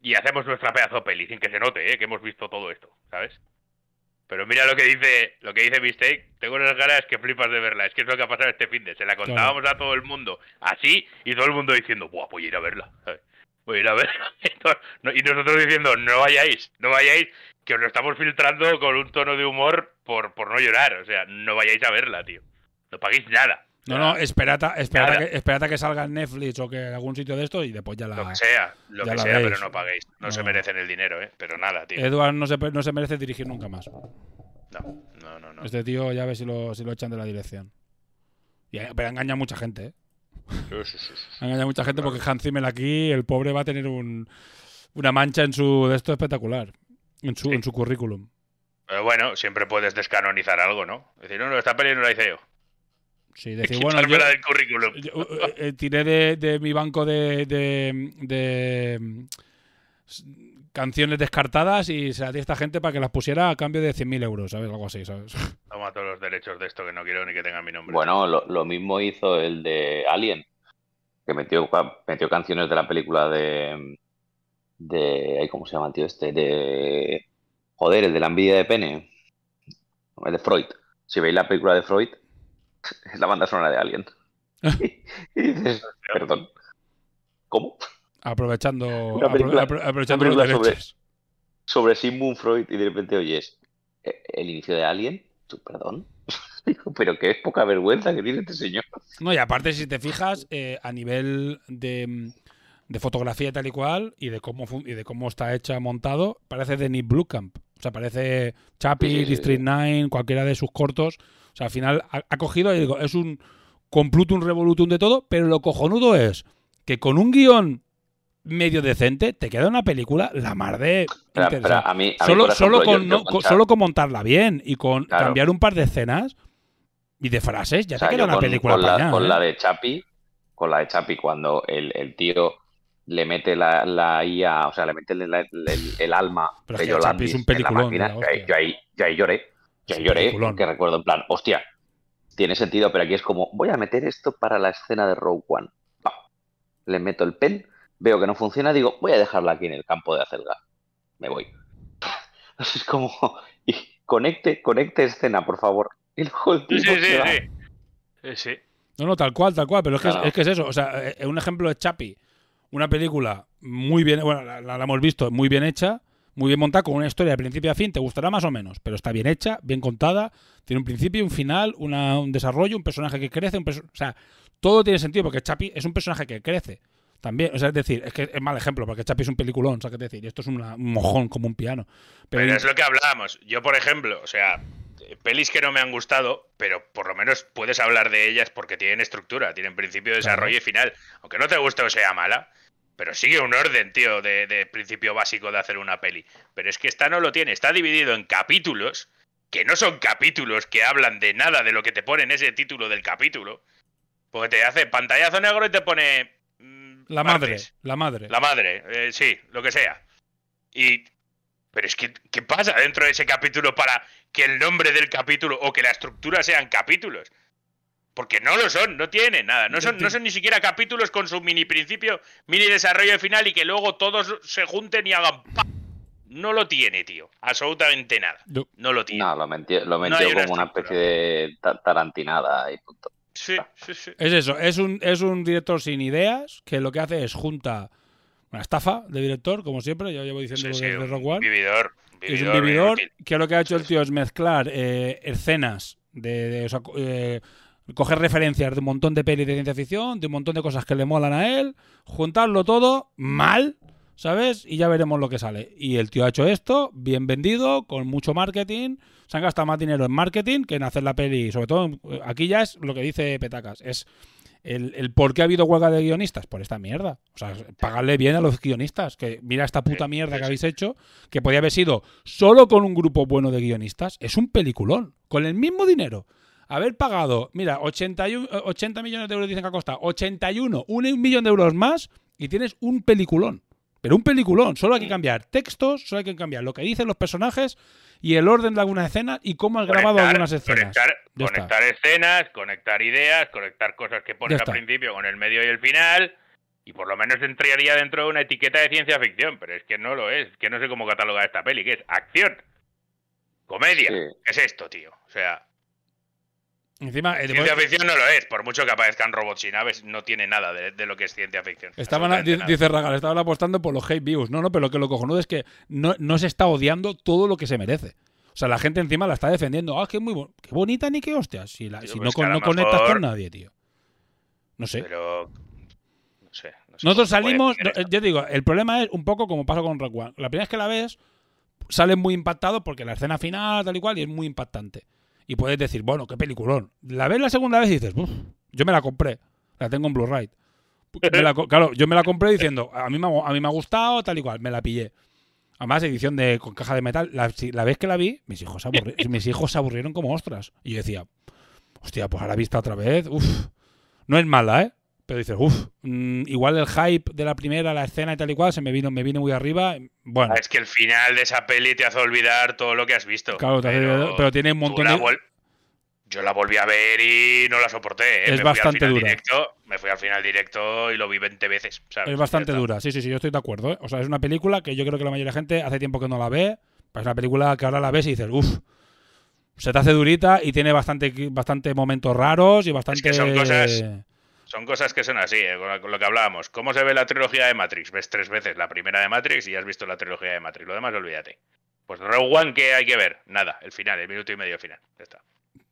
Y hacemos nuestra pedazo peli sin que se note, ¿eh? Que hemos visto todo esto, ¿sabes? Pero mira lo que dice, lo que dice Mistake. Tengo unas ganas que flipas de verla. Es que es lo que ha pasado este fin de. Se la contábamos a todo el mundo así y todo el mundo diciendo, Buah, voy a ir a verla. ¿sabes? Voy a ir a verla. Y nosotros diciendo, no vayáis, no vayáis, que os lo estamos filtrando con un tono de humor por, por no llorar. O sea, no vayáis a verla, tío. No paguéis nada. No, no, esperata, Nada. que, salga en Netflix o que en algún sitio de esto y después ya la. Lo que sea, lo que sea, veis. pero no paguéis. No, se merecen el dinero, ¿eh? Pero nada, tío. Edward no se, no se merece dirigir nunca más. No, no, no. no. Este tío ya ve si lo, si lo echan de la dirección. Y, eh, pero engaña a mucha gente, ¿eh? Sí, sí, sí, sí. Engaña a mucha gente porque Hans Zimmer aquí, el pobre va a tener un, una mancha en su de esto espectacular. En su, en su currículum. Pero bueno, siempre puedes descanonizar algo, ¿no? Decir, no, no, esta peli no la hice yo. Sí, decir, bueno, yo, del currículum. yo, eh, eh, tiré de, de mi banco de, de, canciones descartadas y se las di a esta gente para que las pusiera a cambio de 100.000 euros, ¿sabes? Algo así, ¿sabes? Toma todos los derechos de esto que no quiero ni que tenga mi nombre. Bueno, lo, lo mismo hizo el de Alien, que metió, metió canciones de la película de. De ¿Cómo se llama el tío este? De. Joder, el de la envidia de pene. El de Freud. Si veis la película de Freud, es la banda sonora de Alien. y dices, perdón. ¿Cómo? Aprovechando, Una película- apro- apro- aprovechando una los película sobre-. Sobre Sigmund Freud y de repente oyes "¿Eh, el inicio de Alien. ¿Tú, perdón? Digo, pero qué poca vergüenza que tiene este señor. No, y aparte, si te fijas, eh, a nivel de, mm, de fotografía tal y cual, y de cómo y de cómo está hecha montado, parece de Nick Bluecamp. O sea, parece Chappie, Sí, sí, sí, District 9, cualquiera de sus cortos. O sea, al final ha, ha cogido y digo, es un complutum revolutum de todo, pero lo cojonudo es que con un guion medio decente te queda una película la mar de Pero- interesante. pero a mí- a mí, solo, con, yo- no- yo con con- Char- solo con montarla bien y con Claro. cambiar un par de escenas y de frases, ya O sea, te queda una con, película con la, apañada, con ¿eh? la de Chapi, con la de Chapi, cuando el, el tío le mete la, la IA, o sea, le mete el, el- el- el alma Pero de es que Yolandis es un en la peliculón máquina, yo ahí, yo ahí, yo ahí lloré, yo Es ahí lloré, porque recuerdo en plan, hostia, tiene sentido, pero aquí es como, voy a meter esto para la escena de Rogue One. Pa. Le meto el pen, veo que no funciona, digo, voy a dejarla aquí en el campo de acelga. Me voy. Es como, y conecte, conecte escena, por favor. Y luego el Sí, tío sí, sí, sí. No, no, tal cual, tal cual. Pero es que, es, Claro. es que es eso. O sea, eh, un ejemplo de Chapi. Una película muy bien, bueno, la, hemos visto, muy bien hecha, muy bien montada, con una historia de principio a fin. Te gustará más o menos, pero está bien hecha, bien contada. Tiene un principio, un final, una- un desarrollo, un personaje que crece. Un o sea, todo tiene sentido porque Chapi es un personaje que crece. También, o sea, es decir, es que es mal ejemplo, porque Chapi es un peliculón, ¿sabes qué decir? Y esto es una- un mojón como un piano. Pero, Pero es lo que hablábamos. Yo, por ejemplo, o sea, pelis que no me han gustado, pero por lo menos puedes hablar de ellas porque tienen estructura, tienen principio, desarrollo y final. Aunque no te guste o sea mala, pero sigue un orden, tío, de, de principio básico de hacer una peli. Pero es que esta no lo tiene, está dividido en capítulos, que no son capítulos que hablan de nada de lo que te pone en ese título del capítulo. Porque te hace pantallazo negro y te pone... mm, la madre, la madre. La madre, eh, sí, lo que sea. Y. Pero es que, ¿qué pasa dentro de ese capítulo para que el nombre del capítulo o que la estructura sean capítulos? Porque no lo son, no tienen nada. No son, no son ni siquiera capítulos con su mini principio, mini desarrollo final y que luego todos se junten y hagan ¡pa! No lo tiene, tío. Absolutamente nada. Yo- No lo tiene. No, lo metió, lo No metió hay una como una especie de ta- tarantinada y punto. Sí, sí, sí. Es eso, es un, es un director sin ideas que lo que hace es junta una estafa de director, como siempre, ya llevo diciendo Sí, sí, desde un Rock One. vividor. Es un vividor vividor inútil. que lo que ha hecho el tío es mezclar eh, escenas de, de- o sea, eh, coger referencias de un montón de pelis de ciencia ficción, de un montón de cosas que le molan a él, juntarlo todo mal, ¿sabes? Y ya veremos lo que sale. Y el tío ha hecho esto, bien vendido, con mucho marketing. Se han gastado más dinero en marketing que en hacer la peli. Sobre todo, eh, aquí ya es lo que dice Petacas. Es el, el por qué ha habido huelga de guionistas. Por esta mierda. O sea, pagarle bien a los guionistas. Que mira esta puta mierda que habéis hecho, que podía haber sido solo con un grupo bueno de guionistas. Es un peliculón. Con el mismo dinero. Haber pagado, mira, 81, eh, 80 millones de euros dicen que ha costado. 81, un, un millón de euros más y tienes un peliculón. Pero un peliculón. Solo hay que cambiar textos, solo hay que cambiar lo que dicen los personajes y el orden de algunas escenas y cómo has grabado Conectar- algunas escenas. Conectar, escenas, conectar ideas, conectar cosas que pones al principio con el medio y el final. Y por lo menos entraría dentro de una etiqueta de ciencia ficción, pero es que no lo es. Es que no sé cómo catalogar esta peli, que es acción, comedia. Sí. ¿Qué es esto, tío? O sea, Encima, eh, ciencia ficción no lo es. Por mucho que aparezcan robots y naves, no tiene nada de, de lo que es ciencia ficción. Estaban, dice Ragal, estaban apostando por los hate views. No, no, pero lo que lo cojonudo es que no, no se está odiando todo lo que se merece. O sea, la gente encima la está defendiendo. Ah, que muy bo- qué bonita ni qué hostias. Si, la- Tío, si pues no, no conectas con nadie, tío. No sé. Pero. No sé. no sé Nosotros salimos, yo digo, el problema es un poco como pasa con Rock One. La primera vez que la ves, sales muy impactado porque la escena final, tal y cual, y es muy impactante. Y puedes decir, bueno, qué peliculón. La ves la segunda vez y dices, "Uf, yo me la compré, la tengo en Blu-ray. Claro, yo me la compré diciendo, a mí, me, ha- a mí me ha gustado, tal y cual, me la pillé. Además, edición de con caja de metal. La, vez que la vi, mis hijos, mis hijos se aburrieron como ostras. Y yo decía, hostia, pues ahora vista otra vez, uff. No es mala, ¿eh? Pero dices, uff, igual el hype de la primera, la escena y tal y cual, se me vino, me vine muy arriba. Bueno, Es que el final de esa peli te hace olvidar todo lo que has visto. claro, te hace- pero, tiene un montón de. Yo la volví a ver y no la soporté. ¿eh? Es me bastante dura. Directo, me fui al final directo y lo vi 20 veces. ¿sabes? Es bastante dura, sí, sí, sí, yo estoy de acuerdo. ¿eh? O sea, es una película que yo creo que la mayoría de la gente hace tiempo que no la ve. Es una película que ahora la ves y dices, uff, se te hace durita y tiene bastante, bastante momentos raros y bastante. que son cosas- Son cosas que son así, ¿eh? con, lo- que hablábamos. ¿Cómo se ve la trilogía de Matrix? Ves tres veces la primera de Matrix y ya has visto la trilogía de Matrix. Lo demás, olvídate. Pues Rogue One, ¿qué hay que ver? Nada, el final, el minuto y medio final. Ya está.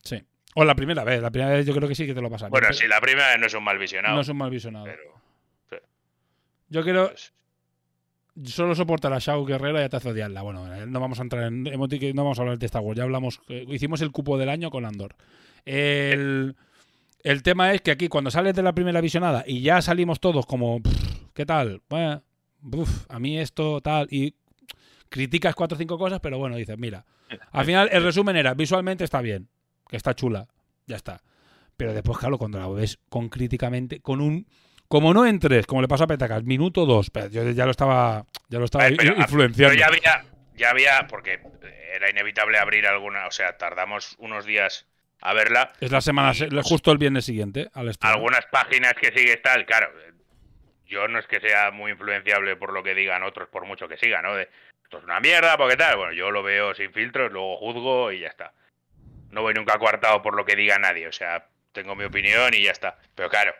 Sí. O la primera vez, la primera vez yo creo que sí que te lo pasas. Bueno, sí, la primera no es un mal visionado. No es un mal visionado. Pero, sí. Yo quiero. Pues, Solo soportar a Shao Guerrero y a te hace odiarla. Bueno, eh, no vamos a entrar en. No vamos a hablar de Star Wars. Ya hablamos. eh, hicimos el cupo del año con Andor. El, el tema es que aquí, cuando sales de la primera visionada y ya salimos todos como. "Pff, ¿Qué tal? Bueno, uf, a mí esto, tal. Y criticas cuatro o cinco cosas, pero bueno, dices, mira. Al final, el resumen era: visualmente está bien, que está chula, ya está. Pero después, claro, cuando la ves con críticamente, con un. Como no entres, como le pasó a Petacas, minuto dos, pero yo ya lo estaba, ya lo estaba A ver, pero- influenciando. Pero ya había, ya había, porque era inevitable abrir alguna, o sea, tardamos unos días a verla. Es la semana, Y, justo el viernes siguiente al estreno. Algunas páginas que sigues tal, claro. Yo no es que sea muy influenciable por lo que digan otros, por mucho que sigan, ¿no? De, esto es una mierda, porque tal. Bueno, yo lo veo sin filtros, luego juzgo y ya está. No voy nunca coartado por lo que diga nadie, o sea, tengo mi opinión y ya está. Pero claro,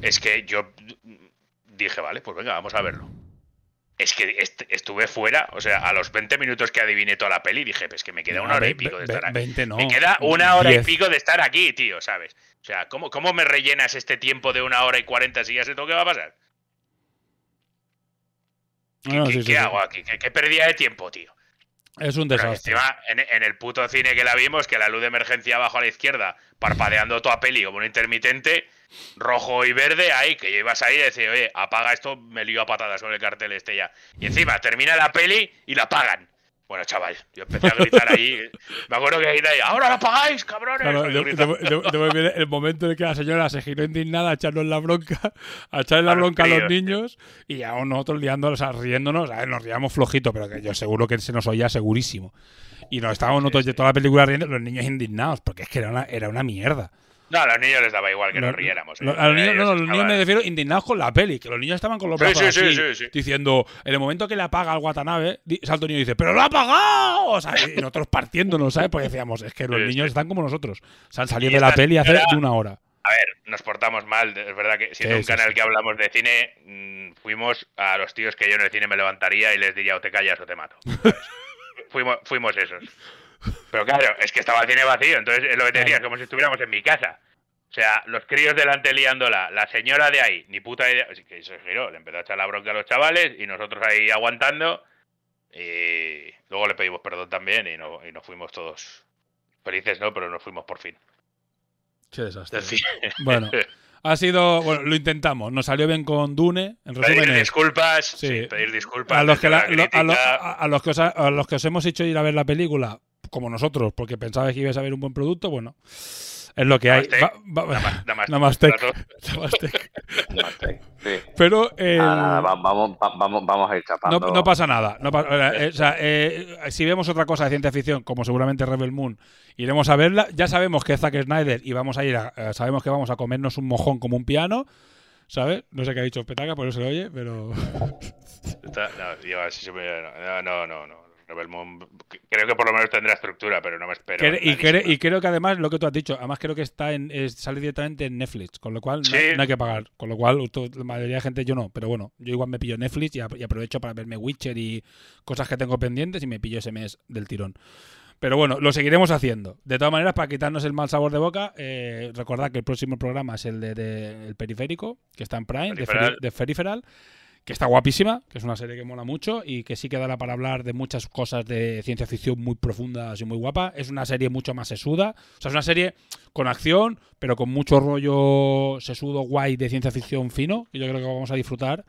es que yo dije, vale, pues venga, vamos a verlo. Es que est- estuve fuera, o sea, a los 20 minutos que adiviné toda la peli, dije, pues que me queda una hora y pico de estar aquí. 20 no. Me queda una hora 10. y pico de estar aquí, tío, ¿sabes? O sea, ¿cómo, ¿cómo me rellenas este tiempo de una hora y cuarenta si ya sé todo qué va a pasar? ¿Qué, No, qué- sí, qué sí, sí. hago aquí? ¿Qué, qué pérdida de tiempo, tío? Es un Pero desastre. encima, en, en el puto cine que la vimos, que la luz de emergencia abajo a la izquierda, parpadeando toda peli como un intermitente, rojo y verde, ahí, que ibas ahí y decir, oye, apaga esto, me lío a patadas con el cartel este ya. Y encima, termina la peli y la apagan. Bueno, chaval, yo empecé a gritar ahí. Me acuerdo que ahí, ¡ahora la apagáis, cabrones! Claro, de- el momento en que la señora se giró indignada a echarnos la bronca, a echarle la A los bronca a los niños y aún nosotros liando, o sea, riéndonos, ¿sabes? nos riamos flojito, pero que yo seguro que se nos oía segurísimo. Y nos estábamos nosotros de toda la película riendo, los niños indignados, porque es que era una, era una mierda. No, a los niños les daba igual que Lo- nos riéramos. ¿eh? lo- a los niños, no, no, Ellos los niños me refiero indignados con la peli, que los niños estaban con los brazos sí, sí, así, sí, sí. diciendo, en el momento que le apaga al Watanabe, un niño y dice, ¡pero lo ha apagado! O sea, y nosotros partiéndonos, ¿sabes? Porque decíamos, es que los niños están como nosotros. Se han salido de la peli hace de una hora. A ver, nos portamos mal, es verdad que siendo un canal que hablamos de cine, mm, fuimos a los tíos que yo en el cine me levantaría y les diría o te callas o te mato. ¿sabes? fuimos, fuimos esos. Pero claro, es que estaba el cine vacío, entonces es lo que te decía, es como si estuviéramos en mi casa. O sea, los críos delante liándola, la señora de ahí, ni puta idea, así que se giró, le empezó a echar la bronca a los chavales y nosotros ahí aguantando. Y luego le pedimos perdón también y, no, y nos fuimos todos felices, ¿no? Pero nos fuimos por fin. Qué desastre. Bueno, ha sido. Bueno, lo intentamos. Nos salió bien con Dune. En Pedir resumen, es- disculpas, Sí. sí, pedir disculpas. a los, que desde la- la lo- a, lo- crítica. a- a los que os, ha- a los que os hemos hecho ir a ver la película, como nosotros, porque pensabais que ibais a ver un buen producto, bueno, es lo que hay. Va- va- Nama- namaste. Namaste. Trato. Namaste. Namaste. Sí. Pero nada, va- vamos, va- vamos, vamos a ir no, chapando. no pasa nada. no pa- eh, o sea, eh, si vemos otra cosa de ciencia ficción, como seguramente Rebel Moon, iremos a verla. Ya sabemos que es Zack Snyder y vamos a ir a, eh, sabemos que vamos a comernos un mojón como un piano. ¿Sabes? No sé qué ha dicho Petaca, por eso se lo oye, pero. No, no, no, no, no. Moon, creo que por lo menos tendrá estructura, pero no me espero. Cre- y, cre- y creo que además lo que tú has dicho, además creo que está en es- sale directamente en Netflix, con lo cual no, Sí. no hay que pagar. Con lo cual, la mayoría de gente yo no, pero bueno, yo igual me pillo Netflix y, ap- y aprovecho para verme Witcher y cosas que tengo pendientes y me pillo ese mes del tirón. Pero bueno, lo seguiremos haciendo. De todas maneras, para quitarnos el mal sabor de boca, eh, recordad que el próximo programa es el de, de- el periférico, que está en Prime, de, Peripheral. Feri- de Peripheral, que está guapísima, que es una serie que mola mucho y que sí que dará para hablar de muchas cosas de ciencia ficción muy profundas y muy guapa. Es una serie mucho más sesuda. O sea, es una serie con acción, pero con mucho rollo sesudo, guay de ciencia ficción fino, que yo creo que vamos a disfrutar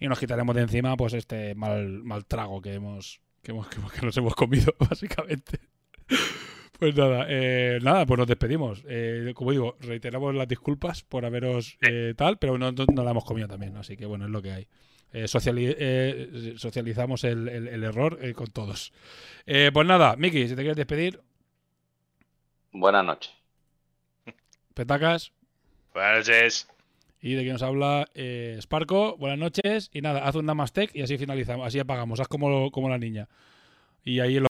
y nos quitaremos de encima pues este mal, mal trago que hemos, que hemos que, nos hemos comido, básicamente. Pues nada, eh, nada, pues nos despedimos. Eh, como digo, reiteramos las disculpas por haberos eh, tal, pero no, no, no la hemos comido también, así que bueno, es lo que hay. Eh, sociali- eh, socializamos el, el- el error eh, con todos. Eh, pues nada, Miki, si te quieres despedir, Buenas noches. petacas. Buenas noches. Y de quien nos habla eh, Sparco, buenas noches. Y nada, haz un Namaste y así finalizamos, así apagamos, haz como, como la niña. Y ahí en los